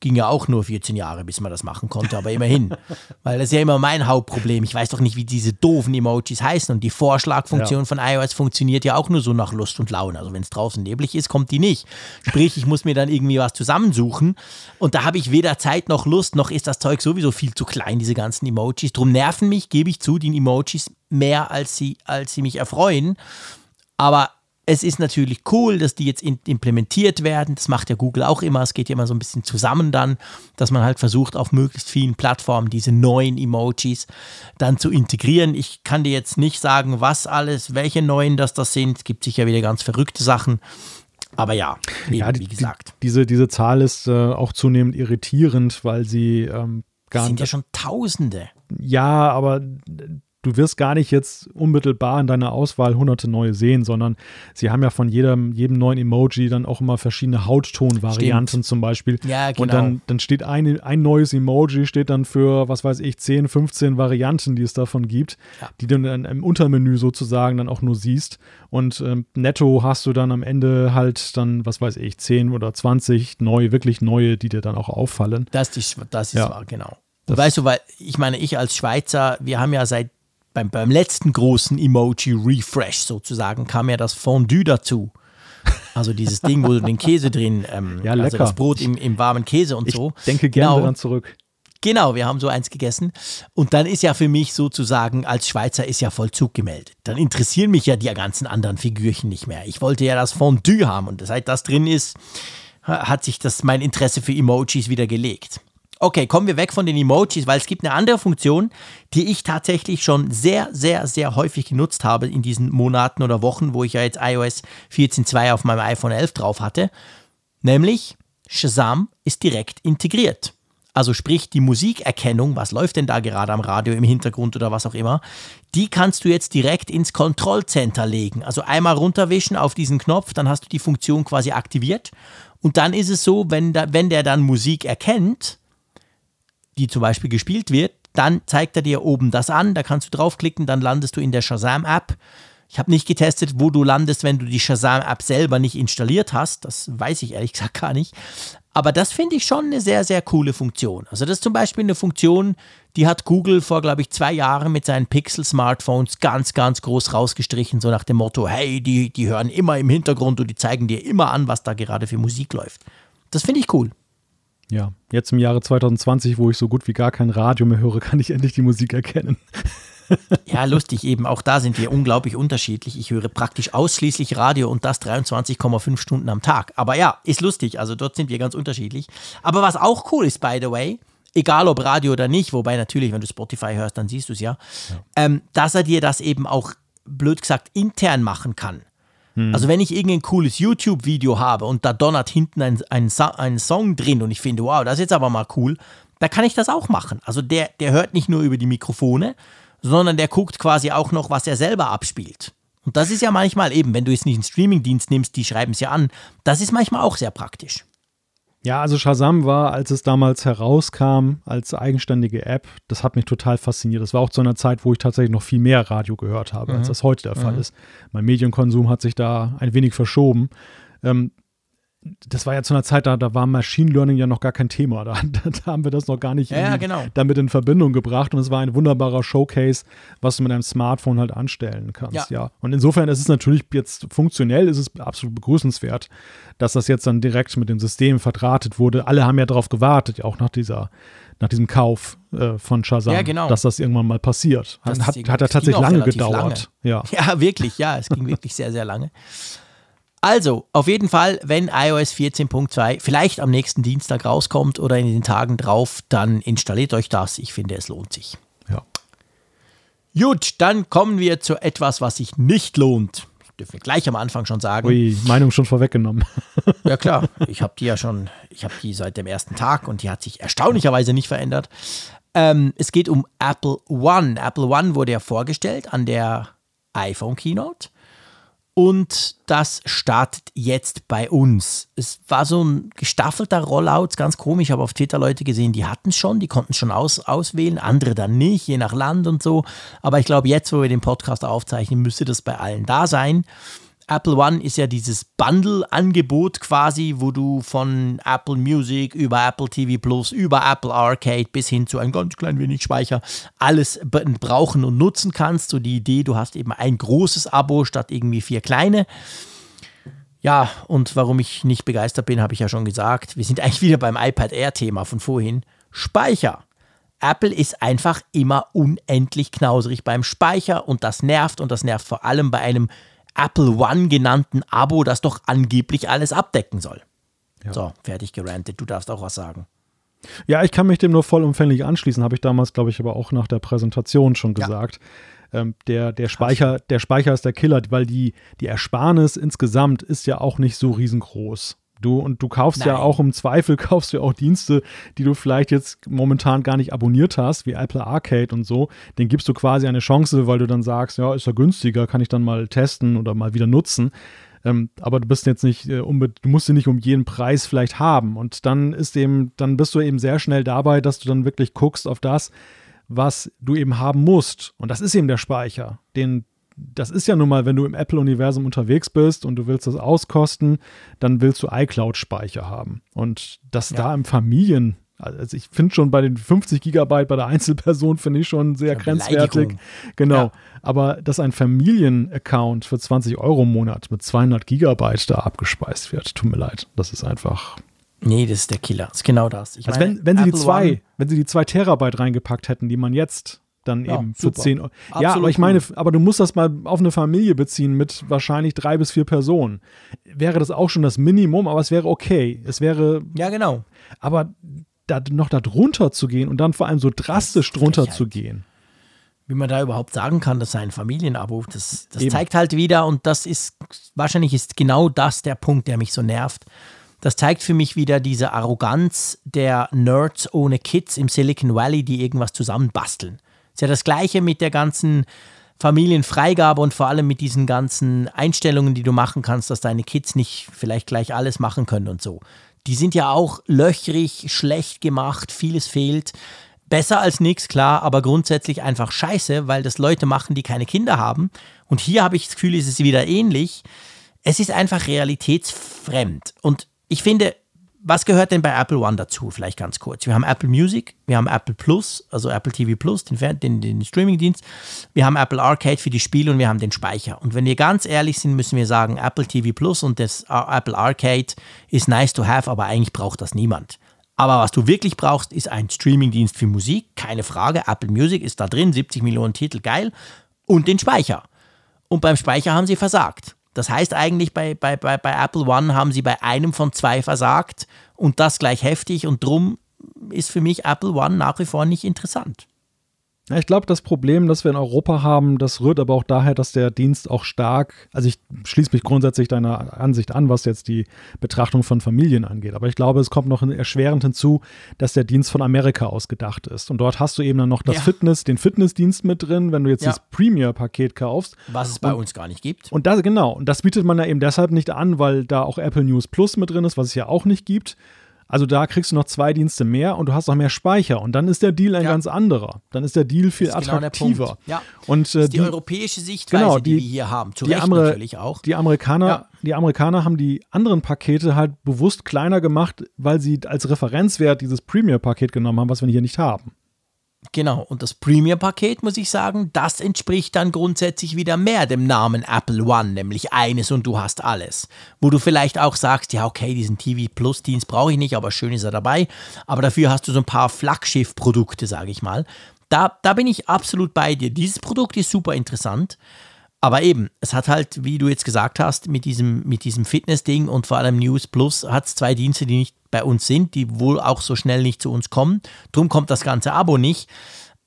Ging ja auch nur 14 Jahre, bis man das machen konnte, aber immerhin. Weil das ist ja immer mein Hauptproblem. Ich weiß doch nicht, wie diese doofen Emojis heißen. Und die Vorschlagfunktion ja. von iOS funktioniert ja auch nur so nach Lust und Laune. Also wenn es draußen neblig ist, kommt die nicht. Sprich, ich muss mir dann irgendwie was zusammensuchen. Und da habe ich weder Zeit noch Lust, noch ist das Zeug sowieso viel zu klein, diese ganzen Emojis. Drum nerven mich, gebe ich zu, die Emojis mehr, als sie, als sie mich erfreuen. Aber es ist natürlich cool, dass die jetzt implementiert werden. Das macht ja Google auch immer. Es geht ja immer so ein bisschen zusammen dann, dass man halt versucht, auf möglichst vielen Plattformen diese neuen Emojis dann zu integrieren. Ich kann dir jetzt nicht sagen, was alles, welche neuen das das sind. Es gibt sicher wieder ganz verrückte Sachen. Aber ja, eben, ja die, wie gesagt. Die, diese, diese Zahl ist äh, auch zunehmend irritierend, weil sie ähm, gar nicht. sind ja schon Tausende. Ja, aber du wirst gar nicht jetzt unmittelbar in deiner Auswahl hunderte neue sehen, sondern sie haben ja von jedem, jedem neuen Emoji dann auch immer verschiedene Hautton-Varianten zum Beispiel. Ja, genau. Und dann, dann steht ein, ein neues Emoji, steht dann für, was weiß ich, 10, 15 Varianten, die es davon gibt, ja. die du dann im Untermenü sozusagen dann auch nur siehst. Und ähm, netto hast du dann am Ende halt dann, was weiß ich, 10 oder 20 neue, wirklich neue, die dir dann auch auffallen. Das ist, das ist ja. wahr, genau. Das weißt du, weil ich meine, ich als Schweizer, wir haben ja seit beim, beim letzten großen Emoji-Refresh sozusagen kam ja das Fondue dazu. Also dieses Ding, wo du den Käse drin, ähm, ja, also das Brot im, im warmen Käse und ich so. denke gerne genau. daran zurück. Genau, wir haben so eins gegessen. Und dann ist ja für mich sozusagen, als Schweizer ist ja Vollzug gemeldet. Dann interessieren mich ja die ganzen anderen Figürchen nicht mehr. Ich wollte ja das Fondue haben und seit das drin ist, hat sich das mein Interesse für Emojis wieder gelegt. Okay, kommen wir weg von den Emojis, weil es gibt eine andere Funktion, die ich tatsächlich schon sehr, sehr, sehr häufig genutzt habe in diesen Monaten oder Wochen, wo ich ja jetzt iOS 14.2 auf meinem iPhone 11 drauf hatte. Nämlich Shazam ist direkt integriert. Also sprich die Musikerkennung, was läuft denn da gerade am Radio im Hintergrund oder was auch immer, die kannst du jetzt direkt ins Kontrollcenter legen. Also einmal runterwischen auf diesen Knopf, dann hast du die Funktion quasi aktiviert. Und dann ist es so, wenn, da, wenn der dann Musik erkennt, die zum Beispiel gespielt wird, dann zeigt er dir oben das an, da kannst du draufklicken, dann landest du in der Shazam-App. Ich habe nicht getestet, wo du landest, wenn du die Shazam-App selber nicht installiert hast. Das weiß ich ehrlich gesagt gar nicht. Aber das finde ich schon eine sehr, sehr coole Funktion. Also das ist zum Beispiel eine Funktion, die hat Google vor, glaube ich, zwei Jahren mit seinen Pixel-Smartphones ganz, ganz groß rausgestrichen, so nach dem Motto, hey, die, die hören immer im Hintergrund und die zeigen dir immer an, was da gerade für Musik läuft. Das finde ich cool. Ja, jetzt im Jahre 2020, wo ich so gut wie gar kein Radio mehr höre, kann ich endlich die Musik erkennen. ja, lustig eben. Auch da sind wir unglaublich unterschiedlich. Ich höre praktisch ausschließlich Radio und das 23,5 Stunden am Tag. Aber ja, ist lustig. Also dort sind wir ganz unterschiedlich. Aber was auch cool ist, by the way, egal ob Radio oder nicht, wobei natürlich, wenn du Spotify hörst, dann siehst du es ja, ja. Ähm, dass er dir das eben auch, blöd gesagt, intern machen kann. Hm. Also wenn ich irgendein cooles YouTube-Video habe und da donnert hinten ein, ein, ein Song drin und ich finde, wow, das ist jetzt aber mal cool, da kann ich das auch machen. Also der, der hört nicht nur über die Mikrofone, sondern der guckt quasi auch noch, was er selber abspielt. Und das ist ja manchmal eben, wenn du jetzt nicht einen Streamingdienst nimmst, die schreiben es ja an, das ist manchmal auch sehr praktisch. Ja, also Shazam war, als es damals herauskam, als eigenständige App, das hat mich total fasziniert. Das war auch zu einer Zeit, wo ich tatsächlich noch viel mehr Radio gehört habe, mhm. als das heute der mhm. Fall ist. Mein Medienkonsum hat sich da ein wenig verschoben. Ähm, das war ja zu einer Zeit, da, da war Machine Learning ja noch gar kein Thema. Da, da haben wir das noch gar nicht ja, genau. damit in Verbindung gebracht. Und es war ein wunderbarer Showcase, was du mit einem Smartphone halt anstellen kannst. Ja. ja. Und insofern ist es natürlich jetzt funktionell, ist es absolut begrüßenswert, dass das jetzt dann direkt mit dem System verdrahtet wurde. Alle haben ja darauf gewartet, auch nach dieser nach diesem Kauf äh, von Shazam, ja, genau. dass das irgendwann mal passiert. Hat, hat, hat er tatsächlich lange gedauert. Lange. Ja. ja, wirklich, ja, es ging wirklich sehr, sehr lange. Also, auf jeden Fall, wenn iOS 14.2 vielleicht am nächsten Dienstag rauskommt oder in den Tagen drauf, dann installiert euch das. Ich finde, es lohnt sich. Ja. Gut, dann kommen wir zu etwas, was sich nicht lohnt. Das dürfen wir gleich am Anfang schon sagen. Ui, Meinung schon vorweggenommen. ja, klar. Ich habe die ja schon, ich habe die seit dem ersten Tag und die hat sich erstaunlicherweise nicht verändert. Ähm, es geht um Apple One. Apple One wurde ja vorgestellt an der iPhone Keynote. Und das startet jetzt bei uns. Es war so ein gestaffelter Rollout, ganz komisch. Habe auf Twitter Leute gesehen, die hatten es schon, die konnten schon aus, auswählen, andere dann nicht, je nach Land und so. Aber ich glaube, jetzt, wo wir den Podcast aufzeichnen, müsste das bei allen da sein. Apple One ist ja dieses Bundle-Angebot quasi, wo du von Apple Music über Apple TV Plus, über Apple Arcade bis hin zu ein ganz klein wenig Speicher alles brauchen und nutzen kannst. So die Idee, du hast eben ein großes Abo statt irgendwie vier kleine. Ja, und warum ich nicht begeistert bin, habe ich ja schon gesagt. Wir sind eigentlich wieder beim iPad Air-Thema von vorhin. Speicher. Apple ist einfach immer unendlich knausrig beim Speicher und das nervt und das nervt vor allem bei einem Apple One genannten Abo, das doch angeblich alles abdecken soll. Ja. So, fertig gerantet. Du darfst auch was sagen. Ja, ich kann mich dem nur vollumfänglich anschließen, habe ich damals, glaube ich, aber auch nach der Präsentation schon gesagt. Ja. Ähm, der, der, Speicher, der Speicher ist der Killer, weil die, die Ersparnis insgesamt ist ja auch nicht so riesengroß. Du und du kaufst Nein. ja auch im Zweifel kaufst du auch Dienste, die du vielleicht jetzt momentan gar nicht abonniert hast, wie Apple Arcade und so. Den gibst du quasi eine Chance, weil du dann sagst, ja, ist ja günstiger, kann ich dann mal testen oder mal wieder nutzen. Ähm, aber du bist jetzt nicht äh, du musst sie nicht um jeden Preis vielleicht haben. Und dann ist eben, dann bist du eben sehr schnell dabei, dass du dann wirklich guckst auf das, was du eben haben musst. Und das ist eben der Speicher, den das ist ja nun mal, wenn du im Apple-Universum unterwegs bist und du willst das auskosten, dann willst du iCloud-Speicher haben. Und das ja. da im Familien, also ich finde schon bei den 50 Gigabyte bei der Einzelperson finde ich schon sehr grenzwertig. Genau. Ja. Aber dass ein Familienaccount für 20 Euro im Monat mit 200 Gigabyte da abgespeist wird, tut mir leid. Das ist einfach. Nee, das ist der Killer. Das ist genau das. Ich also meine, wenn, wenn sie die zwei, wenn sie die zwei Terabyte reingepackt hätten, die man jetzt dann ja, eben für super. 10 Euro. Absolut ja, aber ich meine, aber du musst das mal auf eine Familie beziehen mit wahrscheinlich drei bis vier Personen. Wäre das auch schon das Minimum, aber es wäre okay. Es wäre. Ja, genau. Aber da, noch da drunter zu gehen und dann vor allem so drastisch drunter zu gehen. Wie man da überhaupt sagen kann, das sei ein Familienabo, das, das zeigt halt wieder, und das ist, wahrscheinlich ist genau das der Punkt, der mich so nervt. Das zeigt für mich wieder diese Arroganz der Nerds ohne Kids im Silicon Valley, die irgendwas zusammenbasteln. Ist ja das Gleiche mit der ganzen Familienfreigabe und vor allem mit diesen ganzen Einstellungen, die du machen kannst, dass deine Kids nicht vielleicht gleich alles machen können und so. Die sind ja auch löchrig, schlecht gemacht, vieles fehlt. Besser als nichts, klar, aber grundsätzlich einfach scheiße, weil das Leute machen, die keine Kinder haben. Und hier habe ich das Gefühl, ist es wieder ähnlich. Es ist einfach realitätsfremd. Und ich finde, was gehört denn bei Apple One dazu? Vielleicht ganz kurz. Wir haben Apple Music, wir haben Apple Plus, also Apple TV Plus, den, den, den Streamingdienst. Wir haben Apple Arcade für die Spiele und wir haben den Speicher. Und wenn wir ganz ehrlich sind, müssen wir sagen, Apple TV Plus und das Apple Arcade ist nice to have, aber eigentlich braucht das niemand. Aber was du wirklich brauchst, ist ein Streamingdienst für Musik, keine Frage. Apple Music ist da drin, 70 Millionen Titel, geil. Und den Speicher. Und beim Speicher haben sie versagt. Das heißt eigentlich, bei, bei, bei, bei Apple One haben sie bei einem von zwei versagt und das gleich heftig und drum ist für mich Apple One nach wie vor nicht interessant. Ja, ich glaube, das Problem, das wir in Europa haben, das rührt aber auch daher, dass der Dienst auch stark, also ich schließe mich grundsätzlich deiner Ansicht an, was jetzt die Betrachtung von Familien angeht. Aber ich glaube, es kommt noch erschwerend hinzu, dass der Dienst von Amerika aus gedacht ist. Und dort hast du eben dann noch das ja. Fitness, den Fitnessdienst mit drin, wenn du jetzt ja. das Premier-Paket kaufst. Was es bei und, uns gar nicht gibt. Und das, genau, und das bietet man ja eben deshalb nicht an, weil da auch Apple News Plus mit drin ist, was es ja auch nicht gibt. Also da kriegst du noch zwei Dienste mehr und du hast noch mehr Speicher und dann ist der Deal ein ja. ganz anderer. Dann ist der Deal viel genau attraktiver. Ja. Und, äh, die, die, europäische Sichtweise, genau, die, die, wir hier haben, zu die Recht natürlich auch. Die Amerikaner, ja. die Amerikaner haben die anderen Pakete halt bewusst kleiner gemacht, weil sie als Referenzwert dieses Premier-Paket genommen haben, was wir hier nicht haben. Genau, und das Premier-Paket, muss ich sagen, das entspricht dann grundsätzlich wieder mehr dem Namen Apple One, nämlich eines und du hast alles. Wo du vielleicht auch sagst, ja, okay, diesen TV Plus-Dienst brauche ich nicht, aber schön ist er dabei. Aber dafür hast du so ein paar Flaggschiff-Produkte, sage ich mal. Da, da bin ich absolut bei dir. Dieses Produkt ist super interessant. Aber eben, es hat halt, wie du jetzt gesagt hast, mit diesem, mit diesem Fitness-Ding und vor allem News Plus hat es zwei Dienste, die nicht bei uns sind, die wohl auch so schnell nicht zu uns kommen. Drum kommt das ganze Abo nicht.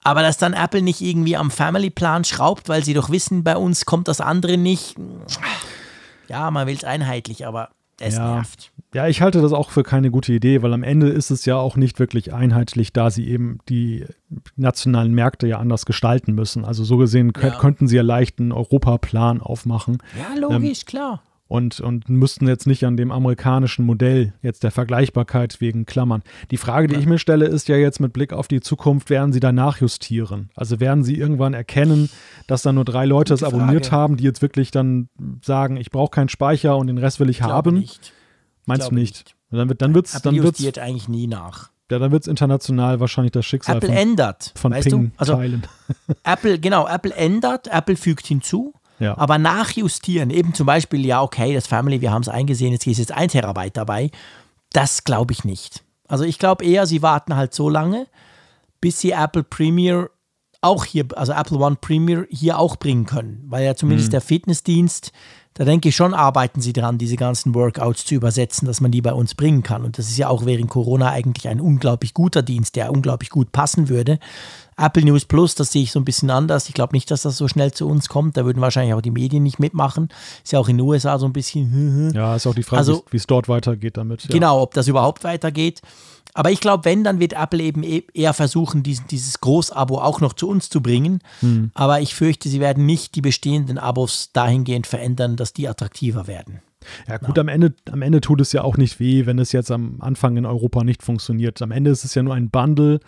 Aber dass dann Apple nicht irgendwie am Family-Plan schraubt, weil sie doch wissen, bei uns kommt das andere nicht. Ja, man will es einheitlich, aber es ja. nervt. Ja, ich halte das auch für keine gute Idee, weil am Ende ist es ja auch nicht wirklich einheitlich, da sie eben die nationalen Märkte ja anders gestalten müssen. Also so gesehen ja. könnten sie ja leicht einen Europaplan aufmachen. Ja, logisch, ähm, klar und, und müssten jetzt nicht an dem amerikanischen Modell jetzt der Vergleichbarkeit wegen klammern. Die Frage, die ich mir stelle, ist ja jetzt mit Blick auf die Zukunft, werden sie danach justieren? Also werden sie irgendwann erkennen, dass da nur drei Leute es abonniert haben, die jetzt wirklich dann sagen, ich brauche keinen Speicher und den Rest will ich, ich haben? Nicht. Meinst du nicht? nicht? Dann wird dann wird's, Apple dann wird's, justiert eigentlich nie nach. Ja, dann wird es international wahrscheinlich das Schicksal Apple von, ändert, von weißt Ping du? Also, Apple, genau, Apple ändert, Apple fügt hinzu ja. Aber nachjustieren, eben zum Beispiel, ja, okay, das Family, wir haben es eingesehen, jetzt ist jetzt ein Terabyte dabei, das glaube ich nicht. Also ich glaube eher, sie warten halt so lange, bis sie Apple Premier auch hier, also Apple One Premier hier auch bringen können, weil ja zumindest mhm. der Fitnessdienst, da denke ich schon, arbeiten sie dran, diese ganzen Workouts zu übersetzen, dass man die bei uns bringen kann. Und das ist ja auch während Corona eigentlich ein unglaublich guter Dienst, der unglaublich gut passen würde. Apple News Plus, das sehe ich so ein bisschen anders. Ich glaube nicht, dass das so schnell zu uns kommt. Da würden wahrscheinlich auch die Medien nicht mitmachen. Ist ja auch in den USA so ein bisschen. Ja, ist auch die Frage, also, wie es dort weitergeht damit. Ja. Genau, ob das überhaupt weitergeht. Aber ich glaube, wenn, dann wird Apple eben e-, eher versuchen, diesen, dieses Großabo auch noch zu uns zu bringen. Hm. Aber ich fürchte, sie werden nicht die bestehenden Abos dahingehend verändern, dass die attraktiver werden. Ja, gut, ja. Am, Ende, am Ende tut es ja auch nicht weh, wenn es jetzt am Anfang in Europa nicht funktioniert. Am Ende ist es ja nur ein Bundle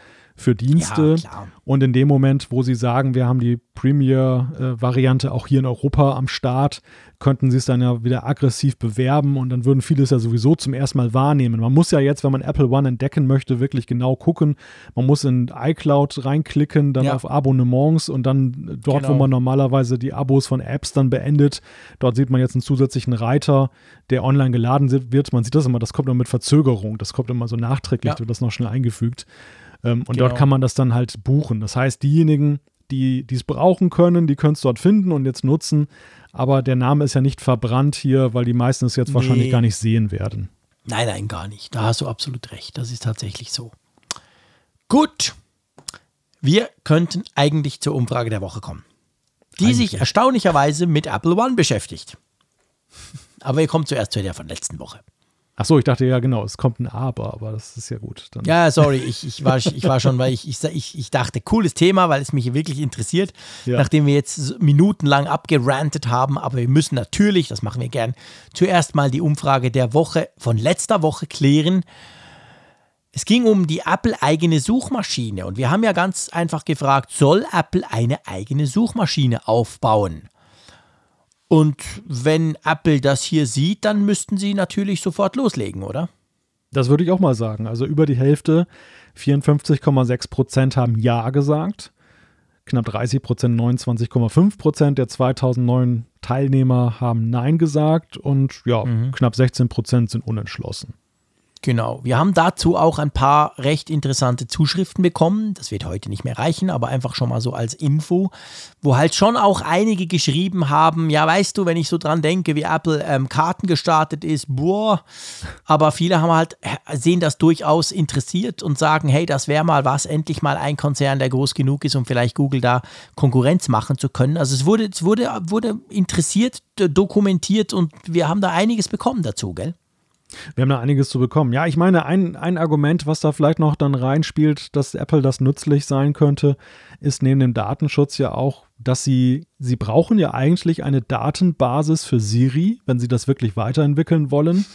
für Dienste. Ja, und in dem Moment, wo sie sagen, wir haben die Premier-Variante auch hier in Europa am Start, könnten sie es dann ja wieder aggressiv bewerben und dann würden viele es ja sowieso zum ersten Mal wahrnehmen. Man muss ja jetzt, wenn man Apple One entdecken möchte, wirklich genau gucken. Man muss in iCloud reinklicken, dann ja. auf Abonnements und dann dort, genau. wo man normalerweise die Abos von Apps dann beendet, dort sieht man jetzt einen zusätzlichen Reiter, der online geladen wird. Man sieht das immer, das kommt immer mit Verzögerung, das kommt immer so nachträglich, ja. wird das noch schnell eingefügt. Ähm, und genau. dort kann man das dann halt buchen. Das heißt, diejenigen, die es brauchen können, die können es dort finden und jetzt nutzen. Aber der Name ist ja nicht verbrannt hier, weil die meisten es jetzt nee. wahrscheinlich gar nicht sehen werden. Nein, nein, gar nicht. Da hast du absolut recht. Das ist tatsächlich so. Gut. Wir könnten eigentlich zur Umfrage der Woche kommen, die eigentlich. sich erstaunlicherweise mit Apple One beschäftigt. Aber wir kommen zuerst zu der von letzten Woche. Ach so, ich dachte ja genau, es kommt ein Aber, aber das ist ja gut. Dann. Ja, sorry, ich, ich, war, ich war schon, weil ich, ich, ich dachte, cooles Thema, weil es mich wirklich interessiert, ja. nachdem wir jetzt minutenlang abgerantet haben, aber wir müssen natürlich, das machen wir gern, zuerst mal die Umfrage der Woche von letzter Woche klären. Es ging um die Apple-eigene Suchmaschine und wir haben ja ganz einfach gefragt, soll Apple eine eigene Suchmaschine aufbauen? Und wenn Apple das hier sieht, dann müssten sie natürlich sofort loslegen, oder? Das würde ich auch mal sagen. Also über die Hälfte, 54,6 Prozent haben Ja gesagt. Knapp 30 Prozent, 29,5 Prozent der 2009 Teilnehmer haben Nein gesagt und ja, mhm. knapp 16 Prozent sind unentschlossen. Genau. Wir haben dazu auch ein paar recht interessante Zuschriften bekommen. Das wird heute nicht mehr reichen, aber einfach schon mal so als Info, wo halt schon auch einige geschrieben haben, ja, weißt du, wenn ich so dran denke, wie Apple ähm, Karten gestartet ist, boah, aber viele haben halt, äh, sehen das durchaus interessiert und sagen, hey, das wäre mal was, endlich mal ein Konzern, der groß genug ist, um vielleicht Google da Konkurrenz machen zu können. Also es wurde, es wurde, wurde interessiert, dokumentiert und wir haben da einiges bekommen dazu, gell? Wir haben da einiges zu bekommen. Ja, ich meine, ein, ein Argument, was da vielleicht noch dann reinspielt, dass Apple das nützlich sein könnte, ist neben dem Datenschutz ja auch, dass sie, sie brauchen ja eigentlich eine Datenbasis für Siri, wenn sie das wirklich weiterentwickeln wollen,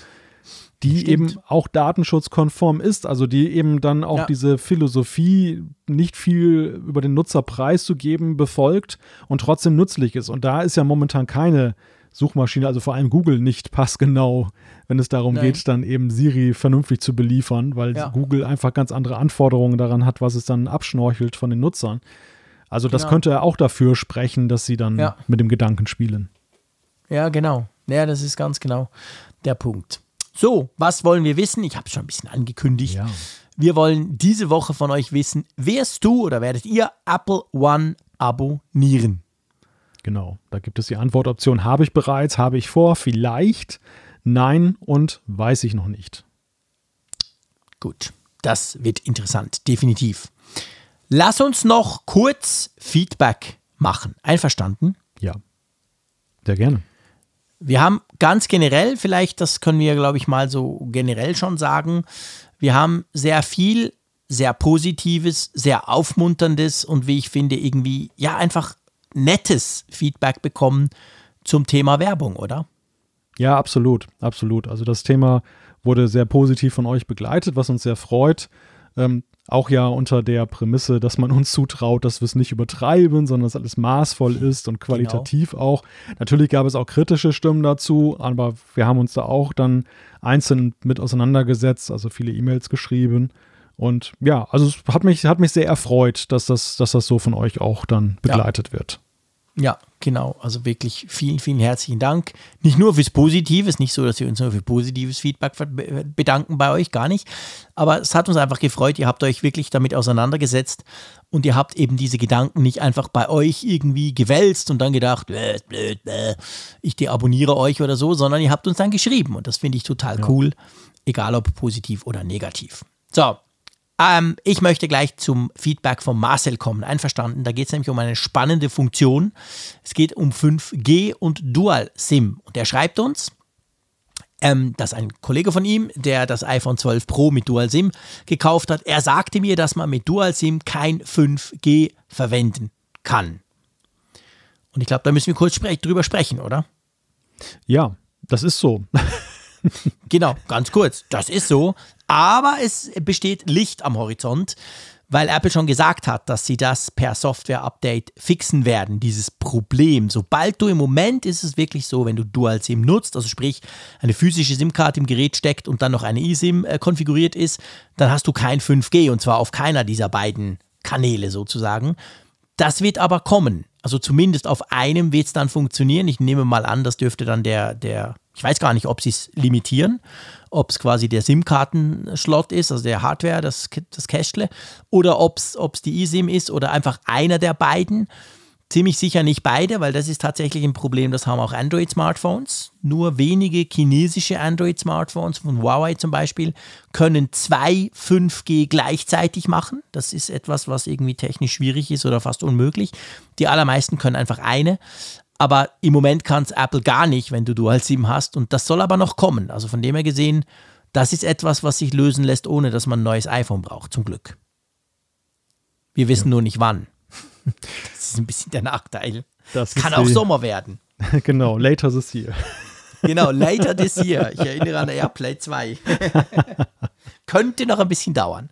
die Stimmt. eben auch datenschutzkonform ist, also die eben dann auch ja. diese Philosophie, nicht viel über den Nutzer preiszugeben, befolgt und trotzdem nützlich ist. Und da ist ja momentan keine Suchmaschine, also vor allem Google, nicht passgenau, wenn es darum Nein. geht, dann eben Siri vernünftig zu beliefern, weil ja. Google einfach ganz andere Anforderungen daran hat, was es dann abschnorchelt von den Nutzern. Also das genau. könnte auch dafür sprechen, dass sie dann ja. mit dem Gedanken spielen. Ja, genau. Ja, das ist ganz genau der Punkt. So, was wollen wir wissen? Ich habe es schon ein bisschen angekündigt. Ja. Wir wollen diese Woche von euch wissen, wirst du oder werdet ihr Apple One abonnieren? Genau, da gibt es die Antwortoption, habe ich bereits, habe ich vor, vielleicht, nein und weiß ich noch nicht. Gut, das wird interessant, definitiv. Lass uns noch kurz Feedback machen. Einverstanden? Ja, sehr gerne. Wir haben ganz generell, vielleicht, das können wir, glaube ich, mal so generell schon sagen, wir haben sehr viel, sehr Positives, sehr Aufmunterndes und wie ich finde, irgendwie, ja, einfach nettes Feedback bekommen zum Thema Werbung, oder? Ja, absolut, absolut. Also das Thema wurde sehr positiv von euch begleitet, was uns sehr freut. Ähm, auch ja unter der Prämisse, dass man uns zutraut, dass wir es nicht übertreiben, sondern dass alles maßvoll ist und qualitativ genau. auch. Natürlich gab es auch kritische Stimmen dazu, aber wir haben uns da auch dann einzeln mit auseinandergesetzt, also viele E-Mails geschrieben. Und ja, also es hat mich, hat mich sehr erfreut, dass das, dass das so von euch auch dann begleitet ja. wird. Ja, genau. Also wirklich vielen, vielen herzlichen Dank. Nicht nur fürs Positives, nicht so, dass wir uns nur für positives Feedback bedanken bei euch, gar nicht. Aber es hat uns einfach gefreut. Ihr habt euch wirklich damit auseinandergesetzt und ihr habt eben diese Gedanken nicht einfach bei euch irgendwie gewälzt und dann gedacht, blöd, blöd, blöd, ich deabonniere euch oder so, sondern ihr habt uns dann geschrieben und das finde ich total ja. cool, egal ob positiv oder negativ. So, ähm, ich möchte gleich zum Feedback von Marcel kommen. Einverstanden. Da geht es nämlich um eine spannende Funktion. Es geht um 5G und Dual SIM. Und er schreibt uns, ähm, dass ein Kollege von ihm, der das iPhone 12 Pro mit Dual SIM gekauft hat, er sagte mir, dass man mit Dual SIM kein 5G verwenden kann. Und ich glaube, da müssen wir kurz spre drüber sprechen, oder? Ja, das ist so. genau, ganz kurz. Das ist so. Aber es besteht Licht am Horizont, weil Apple schon gesagt hat, dass sie das per Software-Update fixen werden, dieses Problem. Sobald du im Moment ist es wirklich so, wenn du Dual-SIM nutzt, also sprich eine physische SIM-Karte im Gerät steckt und dann noch eine eSIM äh, konfiguriert ist, dann hast du kein 5G und zwar auf keiner dieser beiden Kanäle sozusagen. Das wird aber kommen. Also zumindest auf einem wird es dann funktionieren. Ich nehme mal an, das dürfte dann der, der ich weiß gar nicht, ob sie es limitieren, ob es quasi der SIM-Karten-Slot ist, also der Hardware, das, das Cachle, oder ob es die eSIM ist oder einfach einer der beiden. Ziemlich sicher nicht beide, weil das ist tatsächlich ein Problem, das haben auch Android-Smartphones. Nur wenige chinesische Android-Smartphones von Huawei zum Beispiel können zwei 5G gleichzeitig machen. Das ist etwas, was irgendwie technisch schwierig ist oder fast unmöglich. Die allermeisten können einfach eine. Aber im Moment kann es Apple gar nicht, wenn du Dual SIM hast. Und das soll aber noch kommen. Also von dem her gesehen, das ist etwas, was sich lösen lässt, ohne dass man ein neues iPhone braucht, zum Glück. Wir wissen ja. nur nicht wann. Das ist ein bisschen der Nachteil. Das kann auch Sommer werden. genau, later this year. Genau, later this year. Ich erinnere an Airplay 2. könnte noch ein bisschen dauern.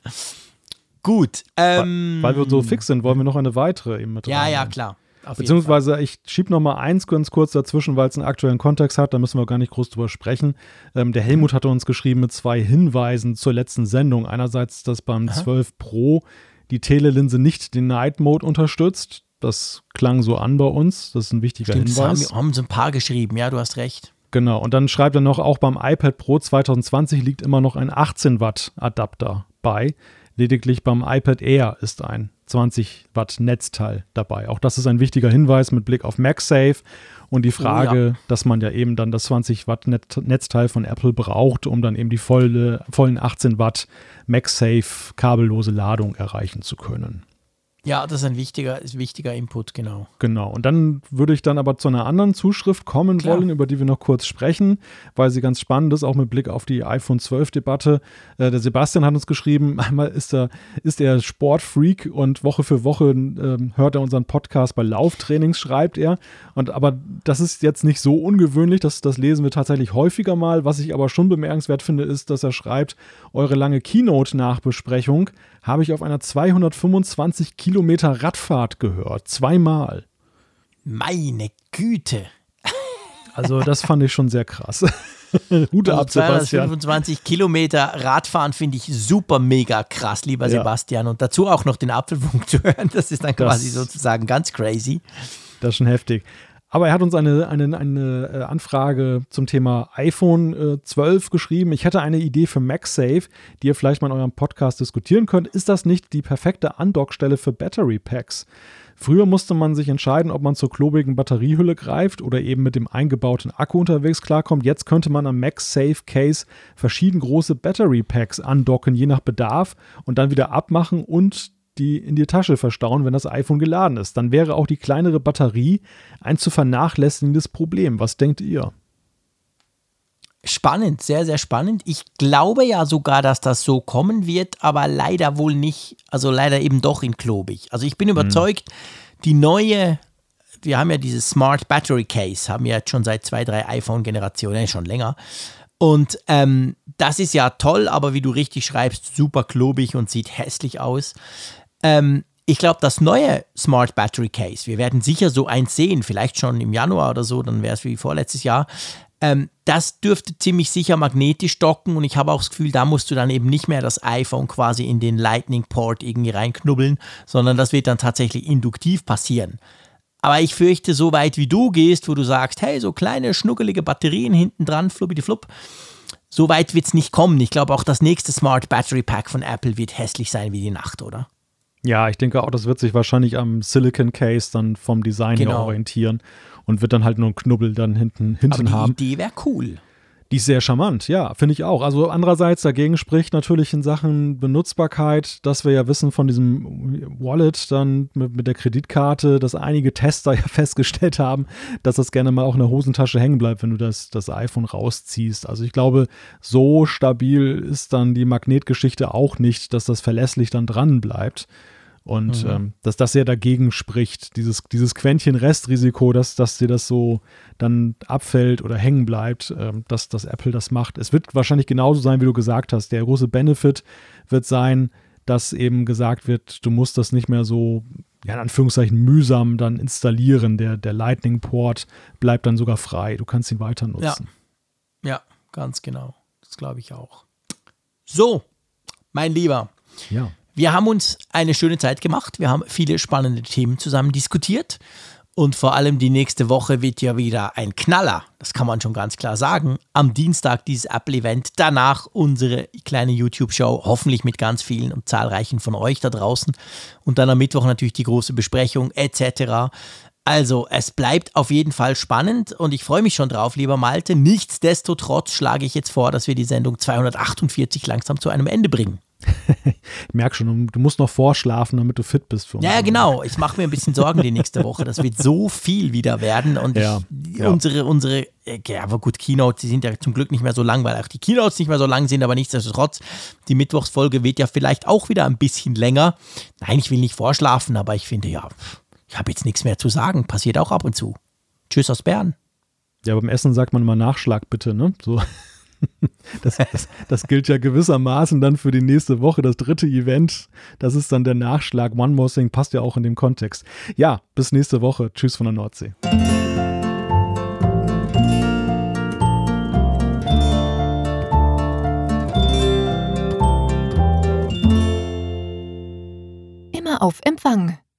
Gut. Ähm, weil, weil, wir so fix sind, wollen wir noch eine weitere eben mit Ja, rein. ja, klar. Beziehungsweise ich schiebe noch mal eins ganz kurz dazwischen, weil es einen aktuellen Kontext hat, da müssen wir gar nicht groß drüber sprechen. Ähm, der Helmut hatte uns geschrieben mit zwei Hinweisen zur letzten Sendung. Einerseits, dass beim Aha. 12 Pro die Telelinse nicht den Night Mode unterstützt. Das klang so an bei uns. Das ist ein wichtiger Stimmt, Hinweis. Haben, haben so ein paar geschrieben, ja, du hast recht. Genau, und dann schreibt er noch, auch beim iPad Pro 2020 liegt immer noch ein 18 Watt Adapter bei. Lediglich beim iPad Air ist ein 20 Watt Netzteil dabei. Auch das ist ein wichtiger Hinweis mit Blick auf MagSafe und die Frage, oh ja. dass man ja eben dann das 20 Watt Netzteil von Apple braucht, um dann eben die volle, vollen 18 Watt MagSafe kabellose Ladung erreichen zu können. Ja, das ist ein wichtiger, ist wichtiger Input, genau. Genau. Und dann würde ich dann aber zu einer anderen Zuschrift kommen Klar. wollen, über die wir noch kurz sprechen, weil sie ganz spannend ist, auch mit Blick auf die iPhone 12-Debatte. Äh, der Sebastian hat uns geschrieben, einmal ist er, ist er Sportfreak und Woche für Woche äh, hört er unseren Podcast bei Lauftrainings, schreibt er. Und aber das ist jetzt nicht so ungewöhnlich, das, das lesen wir tatsächlich häufiger mal. Was ich aber schon bemerkenswert finde, ist, dass er schreibt, eure lange Keynote-Nachbesprechung habe ich auf einer 225 Kilometer Radfahrt gehört. Zweimal. Meine Güte. Also, das fand ich schon sehr krass. Hut also ab, 225 Kilometer Radfahren finde ich super mega krass, lieber ja. Sebastian. Und dazu auch noch den Apfelfunk zu hören, das ist dann quasi das, sozusagen ganz crazy. Das ist schon heftig. Aber er hat uns eine, eine, eine äh, Anfrage zum Thema iPhone 12 äh, geschrieben. Ich hätte eine Idee für MagSafe, die ihr vielleicht mal in eurem Podcast diskutieren könnt. Ist das nicht die perfekte Andockstelle für Battery Packs? Früher musste man sich entscheiden, ob man zur klobigen Batteriehülle greift oder eben mit dem eingebauten Akku unterwegs klarkommt. Jetzt könnte man am MagSafe Case verschieden große Battery Packs andocken, je nach Bedarf und dann wieder abmachen und die in die Tasche verstauen, wenn das iPhone geladen ist. Dann wäre auch die kleinere Batterie ein zu vernachlässigendes Problem. Was denkt ihr? Spannend, sehr, sehr spannend. Ich glaube ja sogar, dass das so kommen wird, aber leider wohl nicht, also leider eben doch in klobig. Also ich bin mhm. überzeugt, die neue, wir haben ja dieses Smart Battery Case, haben wir jetzt schon seit zwei, drei iPhone-Generationen, schon länger. Und ähm, das ist ja toll, aber wie du richtig schreibst, super klobig und sieht hässlich aus. Ähm, ich glaube, das neue Smart Battery Case, wir werden sicher so eins sehen, vielleicht schon im Januar oder so, dann wäre es wie vorletztes Jahr. Ähm, das dürfte ziemlich sicher magnetisch docken und ich habe auch das Gefühl, da musst du dann eben nicht mehr das iPhone quasi in den Lightning Port irgendwie reinknubbeln, sondern das wird dann tatsächlich induktiv passieren. Aber ich fürchte, so weit wie du gehst, wo du sagst, hey, so kleine, schnuckelige Batterien hinten dran, fluppidi flupp, so weit wird es nicht kommen. Ich glaube, auch das nächste Smart Battery Pack von Apple wird hässlich sein wie die Nacht, oder? Ja, ich denke auch, das wird sich wahrscheinlich am Silicon Case dann vom Design genau. her orientieren und wird dann halt nur ein Knubbel dann hinten, hinten Aber die haben. Die Idee wäre cool. Die ist sehr charmant, ja, finde ich auch. Also andererseits dagegen spricht natürlich in Sachen Benutzbarkeit, dass wir ja wissen von diesem Wallet dann mit, mit der Kreditkarte, dass einige Tester ja festgestellt haben, dass das gerne mal auch in der Hosentasche hängen bleibt, wenn du das, das iPhone rausziehst. Also ich glaube, so stabil ist dann die Magnetgeschichte auch nicht, dass das verlässlich dann dran bleibt. Und mhm. ähm, dass das ja dagegen spricht, dieses, dieses Quäntchen Restrisiko, dass, dass dir das so dann abfällt oder hängen bleibt, ähm, dass, dass Apple das macht. Es wird wahrscheinlich genauso sein, wie du gesagt hast. Der große Benefit wird sein, dass eben gesagt wird, du musst das nicht mehr so, ja, in Anführungszeichen mühsam dann installieren. Der, der Lightning-Port bleibt dann sogar frei. Du kannst ihn weiter nutzen. Ja, ja ganz genau. Das glaube ich auch. So, mein Lieber. Ja. Wir haben uns eine schöne Zeit gemacht. Wir haben viele spannende Themen zusammen diskutiert. Und vor allem die nächste Woche wird ja wieder ein Knaller. Das kann man schon ganz klar sagen. Am Dienstag dieses Apple-Event. Danach unsere kleine YouTube-Show. Hoffentlich mit ganz vielen und zahlreichen von euch da draußen. Und dann am Mittwoch natürlich die große Besprechung etc. Also, es bleibt auf jeden Fall spannend und ich freue mich schon drauf, lieber Malte. Nichtsdestotrotz schlage ich jetzt vor, dass wir die Sendung 248 langsam zu einem Ende bringen. ich merke schon, du musst noch vorschlafen, damit du fit bist. Für ja, genau. Ich mache mir ein bisschen Sorgen die nächste Woche. Das wird so viel wieder werden. Und ja, ich, ja. unsere, unstre äh, ja, aber gut, Keynotes, die sind ja zum Glück nicht mehr so lang, weil auch die Keynotes nicht mehr so lang sind, aber nichtsdestotrotz, die Mittwochsfolge wird ja vielleicht auch wieder ein bisschen länger. Nein, ich will nicht vorschlafen, aber ich finde, ja, ich habe jetzt nichts mehr zu sagen. Passiert auch ab und zu. Tschüss aus Bern. Ja, beim Essen sagt man immer Nachschlag bitte, ne? So. Das, das, das, gilt ja gewissermaßen dann für die nächste Woche, das dritte Event. Das ist dann der Nachschlag. One More Thing passt ja auch in dem Kontext. Ja, bis nächste Woche. Tschüss von der Nordsee. Immer auf Empfang